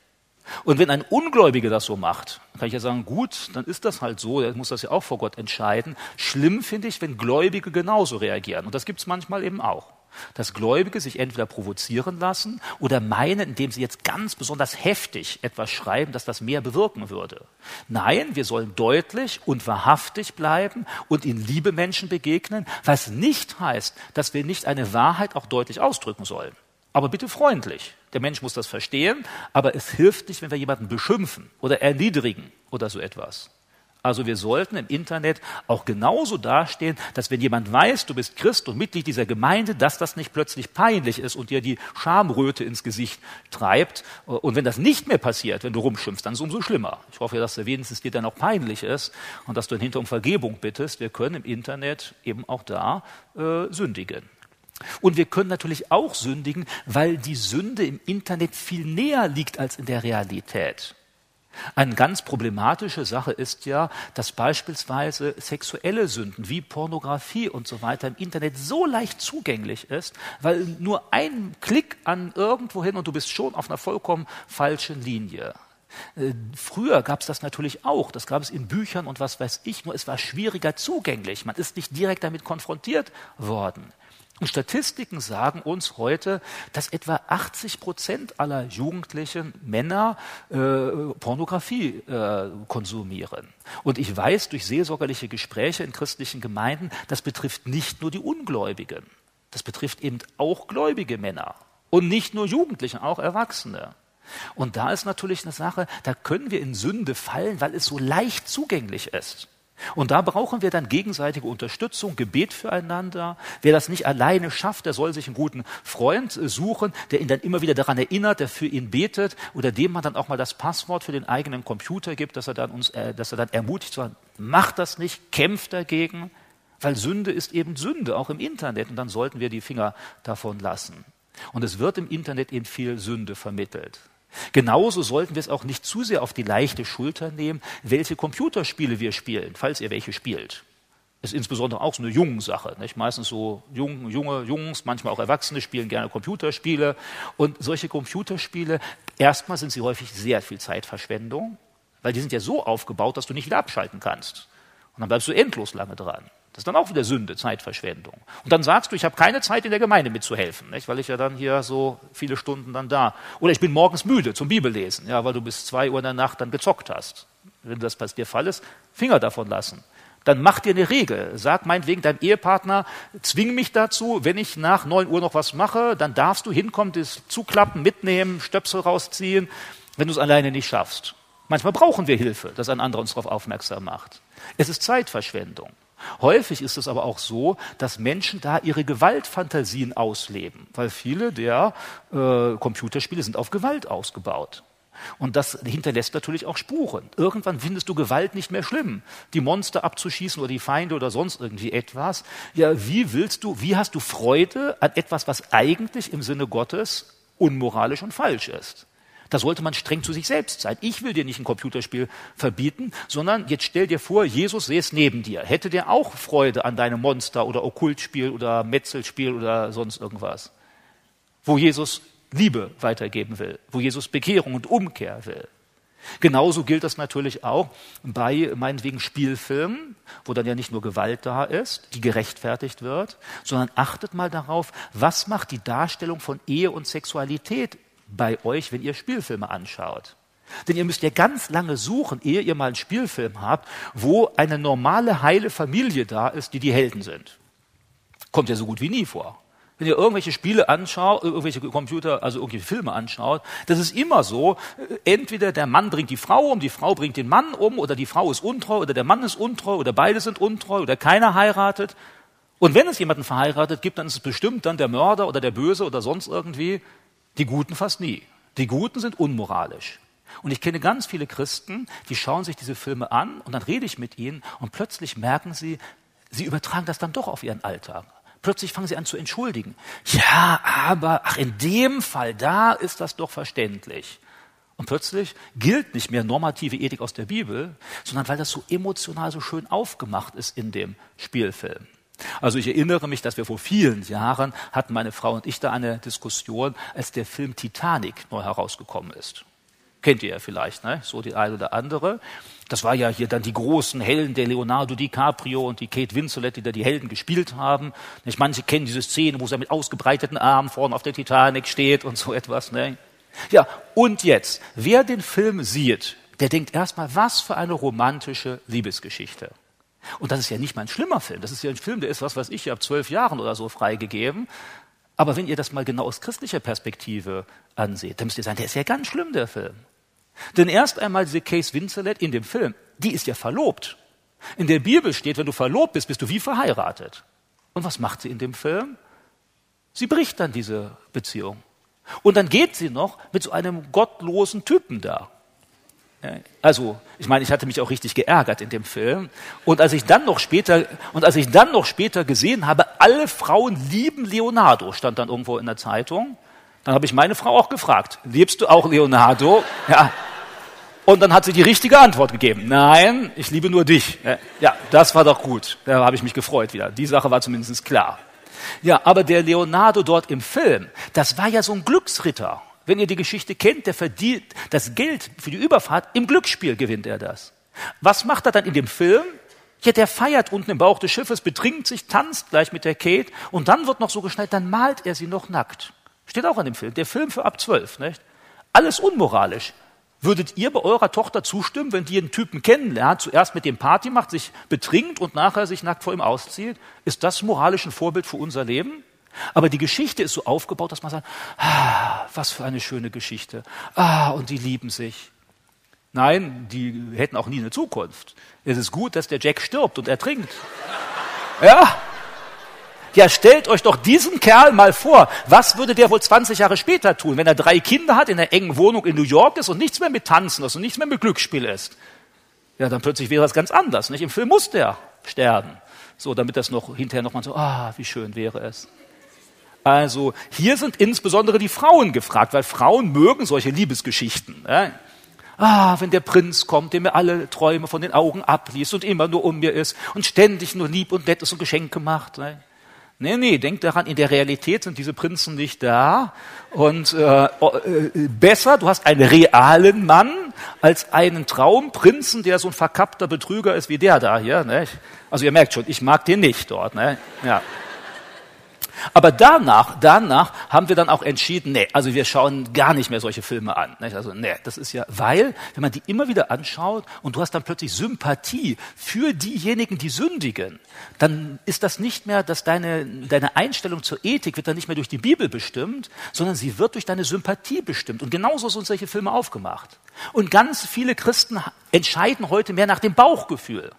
Und wenn ein Ungläubiger das so macht, kann ich ja sagen, gut, dann ist das halt so, er muss das ja auch vor Gott entscheiden. Schlimm finde ich, wenn Gläubige genauso reagieren. Und das gibt es manchmal eben auch dass Gläubige sich entweder provozieren lassen oder meinen, indem sie jetzt ganz besonders heftig etwas schreiben, dass das mehr bewirken würde. Nein, wir sollen deutlich und wahrhaftig bleiben und in Liebe Menschen begegnen, was nicht heißt, dass wir nicht eine Wahrheit auch deutlich ausdrücken sollen. Aber bitte freundlich. Der Mensch muss das verstehen, aber es hilft nicht, wenn wir jemanden beschimpfen oder erniedrigen oder so etwas. Also wir sollten im Internet auch genauso dastehen, dass wenn jemand weiß, du bist Christ und Mitglied dieser Gemeinde, dass das nicht plötzlich peinlich ist und dir die Schamröte ins Gesicht treibt. Und wenn das nicht mehr passiert, wenn du rumschimpfst, dann ist es umso schlimmer. Ich hoffe, dass es wenigstens dir dann auch peinlich ist und dass du hinter um Vergebung bittest. Wir können im Internet eben auch da äh, sündigen. Und wir können natürlich auch sündigen, weil die Sünde im Internet viel näher liegt als in der Realität. Eine ganz problematische Sache ist ja, dass beispielsweise sexuelle Sünden wie Pornografie und so weiter im Internet so leicht zugänglich ist, weil nur ein Klick an irgendwohin und du bist schon auf einer vollkommen falschen Linie. Äh, früher gab es das natürlich auch, das gab es in Büchern und was weiß ich, nur es war schwieriger zugänglich. Man ist nicht direkt damit konfrontiert worden. Und Statistiken sagen uns heute, dass etwa 80 Prozent aller jugendlichen Männer äh, Pornografie äh, konsumieren. Und ich weiß durch seelsorgerliche Gespräche in christlichen Gemeinden, das betrifft nicht nur die Ungläubigen. Das betrifft eben auch gläubige Männer. Und nicht nur Jugendliche, auch Erwachsene. Und da ist natürlich eine Sache, da können wir in Sünde fallen, weil es so leicht zugänglich ist. Und da brauchen wir dann gegenseitige Unterstützung, Gebet füreinander. Wer das nicht alleine schafft, der soll sich einen guten Freund äh, suchen, der ihn dann immer wieder daran erinnert, der für ihn betet oder dem man dann auch mal das Passwort für den eigenen Computer gibt, dass er dann uns, äh, dass er dann ermutigt, zu sagen, macht das nicht, kämpft dagegen, weil Sünde ist eben Sünde, auch im Internet. Und dann sollten wir die Finger davon lassen. Und es wird im Internet eben viel Sünde vermittelt. Genauso sollten wir es auch nicht zu sehr auf die leichte Schulter nehmen, welche Computerspiele wir spielen, falls ihr welche spielt. Das ist insbesondere auch so eine jungen Sache. Nicht? Meistens so jung, junge Jungs, manchmal auch Erwachsene spielen gerne Computerspiele. Und solche Computerspiele, erstmal sind sie häufig sehr viel Zeitverschwendung, weil die sind ja so aufgebaut, dass du nicht wieder abschalten kannst. Und dann bleibst du endlos lange dran. Das ist dann auch wieder Sünde, Zeitverschwendung. Und dann sagst du, ich habe keine Zeit in der Gemeinde mitzuhelfen, nicht? weil ich ja dann hier so viele Stunden dann da. Oder ich bin morgens müde zum Bibellesen, ja, weil du bis zwei Uhr in der Nacht dann gezockt hast. Wenn das bei dir Fall ist, Finger davon lassen. Dann mach dir eine Regel. Sag meinetwegen deinem Ehepartner, zwing mich dazu, wenn ich nach neun Uhr noch was mache, dann darfst du hinkommen, das zuklappen, mitnehmen, Stöpsel rausziehen, wenn du es alleine nicht schaffst. Manchmal brauchen wir Hilfe, dass ein anderer uns darauf aufmerksam macht. Es ist Zeitverschwendung. Häufig ist es aber auch so, dass Menschen da ihre Gewaltfantasien ausleben, weil viele der äh, Computerspiele sind auf Gewalt ausgebaut. Und das hinterlässt natürlich auch Spuren. Irgendwann findest du Gewalt nicht mehr schlimm. Die Monster abzuschießen oder die Feinde oder sonst irgendwie etwas. Ja, wie willst du, wie hast du Freude an etwas, was eigentlich im Sinne Gottes unmoralisch und falsch ist? Da sollte man streng zu sich selbst sein. Ich will dir nicht ein Computerspiel verbieten, sondern jetzt stell dir vor, Jesus säß neben dir. Hätte der auch Freude an deinem Monster oder Okkultspiel oder Metzelspiel oder sonst irgendwas? Wo Jesus Liebe weitergeben will, wo Jesus Bekehrung und Umkehr will. Genauso gilt das natürlich auch bei meinetwegen Spielfilmen, wo dann ja nicht nur Gewalt da ist, die gerechtfertigt wird, sondern achtet mal darauf, was macht die Darstellung von Ehe und Sexualität bei euch, wenn ihr Spielfilme anschaut. Denn ihr müsst ja ganz lange suchen, ehe ihr mal einen Spielfilm habt, wo eine normale, heile Familie da ist, die die Helden sind. Kommt ja so gut wie nie vor. Wenn ihr irgendwelche Spiele anschaut, irgendwelche Computer, also irgendwelche Filme anschaut, das ist immer so, entweder der Mann bringt die Frau um, die Frau bringt den Mann um, oder die Frau ist untreu, oder der Mann ist untreu, oder beide sind untreu, oder keiner heiratet. Und wenn es jemanden verheiratet gibt, dann ist es bestimmt dann der Mörder oder der Böse oder sonst irgendwie. Die Guten fast nie. Die Guten sind unmoralisch. Und ich kenne ganz viele Christen, die schauen sich diese Filme an und dann rede ich mit ihnen und plötzlich merken sie, sie übertragen das dann doch auf ihren Alltag. Plötzlich fangen sie an zu entschuldigen. Ja, aber ach, in dem Fall, da ist das doch verständlich. Und plötzlich gilt nicht mehr normative Ethik aus der Bibel, sondern weil das so emotional so schön aufgemacht ist in dem Spielfilm. Also ich erinnere mich, dass wir vor vielen Jahren hatten meine Frau und ich da eine Diskussion, als der Film Titanic neu herausgekommen ist. Kennt ihr ja vielleicht, ne? so die eine oder andere. Das war ja hier dann die großen Helden, der Leonardo DiCaprio und die Kate Winslet, die da die Helden gespielt haben. Nicht? Manche kennen diese Szene, wo sie mit ausgebreiteten Armen vorne auf der Titanic steht und so etwas. Ne? Ja, und jetzt, wer den Film sieht, der denkt erstmal, was für eine romantische Liebesgeschichte. Und das ist ja nicht mal ein schlimmer Film. Das ist ja ein Film, der ist, was weiß ich, ab zwölf Jahren oder so freigegeben. Aber wenn ihr das mal genau aus christlicher Perspektive anseht, dann müsst ihr sagen, der ist ja ganz schlimm, der Film. Denn erst einmal diese Case Winslet in dem Film, die ist ja verlobt. In der Bibel steht, wenn du verlobt bist, bist du wie verheiratet. Und was macht sie in dem Film? Sie bricht dann diese Beziehung. Und dann geht sie noch mit so einem gottlosen Typen da. Also, ich meine, ich hatte mich auch richtig geärgert in dem Film. Und als ich dann noch später, und als ich dann noch später gesehen habe, alle Frauen lieben Leonardo, stand dann irgendwo in der Zeitung. Dann habe ich meine Frau auch gefragt, liebst du auch Leonardo? Ja. Und dann hat sie die richtige Antwort gegeben. Nein, ich liebe nur dich. Ja, das war doch gut. Da habe ich mich gefreut wieder. Die Sache war zumindest klar. Ja, aber der Leonardo dort im Film, das war ja so ein Glücksritter. Wenn ihr die Geschichte kennt, der verdient das Geld für die Überfahrt, im Glücksspiel gewinnt er das. Was macht er dann in dem Film? Ja, der feiert unten im Bauch des Schiffes, betrinkt sich, tanzt gleich mit der Kate und dann wird noch so geschneit, dann malt er sie noch nackt. Steht auch an dem Film. Der Film für ab zwölf, nicht? Alles unmoralisch. Würdet ihr bei eurer Tochter zustimmen, wenn die einen Typen kennenlernt, zuerst mit dem Party macht, sich betrinkt und nachher sich nackt vor ihm auszieht? Ist das moralisch ein Vorbild für unser Leben? Aber die Geschichte ist so aufgebaut, dass man sagt, ah, was für eine schöne Geschichte. Ah, und die lieben sich. Nein, die hätten auch nie eine Zukunft. Es ist gut, dass der Jack stirbt und ertrinkt. Ja. Ja, stellt euch doch diesen Kerl mal vor. Was würde der wohl 20 Jahre später tun, wenn er drei Kinder hat, in einer engen Wohnung in New York ist und nichts mehr mit Tanzen ist und nichts mehr mit Glücksspiel ist? Ja, dann plötzlich wäre das ganz anders. Nicht? Im Film muss der sterben. So, damit das noch hinterher nochmal so, ah, wie schön wäre es. Also hier sind insbesondere die Frauen gefragt, weil Frauen mögen solche Liebesgeschichten. Ja? Ah, wenn der Prinz kommt, der mir alle Träume von den Augen abliest und immer nur um mir ist und ständig nur lieb und nett ist und Geschenke macht. Ne? Nee, nee, denk daran, in der Realität sind diese Prinzen nicht da. Und äh, äh, besser, du hast einen realen Mann als einen Traumprinzen, der so ein verkappter Betrüger ist wie der da hier. Ne? Also ihr merkt schon, ich mag den nicht dort. Ne? Ja. Aber danach, danach haben wir dann auch entschieden, nee, also wir schauen gar nicht mehr solche Filme an. Nicht? Also nee, das ist ja, weil, wenn man die immer wieder anschaut und du hast dann plötzlich Sympathie für diejenigen, die sündigen, dann ist das nicht mehr, dass deine, deine Einstellung zur Ethik wird dann nicht mehr durch die Bibel bestimmt, sondern sie wird durch deine Sympathie bestimmt. Und genauso sind solche Filme aufgemacht. Und ganz viele Christen entscheiden heute mehr nach dem Bauchgefühl.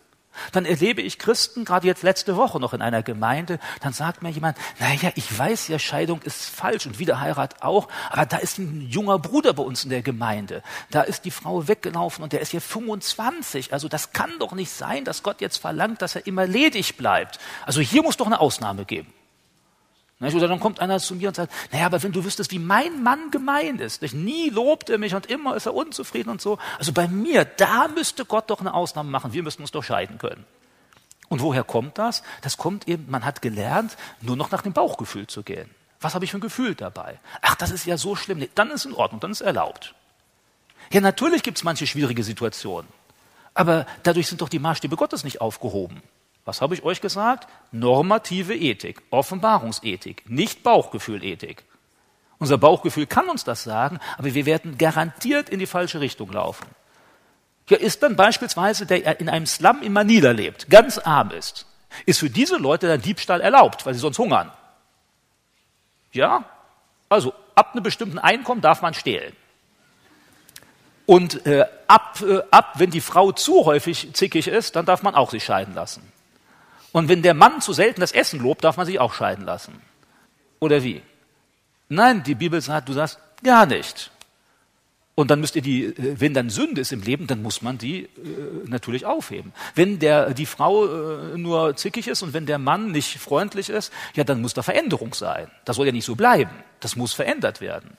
Dann erlebe ich Christen, gerade jetzt letzte Woche noch in einer Gemeinde, dann sagt mir jemand, naja, ich weiß ja, Scheidung ist falsch und Wiederheirat auch, aber da ist ein junger Bruder bei uns in der Gemeinde. Da ist die Frau weggelaufen und der ist hier 25. Also das kann doch nicht sein, dass Gott jetzt verlangt, dass er immer ledig bleibt. Also hier muss doch eine Ausnahme geben. Oder dann kommt einer zu mir und sagt, naja, aber wenn du wüsstest, wie mein Mann gemeint ist, nicht? nie lobt er mich und immer ist er unzufrieden und so. Also bei mir, da müsste Gott doch eine Ausnahme machen. Wir müssten uns doch scheiden können. Und woher kommt das? Das kommt eben, man hat gelernt, nur noch nach dem Bauchgefühl zu gehen. Was habe ich für ein Gefühl dabei? Ach, das ist ja so schlimm. Nee, dann ist in Ordnung, dann ist erlaubt. Ja, natürlich gibt es manche schwierige Situationen. Aber dadurch sind doch die Maßstäbe Gottes nicht aufgehoben. Was habe ich euch gesagt? Normative Ethik, Offenbarungsethik, nicht Bauchgefühlethik. Unser Bauchgefühl kann uns das sagen, aber wir werden garantiert in die falsche Richtung laufen. Ja, ist dann beispielsweise, der in einem Slum in Manila lebt, ganz arm ist, ist für diese Leute der Diebstahl erlaubt, weil sie sonst hungern. Ja? Also, ab einem bestimmten Einkommen darf man stehlen. Und äh, ab, äh, ab, wenn die Frau zu häufig zickig ist, dann darf man auch sich scheiden lassen. Und wenn der Mann zu selten das Essen lobt, darf man sich auch scheiden lassen. Oder wie? Nein, die Bibel sagt, du sagst gar nicht. Und dann müsst ihr die, äh, wenn dann Sünde ist im Leben, dann muss man die äh, natürlich aufheben. Wenn der, die Frau äh, nur zickig ist und wenn der Mann nicht freundlich ist, ja, dann muss da Veränderung sein. Das soll ja nicht so bleiben. Das muss verändert werden.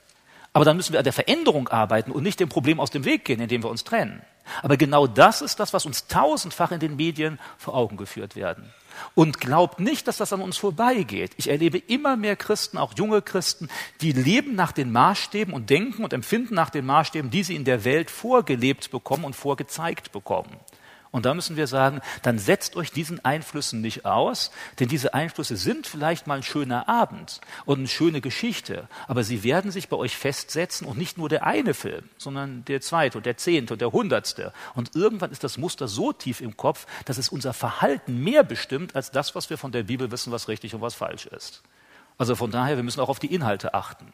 Aber dann müssen wir an der Veränderung arbeiten und nicht dem Problem aus dem Weg gehen, indem wir uns trennen. Aber genau das ist das, was uns tausendfach in den Medien vor Augen geführt werden. Und glaubt nicht, dass das an uns vorbeigeht. Ich erlebe immer mehr Christen, auch junge Christen, die leben nach den Maßstäben und denken und empfinden nach den Maßstäben, die sie in der Welt vorgelebt bekommen und vorgezeigt bekommen. Und da müssen wir sagen, dann setzt euch diesen Einflüssen nicht aus, denn diese Einflüsse sind vielleicht mal ein schöner Abend und eine schöne Geschichte, aber sie werden sich bei euch festsetzen und nicht nur der eine Film, sondern der zweite und der zehnte und der hundertste. Und irgendwann ist das Muster so tief im Kopf, dass es unser Verhalten mehr bestimmt als das, was wir von der Bibel wissen, was richtig und was falsch ist. Also von daher, wir müssen auch auf die Inhalte achten.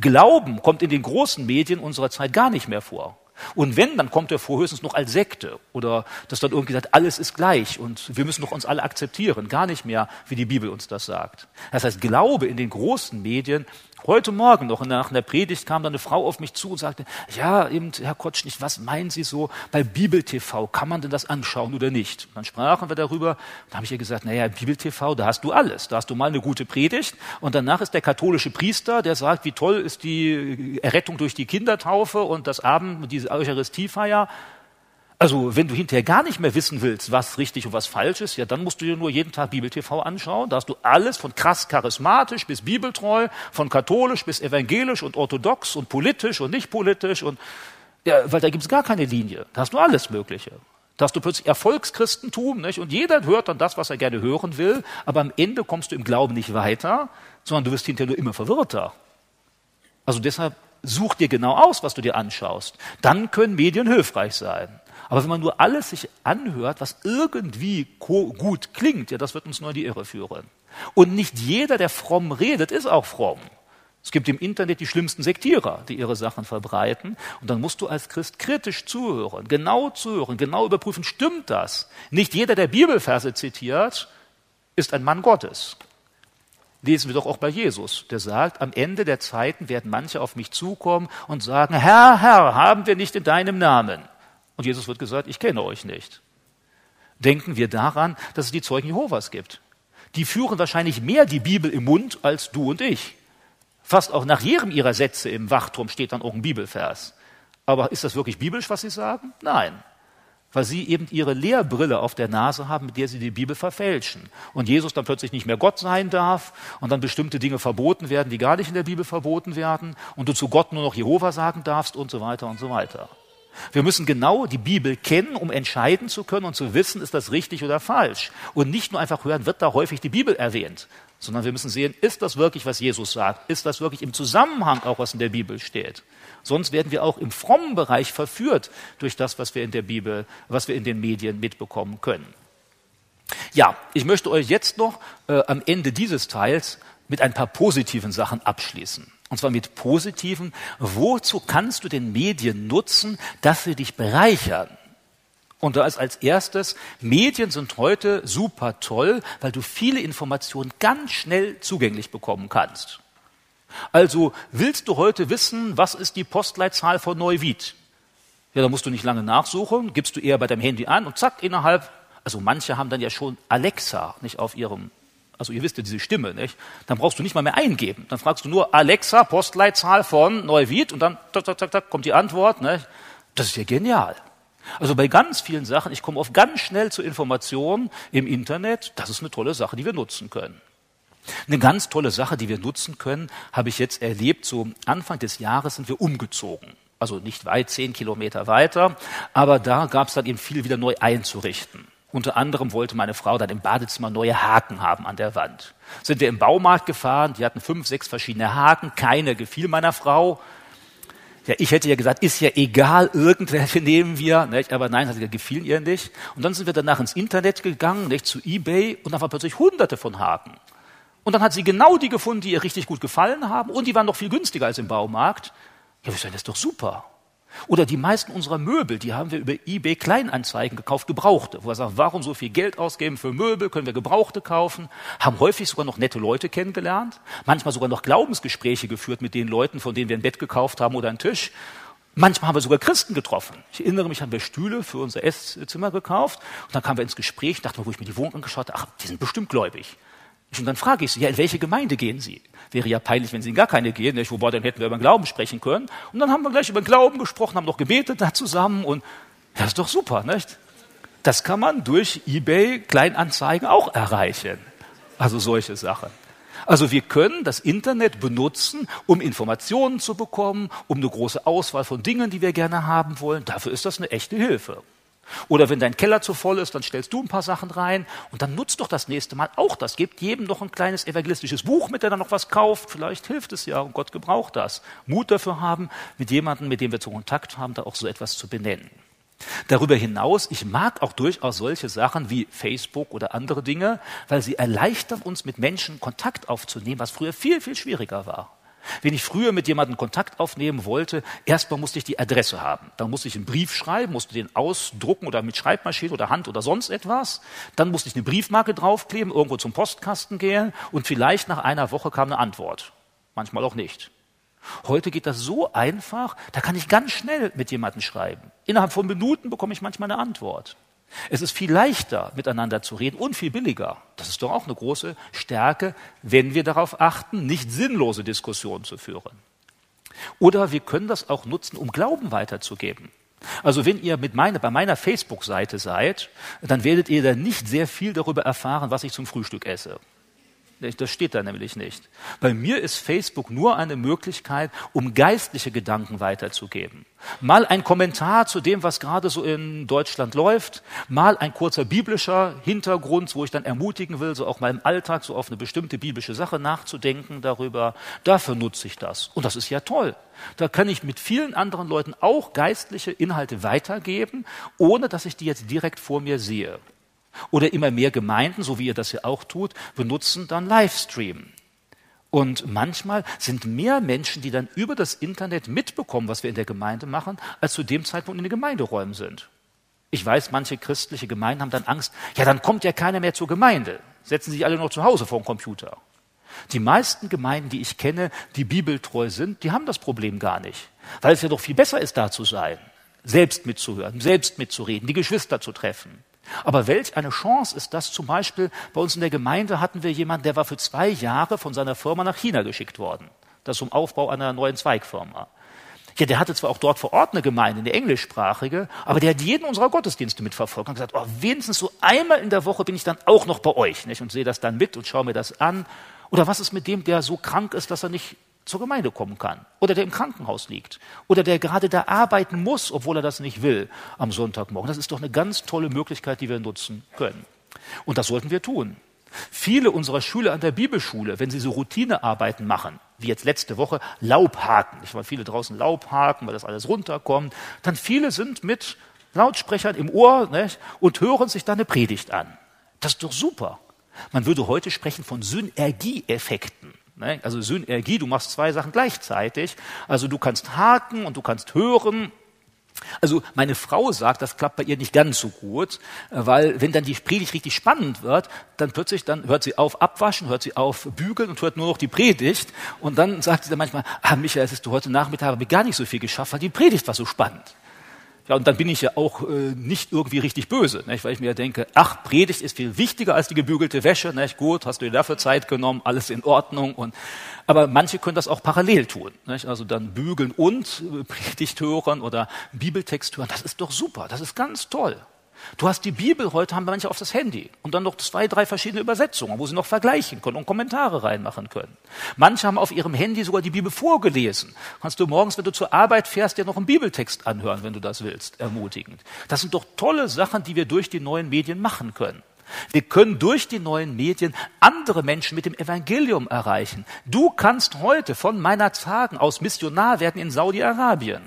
Glauben kommt in den großen Medien unserer Zeit gar nicht mehr vor. Und wenn, dann kommt er vor höchstens noch als Sekte oder dass dann irgendwie sagt, alles ist gleich und wir müssen doch uns alle akzeptieren, gar nicht mehr, wie die Bibel uns das sagt. Das heißt, Glaube in den großen Medien Heute Morgen noch nach einer Predigt kam da eine Frau auf mich zu und sagte, ja, eben, Herr Kotschnich, was meinen Sie so bei Bibel TV? Kann man denn das anschauen oder nicht? Und dann sprachen wir darüber. Da habe ich ihr gesagt, naja, Bibel TV, da hast du alles. Da hast du mal eine gute Predigt und danach ist der katholische Priester, der sagt, wie toll ist die Errettung durch die Kindertaufe und das Abend, diese Eucharistiefeier. Also, wenn du hinterher gar nicht mehr wissen willst, was richtig und was falsch ist, ja, dann musst du dir nur jeden Tag Bibel TV anschauen. Da hast du alles von krass charismatisch bis bibeltreu, von katholisch bis evangelisch und orthodox und politisch und nicht politisch und, ja, weil da gibt's gar keine Linie. Da hast du alles Mögliche. Da hast du plötzlich Erfolgschristentum, nicht? Und jeder hört dann das, was er gerne hören will, aber am Ende kommst du im Glauben nicht weiter, sondern du wirst hinterher nur immer verwirrter. Also deshalb such dir genau aus, was du dir anschaust. Dann können Medien hilfreich sein. Aber wenn man nur alles sich anhört, was irgendwie gut klingt, ja, das wird uns nur in die Irre führen. Und nicht jeder, der fromm redet, ist auch fromm. Es gibt im Internet die schlimmsten Sektierer, die ihre Sachen verbreiten. Und dann musst du als Christ kritisch zuhören, genau zuhören, genau überprüfen, stimmt das? Nicht jeder, der Bibelverse zitiert, ist ein Mann Gottes. Lesen wir doch auch bei Jesus, der sagt, am Ende der Zeiten werden manche auf mich zukommen und sagen, Herr, Herr, haben wir nicht in deinem Namen und Jesus wird gesagt, ich kenne euch nicht. Denken wir daran, dass es die Zeugen Jehovas gibt. Die führen wahrscheinlich mehr die Bibel im Mund als du und ich. Fast auch nach jedem ihrer Sätze im Wachturm steht dann auch ein Bibelvers. Aber ist das wirklich biblisch, was sie sagen? Nein. weil sie eben ihre Lehrbrille auf der Nase haben, mit der sie die Bibel verfälschen. Und Jesus dann plötzlich nicht mehr Gott sein darf und dann bestimmte Dinge verboten werden, die gar nicht in der Bibel verboten werden und du zu Gott nur noch Jehova sagen darfst und so weiter und so weiter. Wir müssen genau die Bibel kennen, um entscheiden zu können und zu wissen, ist das richtig oder falsch. Und nicht nur einfach hören, wird da häufig die Bibel erwähnt, sondern wir müssen sehen, ist das wirklich, was Jesus sagt? Ist das wirklich im Zusammenhang auch, was in der Bibel steht? Sonst werden wir auch im frommen Bereich verführt durch das, was wir in der Bibel, was wir in den Medien mitbekommen können. Ja, ich möchte euch jetzt noch äh, am Ende dieses Teils mit ein paar positiven Sachen abschließen. Und zwar mit positiven, wozu kannst du den Medien nutzen, dass sie dich bereichern? Und da ist als erstes, Medien sind heute super toll, weil du viele Informationen ganz schnell zugänglich bekommen kannst. Also willst du heute wissen, was ist die Postleitzahl von Neuwied? Ja, da musst du nicht lange nachsuchen, gibst du eher bei deinem Handy an und zack, innerhalb, also manche haben dann ja schon Alexa nicht auf ihrem, also ihr wisst ja diese Stimme, nicht? Dann brauchst du nicht mal mehr eingeben. Dann fragst du nur Alexa, Postleitzahl von Neuwied und dann tak, tak, tak, tak, kommt die Antwort, nicht? Das ist ja genial. Also bei ganz vielen Sachen, ich komme oft ganz schnell zu Informationen im Internet, das ist eine tolle Sache, die wir nutzen können. Eine ganz tolle Sache, die wir nutzen können, habe ich jetzt erlebt. So Anfang des Jahres sind wir umgezogen. Also nicht weit, zehn Kilometer weiter. Aber da gab es dann eben viel wieder neu einzurichten. Unter anderem wollte meine Frau dann im Badezimmer neue Haken haben an der Wand. Sind wir im Baumarkt gefahren, die hatten fünf, sechs verschiedene Haken, keine gefiel meiner Frau. Ja, ich hätte ja gesagt, ist ja egal, irgendwelche nehmen wir, nicht? aber nein, hat gefielen ihr nicht. Und dann sind wir danach ins Internet gegangen, nicht, zu eBay, und da waren plötzlich hunderte von Haken. Und dann hat sie genau die gefunden, die ihr richtig gut gefallen haben und die waren noch viel günstiger als im Baumarkt. Ja, wir sagen, das ist doch super. Oder die meisten unserer Möbel, die haben wir über eBay Kleinanzeigen gekauft, gebrauchte. Wo wir sagen, warum so viel Geld ausgeben für Möbel, können wir gebrauchte kaufen, haben häufig sogar noch nette Leute kennengelernt, manchmal sogar noch Glaubensgespräche geführt mit den Leuten, von denen wir ein Bett gekauft haben oder einen Tisch. Manchmal haben wir sogar Christen getroffen. Ich erinnere mich, haben wir Stühle für unser Esszimmer gekauft und dann kamen wir ins Gespräch, dachten wir, wo ich mir die Wohnung angeschaut habe, ach, die sind bestimmt gläubig. Und dann frage ich sie, ja, in welche Gemeinde gehen Sie? Wäre ja peinlich, wenn Sie in gar keine gehen, nicht? wobei dann hätten wir über den Glauben sprechen können. Und dann haben wir gleich über den Glauben gesprochen, haben noch gebetet da zusammen und das ist doch super, nicht? Das kann man durch eBay Kleinanzeigen auch erreichen. Also solche Sachen. Also wir können das Internet benutzen, um Informationen zu bekommen, um eine große Auswahl von Dingen, die wir gerne haben wollen. Dafür ist das eine echte Hilfe. Oder wenn dein Keller zu voll ist, dann stellst du ein paar Sachen rein und dann nutzt doch das nächste Mal auch das. Gebt jedem noch ein kleines evangelistisches Buch, mit dem er noch was kauft. Vielleicht hilft es ja und Gott gebraucht das. Mut dafür haben, mit jemandem, mit dem wir zu Kontakt haben, da auch so etwas zu benennen. Darüber hinaus, ich mag auch durchaus solche Sachen wie Facebook oder andere Dinge, weil sie erleichtern uns, mit Menschen Kontakt aufzunehmen, was früher viel, viel schwieriger war. Wenn ich früher mit jemandem Kontakt aufnehmen wollte, erstmal musste ich die Adresse haben. Dann musste ich einen Brief schreiben, musste den ausdrucken oder mit Schreibmaschine oder Hand oder sonst etwas. Dann musste ich eine Briefmarke draufkleben, irgendwo zum Postkasten gehen und vielleicht nach einer Woche kam eine Antwort. Manchmal auch nicht. Heute geht das so einfach, da kann ich ganz schnell mit jemandem schreiben. Innerhalb von Minuten bekomme ich manchmal eine Antwort. Es ist viel leichter, miteinander zu reden und viel billiger. Das ist doch auch eine große Stärke, wenn wir darauf achten, nicht sinnlose Diskussionen zu führen. Oder wir können das auch nutzen, um Glauben weiterzugeben. Also wenn ihr mit meine, bei meiner Facebook-Seite seid, dann werdet ihr da nicht sehr viel darüber erfahren, was ich zum Frühstück esse. Das steht da nämlich nicht. Bei mir ist Facebook nur eine Möglichkeit, um geistliche Gedanken weiterzugeben. Mal ein Kommentar zu dem, was gerade so in Deutschland läuft, mal ein kurzer biblischer Hintergrund, wo ich dann ermutigen will, so auch mal im Alltag so auf eine bestimmte biblische Sache nachzudenken darüber. Dafür nutze ich das. Und das ist ja toll. Da kann ich mit vielen anderen Leuten auch geistliche Inhalte weitergeben, ohne dass ich die jetzt direkt vor mir sehe. Oder immer mehr Gemeinden, so wie ihr das ja auch tut, benutzen dann Livestream. Und manchmal sind mehr Menschen, die dann über das Internet mitbekommen, was wir in der Gemeinde machen, als zu dem Zeitpunkt in den Gemeinderäumen sind. Ich weiß, manche christliche Gemeinden haben dann Angst, ja, dann kommt ja keiner mehr zur Gemeinde. Setzen sich alle noch zu Hause vor dem Computer. Die meisten Gemeinden, die ich kenne, die bibeltreu sind, die haben das Problem gar nicht. Weil es ja doch viel besser ist, da zu sein, selbst mitzuhören, selbst mitzureden, die Geschwister zu treffen. Aber welch eine Chance ist das zum Beispiel, bei uns in der Gemeinde hatten wir jemanden, der war für zwei Jahre von seiner Firma nach China geschickt worden. Das zum Aufbau einer neuen Zweigfirma. Ja, der hatte zwar auch dort vor Ort eine Gemeinde, eine englischsprachige, aber der hat jeden unserer Gottesdienste mitverfolgt und gesagt, oh, wenigstens so einmal in der Woche bin ich dann auch noch bei euch nicht? und sehe das dann mit und schaue mir das an. Oder was ist mit dem, der so krank ist, dass er nicht zur Gemeinde kommen kann? Oder der im Krankenhaus liegt? Oder der gerade da arbeiten muss, obwohl er das nicht will am Sonntagmorgen? Das ist doch eine ganz tolle Möglichkeit, die wir nutzen können. Und das sollten wir tun. Viele unserer Schüler an der Bibelschule, wenn sie so Routinearbeiten machen, wie jetzt letzte Woche, Laubhaken, ich war viele draußen Laubhaken, weil das alles runterkommt, dann viele sind mit Lautsprechern im Ohr nicht, und hören sich da eine Predigt an. Das ist doch super. Man würde heute sprechen von Synergieeffekten. Also Synergie, du machst zwei Sachen gleichzeitig. Also du kannst haken und du kannst hören also meine Frau sagt, das klappt bei ihr nicht ganz so gut, weil wenn dann die Predigt richtig spannend wird, dann plötzlich dann hört sie auf abwaschen, hört sie auf bügeln und hört nur noch die Predigt und dann sagt sie dann manchmal, ah Michael, es ist du heute Nachmittag habe ich gar nicht so viel geschafft, weil die Predigt war so spannend. Ja, und dann bin ich ja auch äh, nicht irgendwie richtig böse, nicht? weil ich mir denke, ach, Predigt ist viel wichtiger als die gebügelte Wäsche. Nicht? Gut, hast du dir dafür Zeit genommen, alles in Ordnung. Und, aber manche können das auch parallel tun. Nicht? Also dann bügeln und äh, Predigt hören oder Bibeltext hören. Das ist doch super, das ist ganz toll. Du hast die Bibel, heute haben manche auf das Handy und dann noch zwei, drei verschiedene Übersetzungen, wo sie noch vergleichen können und Kommentare reinmachen können. Manche haben auf ihrem Handy sogar die Bibel vorgelesen. Kannst du morgens, wenn du zur Arbeit fährst, dir noch einen Bibeltext anhören, wenn du das willst, ermutigend. Das sind doch tolle Sachen, die wir durch die neuen Medien machen können. Wir können durch die neuen Medien andere Menschen mit dem Evangelium erreichen. Du kannst heute von meiner Zagen aus Missionar werden in Saudi-Arabien.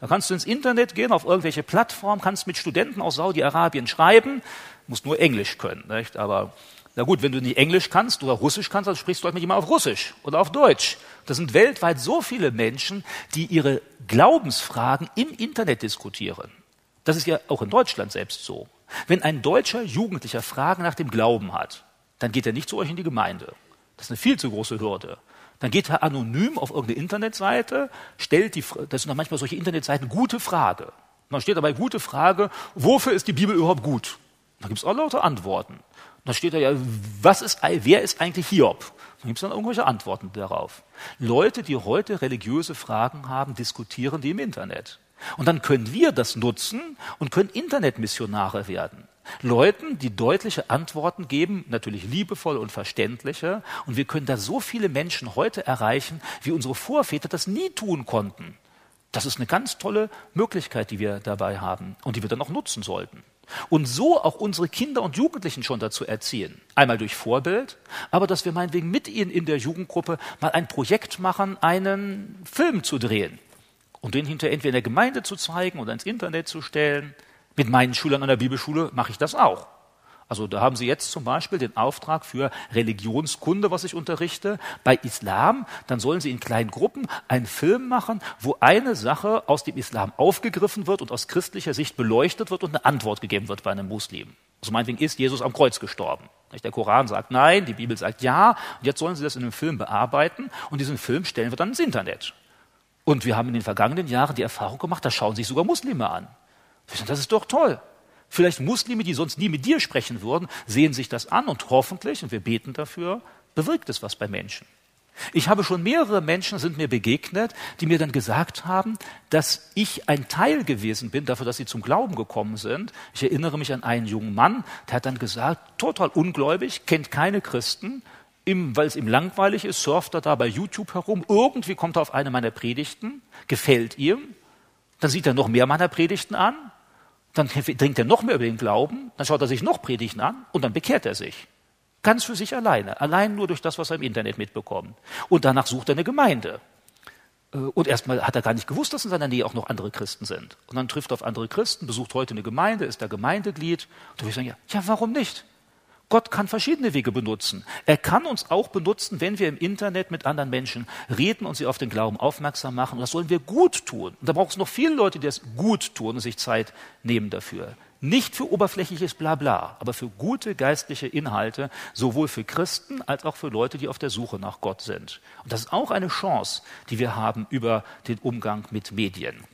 Da kannst du ins Internet gehen, auf irgendwelche Plattformen, kannst mit Studenten aus Saudi-Arabien schreiben, musst nur Englisch können. Nicht? Aber na gut, wenn du nicht Englisch kannst oder Russisch kannst, dann sprichst du halt mit jemandem auf Russisch oder auf Deutsch. Das sind weltweit so viele Menschen, die ihre Glaubensfragen im Internet diskutieren. Das ist ja auch in Deutschland selbst so. Wenn ein deutscher Jugendlicher Fragen nach dem Glauben hat, dann geht er nicht zu euch in die Gemeinde. Das ist eine viel zu große Hürde. Dann geht er anonym auf irgendeine Internetseite, stellt die, das sind dann manchmal solche Internetseiten, gute Frage. Und dann steht dabei gute Frage, wofür ist die Bibel überhaupt gut? Da gibt es auch lauter Antworten. Und dann steht da ja, was ist, wer ist eigentlich Hiob? Dann gibt es dann irgendwelche Antworten darauf. Leute, die heute religiöse Fragen haben, diskutieren die im Internet. Und dann können wir das nutzen und können Internetmissionare werden. Leuten, die deutliche Antworten geben, natürlich liebevoll und verständliche. Und wir können da so viele Menschen heute erreichen, wie unsere Vorväter das nie tun konnten. Das ist eine ganz tolle Möglichkeit, die wir dabei haben und die wir dann auch nutzen sollten. Und so auch unsere Kinder und Jugendlichen schon dazu erziehen. Einmal durch Vorbild, aber dass wir meinetwegen mit ihnen in der Jugendgruppe mal ein Projekt machen, einen Film zu drehen und den hinter entweder in der Gemeinde zu zeigen oder ins Internet zu stellen mit meinen Schülern an der Bibelschule mache ich das auch. Also da haben Sie jetzt zum Beispiel den Auftrag für Religionskunde, was ich unterrichte, bei Islam. Dann sollen Sie in kleinen Gruppen einen Film machen, wo eine Sache aus dem Islam aufgegriffen wird und aus christlicher Sicht beleuchtet wird und eine Antwort gegeben wird bei einem Muslim. Also meinetwegen ist Jesus am Kreuz gestorben. Der Koran sagt nein, die Bibel sagt ja. Und jetzt sollen Sie das in einem Film bearbeiten und diesen Film stellen wir dann ins Internet. Und wir haben in den vergangenen Jahren die Erfahrung gemacht, da schauen sich sogar Muslime an. Das ist doch toll. Vielleicht Muslime, die sonst nie mit dir sprechen würden, sehen sich das an und hoffentlich, und wir beten dafür, bewirkt es was bei Menschen. Ich habe schon mehrere Menschen sind mir begegnet, die mir dann gesagt haben, dass ich ein Teil gewesen bin dafür, dass sie zum Glauben gekommen sind. Ich erinnere mich an einen jungen Mann, der hat dann gesagt, total ungläubig, kennt keine Christen, weil es ihm langweilig ist, surft er da bei YouTube herum, irgendwie kommt er auf eine meiner Predigten, gefällt ihm, dann sieht er noch mehr meiner Predigten an, dann dringt er noch mehr über den Glauben, dann schaut er sich noch Predigten an und dann bekehrt er sich. Ganz für sich alleine, allein nur durch das, was er im Internet mitbekommt. Und danach sucht er eine Gemeinde. Äh, und erstmal hat er gar nicht gewusst, dass in seiner Nähe auch noch andere Christen sind. Und dann trifft er auf andere Christen, besucht heute eine Gemeinde, ist da Gemeindeglied. Und da würde ich sagen, ja, ja, warum nicht? Gott kann verschiedene Wege benutzen. Er kann uns auch benutzen, wenn wir im Internet mit anderen Menschen reden und sie auf den Glauben aufmerksam machen. Und das sollen wir gut tun. Und da braucht es noch viele Leute, die das gut tun und sich Zeit nehmen dafür. Nicht für oberflächliches Blabla, aber für gute geistliche Inhalte, sowohl für Christen als auch für Leute, die auf der Suche nach Gott sind. Und das ist auch eine Chance, die wir haben über den Umgang mit Medien.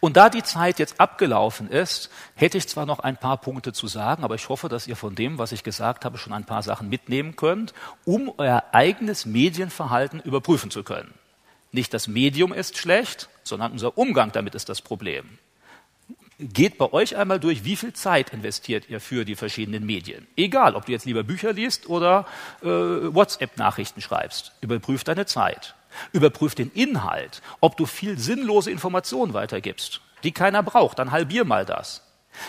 Und da die Zeit jetzt abgelaufen ist, hätte ich zwar noch ein paar Punkte zu sagen, aber ich hoffe, dass ihr von dem, was ich gesagt habe, schon ein paar Sachen mitnehmen könnt, um euer eigenes Medienverhalten überprüfen zu können. Nicht das Medium ist schlecht, sondern unser Umgang damit ist das Problem. Geht bei euch einmal durch, wie viel Zeit investiert ihr für die verschiedenen Medien? Egal, ob du jetzt lieber Bücher liest oder äh, WhatsApp-Nachrichten schreibst. Überprüf deine Zeit. Überprüf den Inhalt, ob du viel sinnlose Informationen weitergibst, die keiner braucht. Dann halbier mal das.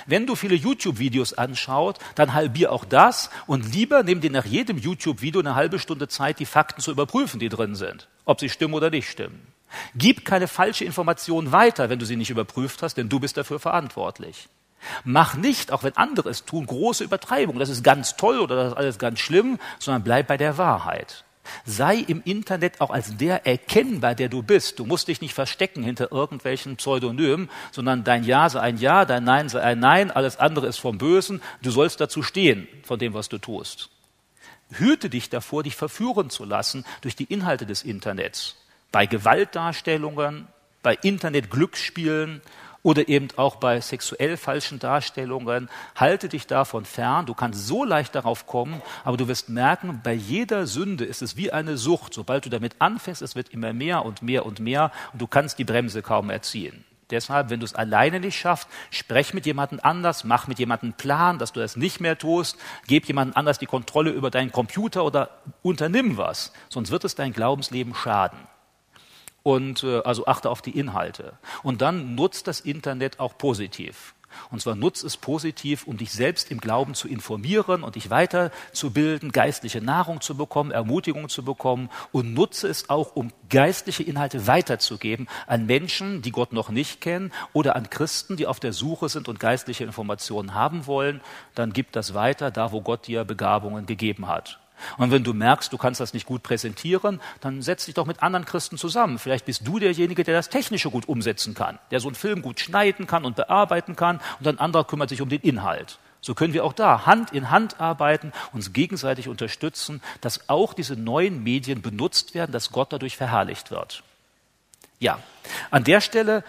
Wenn du viele YouTube-Videos anschaut, dann halbier auch das und lieber nimm dir nach jedem YouTube-Video eine halbe Stunde Zeit, die Fakten zu überprüfen, die drin sind, ob sie stimmen oder nicht stimmen. Gib keine falsche Information weiter, wenn du sie nicht überprüft hast, denn du bist dafür verantwortlich. Mach nicht, auch wenn andere es tun, große Übertreibungen. Das ist ganz toll oder das ist alles ganz schlimm, sondern bleib bei der Wahrheit. Sei im Internet auch als der erkennbar, der du bist. Du musst dich nicht verstecken hinter irgendwelchen Pseudonymen, sondern dein Ja sei ein Ja, dein Nein sei ein Nein, alles andere ist vom Bösen. Du sollst dazu stehen, von dem, was du tust. Hüte dich davor, dich verführen zu lassen durch die Inhalte des Internets bei Gewaltdarstellungen, bei Internet-Glücksspielen oder eben auch bei sexuell falschen Darstellungen. Halte dich davon fern. Du kannst so leicht darauf kommen, aber du wirst merken, bei jeder Sünde ist es wie eine Sucht. Sobald du damit anfängst, es wird immer mehr und mehr und mehr und du kannst die Bremse kaum erziehen. Deshalb, wenn du es alleine nicht schaffst, sprech mit jemandem anders, mach mit jemandem einen Plan, dass du das nicht mehr tust, gib jemandem anders die Kontrolle über deinen Computer oder unternimm was, sonst wird es dein Glaubensleben schaden und äh, also achte auf die Inhalte. Und dann nutzt das Internet auch positiv. Und zwar nutzt es positiv, um dich selbst im Glauben zu informieren und dich weiterzubilden, geistliche Nahrung zu bekommen, Ermutigung zu bekommen und nutze es auch, um geistliche Inhalte weiterzugeben an Menschen, die Gott noch nicht kennen oder an Christen, die auf der Suche sind und geistliche Informationen haben wollen. Dann gib das weiter, da wo Gott dir Begabungen gegeben hat. Und wenn du merkst, du kannst das nicht gut präsentieren, dann setz dich doch mit anderen Christen zusammen. Vielleicht bist du derjenige, der das Technische gut umsetzen kann, der so einen Film gut schneiden kann und bearbeiten kann und ein anderer kümmert sich um den Inhalt. So können wir auch da Hand in Hand arbeiten, uns gegenseitig unterstützen, dass auch diese neuen Medien benutzt werden, dass Gott dadurch verherrlicht wird. Ja, an der Stelle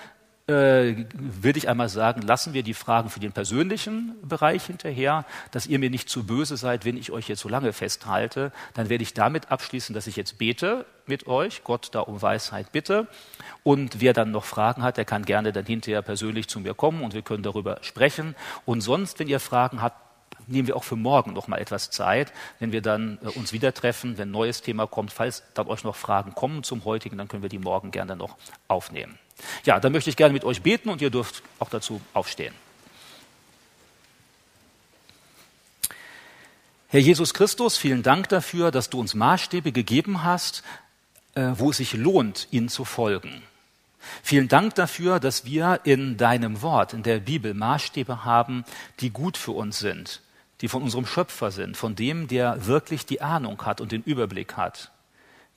äh, würde ich einmal sagen, lassen wir die Fragen für den persönlichen Bereich hinterher, dass ihr mir nicht zu böse seid, wenn ich euch jetzt so lange festhalte. Dann werde ich damit abschließen, dass ich jetzt bete mit euch, Gott da um Weisheit bitte. Und wer dann noch Fragen hat, der kann gerne dann hinterher persönlich zu mir kommen und wir können darüber sprechen. Und sonst, wenn ihr Fragen habt, nehmen wir auch für morgen noch mal etwas Zeit, wenn wir dann äh, uns wieder treffen, wenn ein neues Thema kommt. Falls dann euch noch Fragen kommen zum heutigen, dann können wir die morgen gerne noch aufnehmen. Ja, dann möchte ich gerne mit euch beten und ihr dürft auch dazu aufstehen. Herr Jesus Christus, vielen Dank dafür, dass du uns Maßstäbe gegeben hast, äh, wo es sich lohnt, ihnen zu folgen. Vielen Dank dafür, dass wir in deinem Wort, in der Bibel Maßstäbe haben, die gut für uns sind, die von unserem Schöpfer sind, von dem, der wirklich die Ahnung hat und den Überblick hat.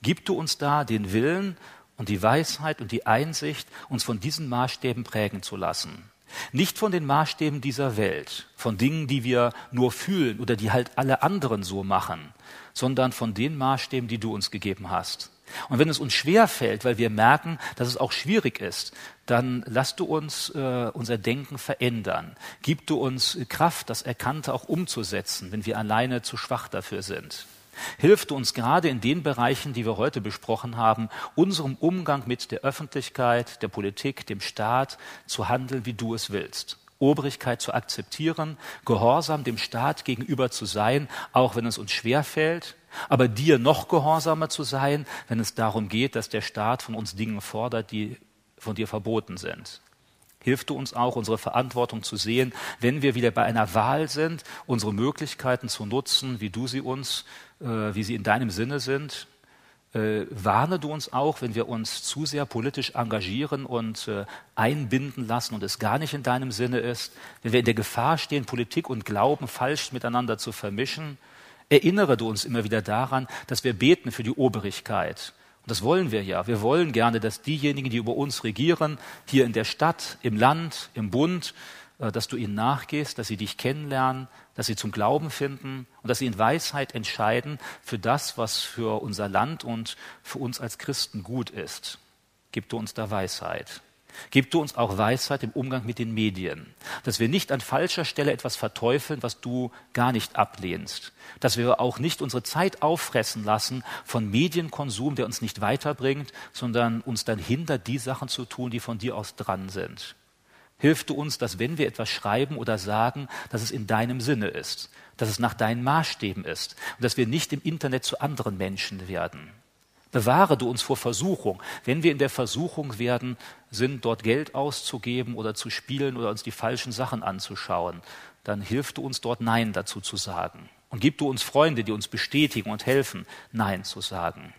Gib du uns da den Willen und die Weisheit und die Einsicht, uns von diesen Maßstäben prägen zu lassen. Nicht von den Maßstäben dieser Welt, von Dingen, die wir nur fühlen oder die halt alle anderen so machen, sondern von den Maßstäben, die du uns gegeben hast. Und wenn es uns schwer fällt, weil wir merken, dass es auch schwierig ist, dann lass du uns äh, unser Denken verändern. Gib du uns Kraft, das Erkannte auch umzusetzen, wenn wir alleine zu schwach dafür sind. Hilf du uns gerade in den Bereichen, die wir heute besprochen haben, unserem Umgang mit der Öffentlichkeit, der Politik, dem Staat zu handeln, wie du es willst. Obrigkeit zu akzeptieren, gehorsam dem Staat gegenüber zu sein, auch wenn es uns schwer fällt, aber dir noch gehorsamer zu sein, wenn es darum geht, dass der Staat von uns Dinge fordert, die von dir verboten sind. Hilf du uns auch, unsere Verantwortung zu sehen, wenn wir wieder bei einer Wahl sind, unsere Möglichkeiten zu nutzen, wie du sie uns wie sie in deinem Sinne sind. Äh, warne du uns auch, wenn wir uns zu sehr politisch engagieren und äh, einbinden lassen und es gar nicht in deinem Sinne ist, wenn wir in der Gefahr stehen, Politik und Glauben falsch miteinander zu vermischen. Erinnere du uns immer wieder daran, dass wir beten für die Obrigkeit. Und das wollen wir ja. Wir wollen gerne, dass diejenigen, die über uns regieren, hier in der Stadt, im Land, im Bund, äh, dass du ihnen nachgehst, dass sie dich kennenlernen, dass sie zum Glauben finden und dass sie in Weisheit entscheiden für das, was für unser Land und für uns als Christen gut ist. Gib du uns da Weisheit. Gib du uns auch Weisheit im Umgang mit den Medien, dass wir nicht an falscher Stelle etwas verteufeln, was du gar nicht ablehnst, dass wir auch nicht unsere Zeit auffressen lassen von Medienkonsum, der uns nicht weiterbringt, sondern uns dann hindert, die Sachen zu tun, die von dir aus dran sind. Hilf du uns, dass wenn wir etwas schreiben oder sagen, dass es in deinem Sinne ist, dass es nach deinen Maßstäben ist und dass wir nicht im Internet zu anderen Menschen werden. Bewahre du uns vor Versuchung. Wenn wir in der Versuchung werden, sind, dort Geld auszugeben oder zu spielen oder uns die falschen Sachen anzuschauen, dann hilf du uns dort Nein dazu zu sagen. Und gib du uns Freunde, die uns bestätigen und helfen, Nein zu sagen.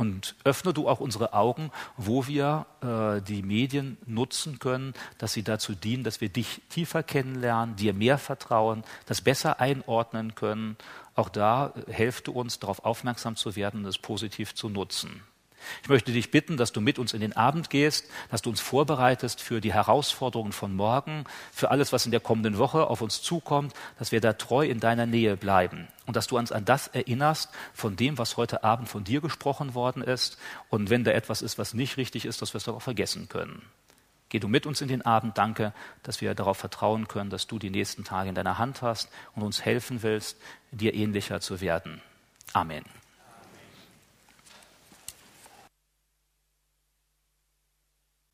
Und öffne du auch unsere Augen, wo wir äh, die Medien nutzen können, dass sie dazu dienen, dass wir dich tiefer kennenlernen, dir mehr vertrauen, das besser einordnen können. Auch da äh, helft du uns, darauf aufmerksam zu werden und es positiv zu nutzen. Ich möchte dich bitten, dass du mit uns in den Abend gehst, dass du uns vorbereitest für die Herausforderungen von morgen, für alles, was in der kommenden Woche auf uns zukommt, dass wir da treu in deiner Nähe bleiben und dass du uns an das erinnerst von dem, was heute Abend von dir gesprochen worden ist und wenn da etwas ist, was nicht richtig ist, dass wir es darauf vergessen können. Geh du mit uns in den Abend. Danke, dass wir darauf vertrauen können, dass du die nächsten Tage in deiner Hand hast und uns helfen willst, dir ähnlicher zu werden. Amen.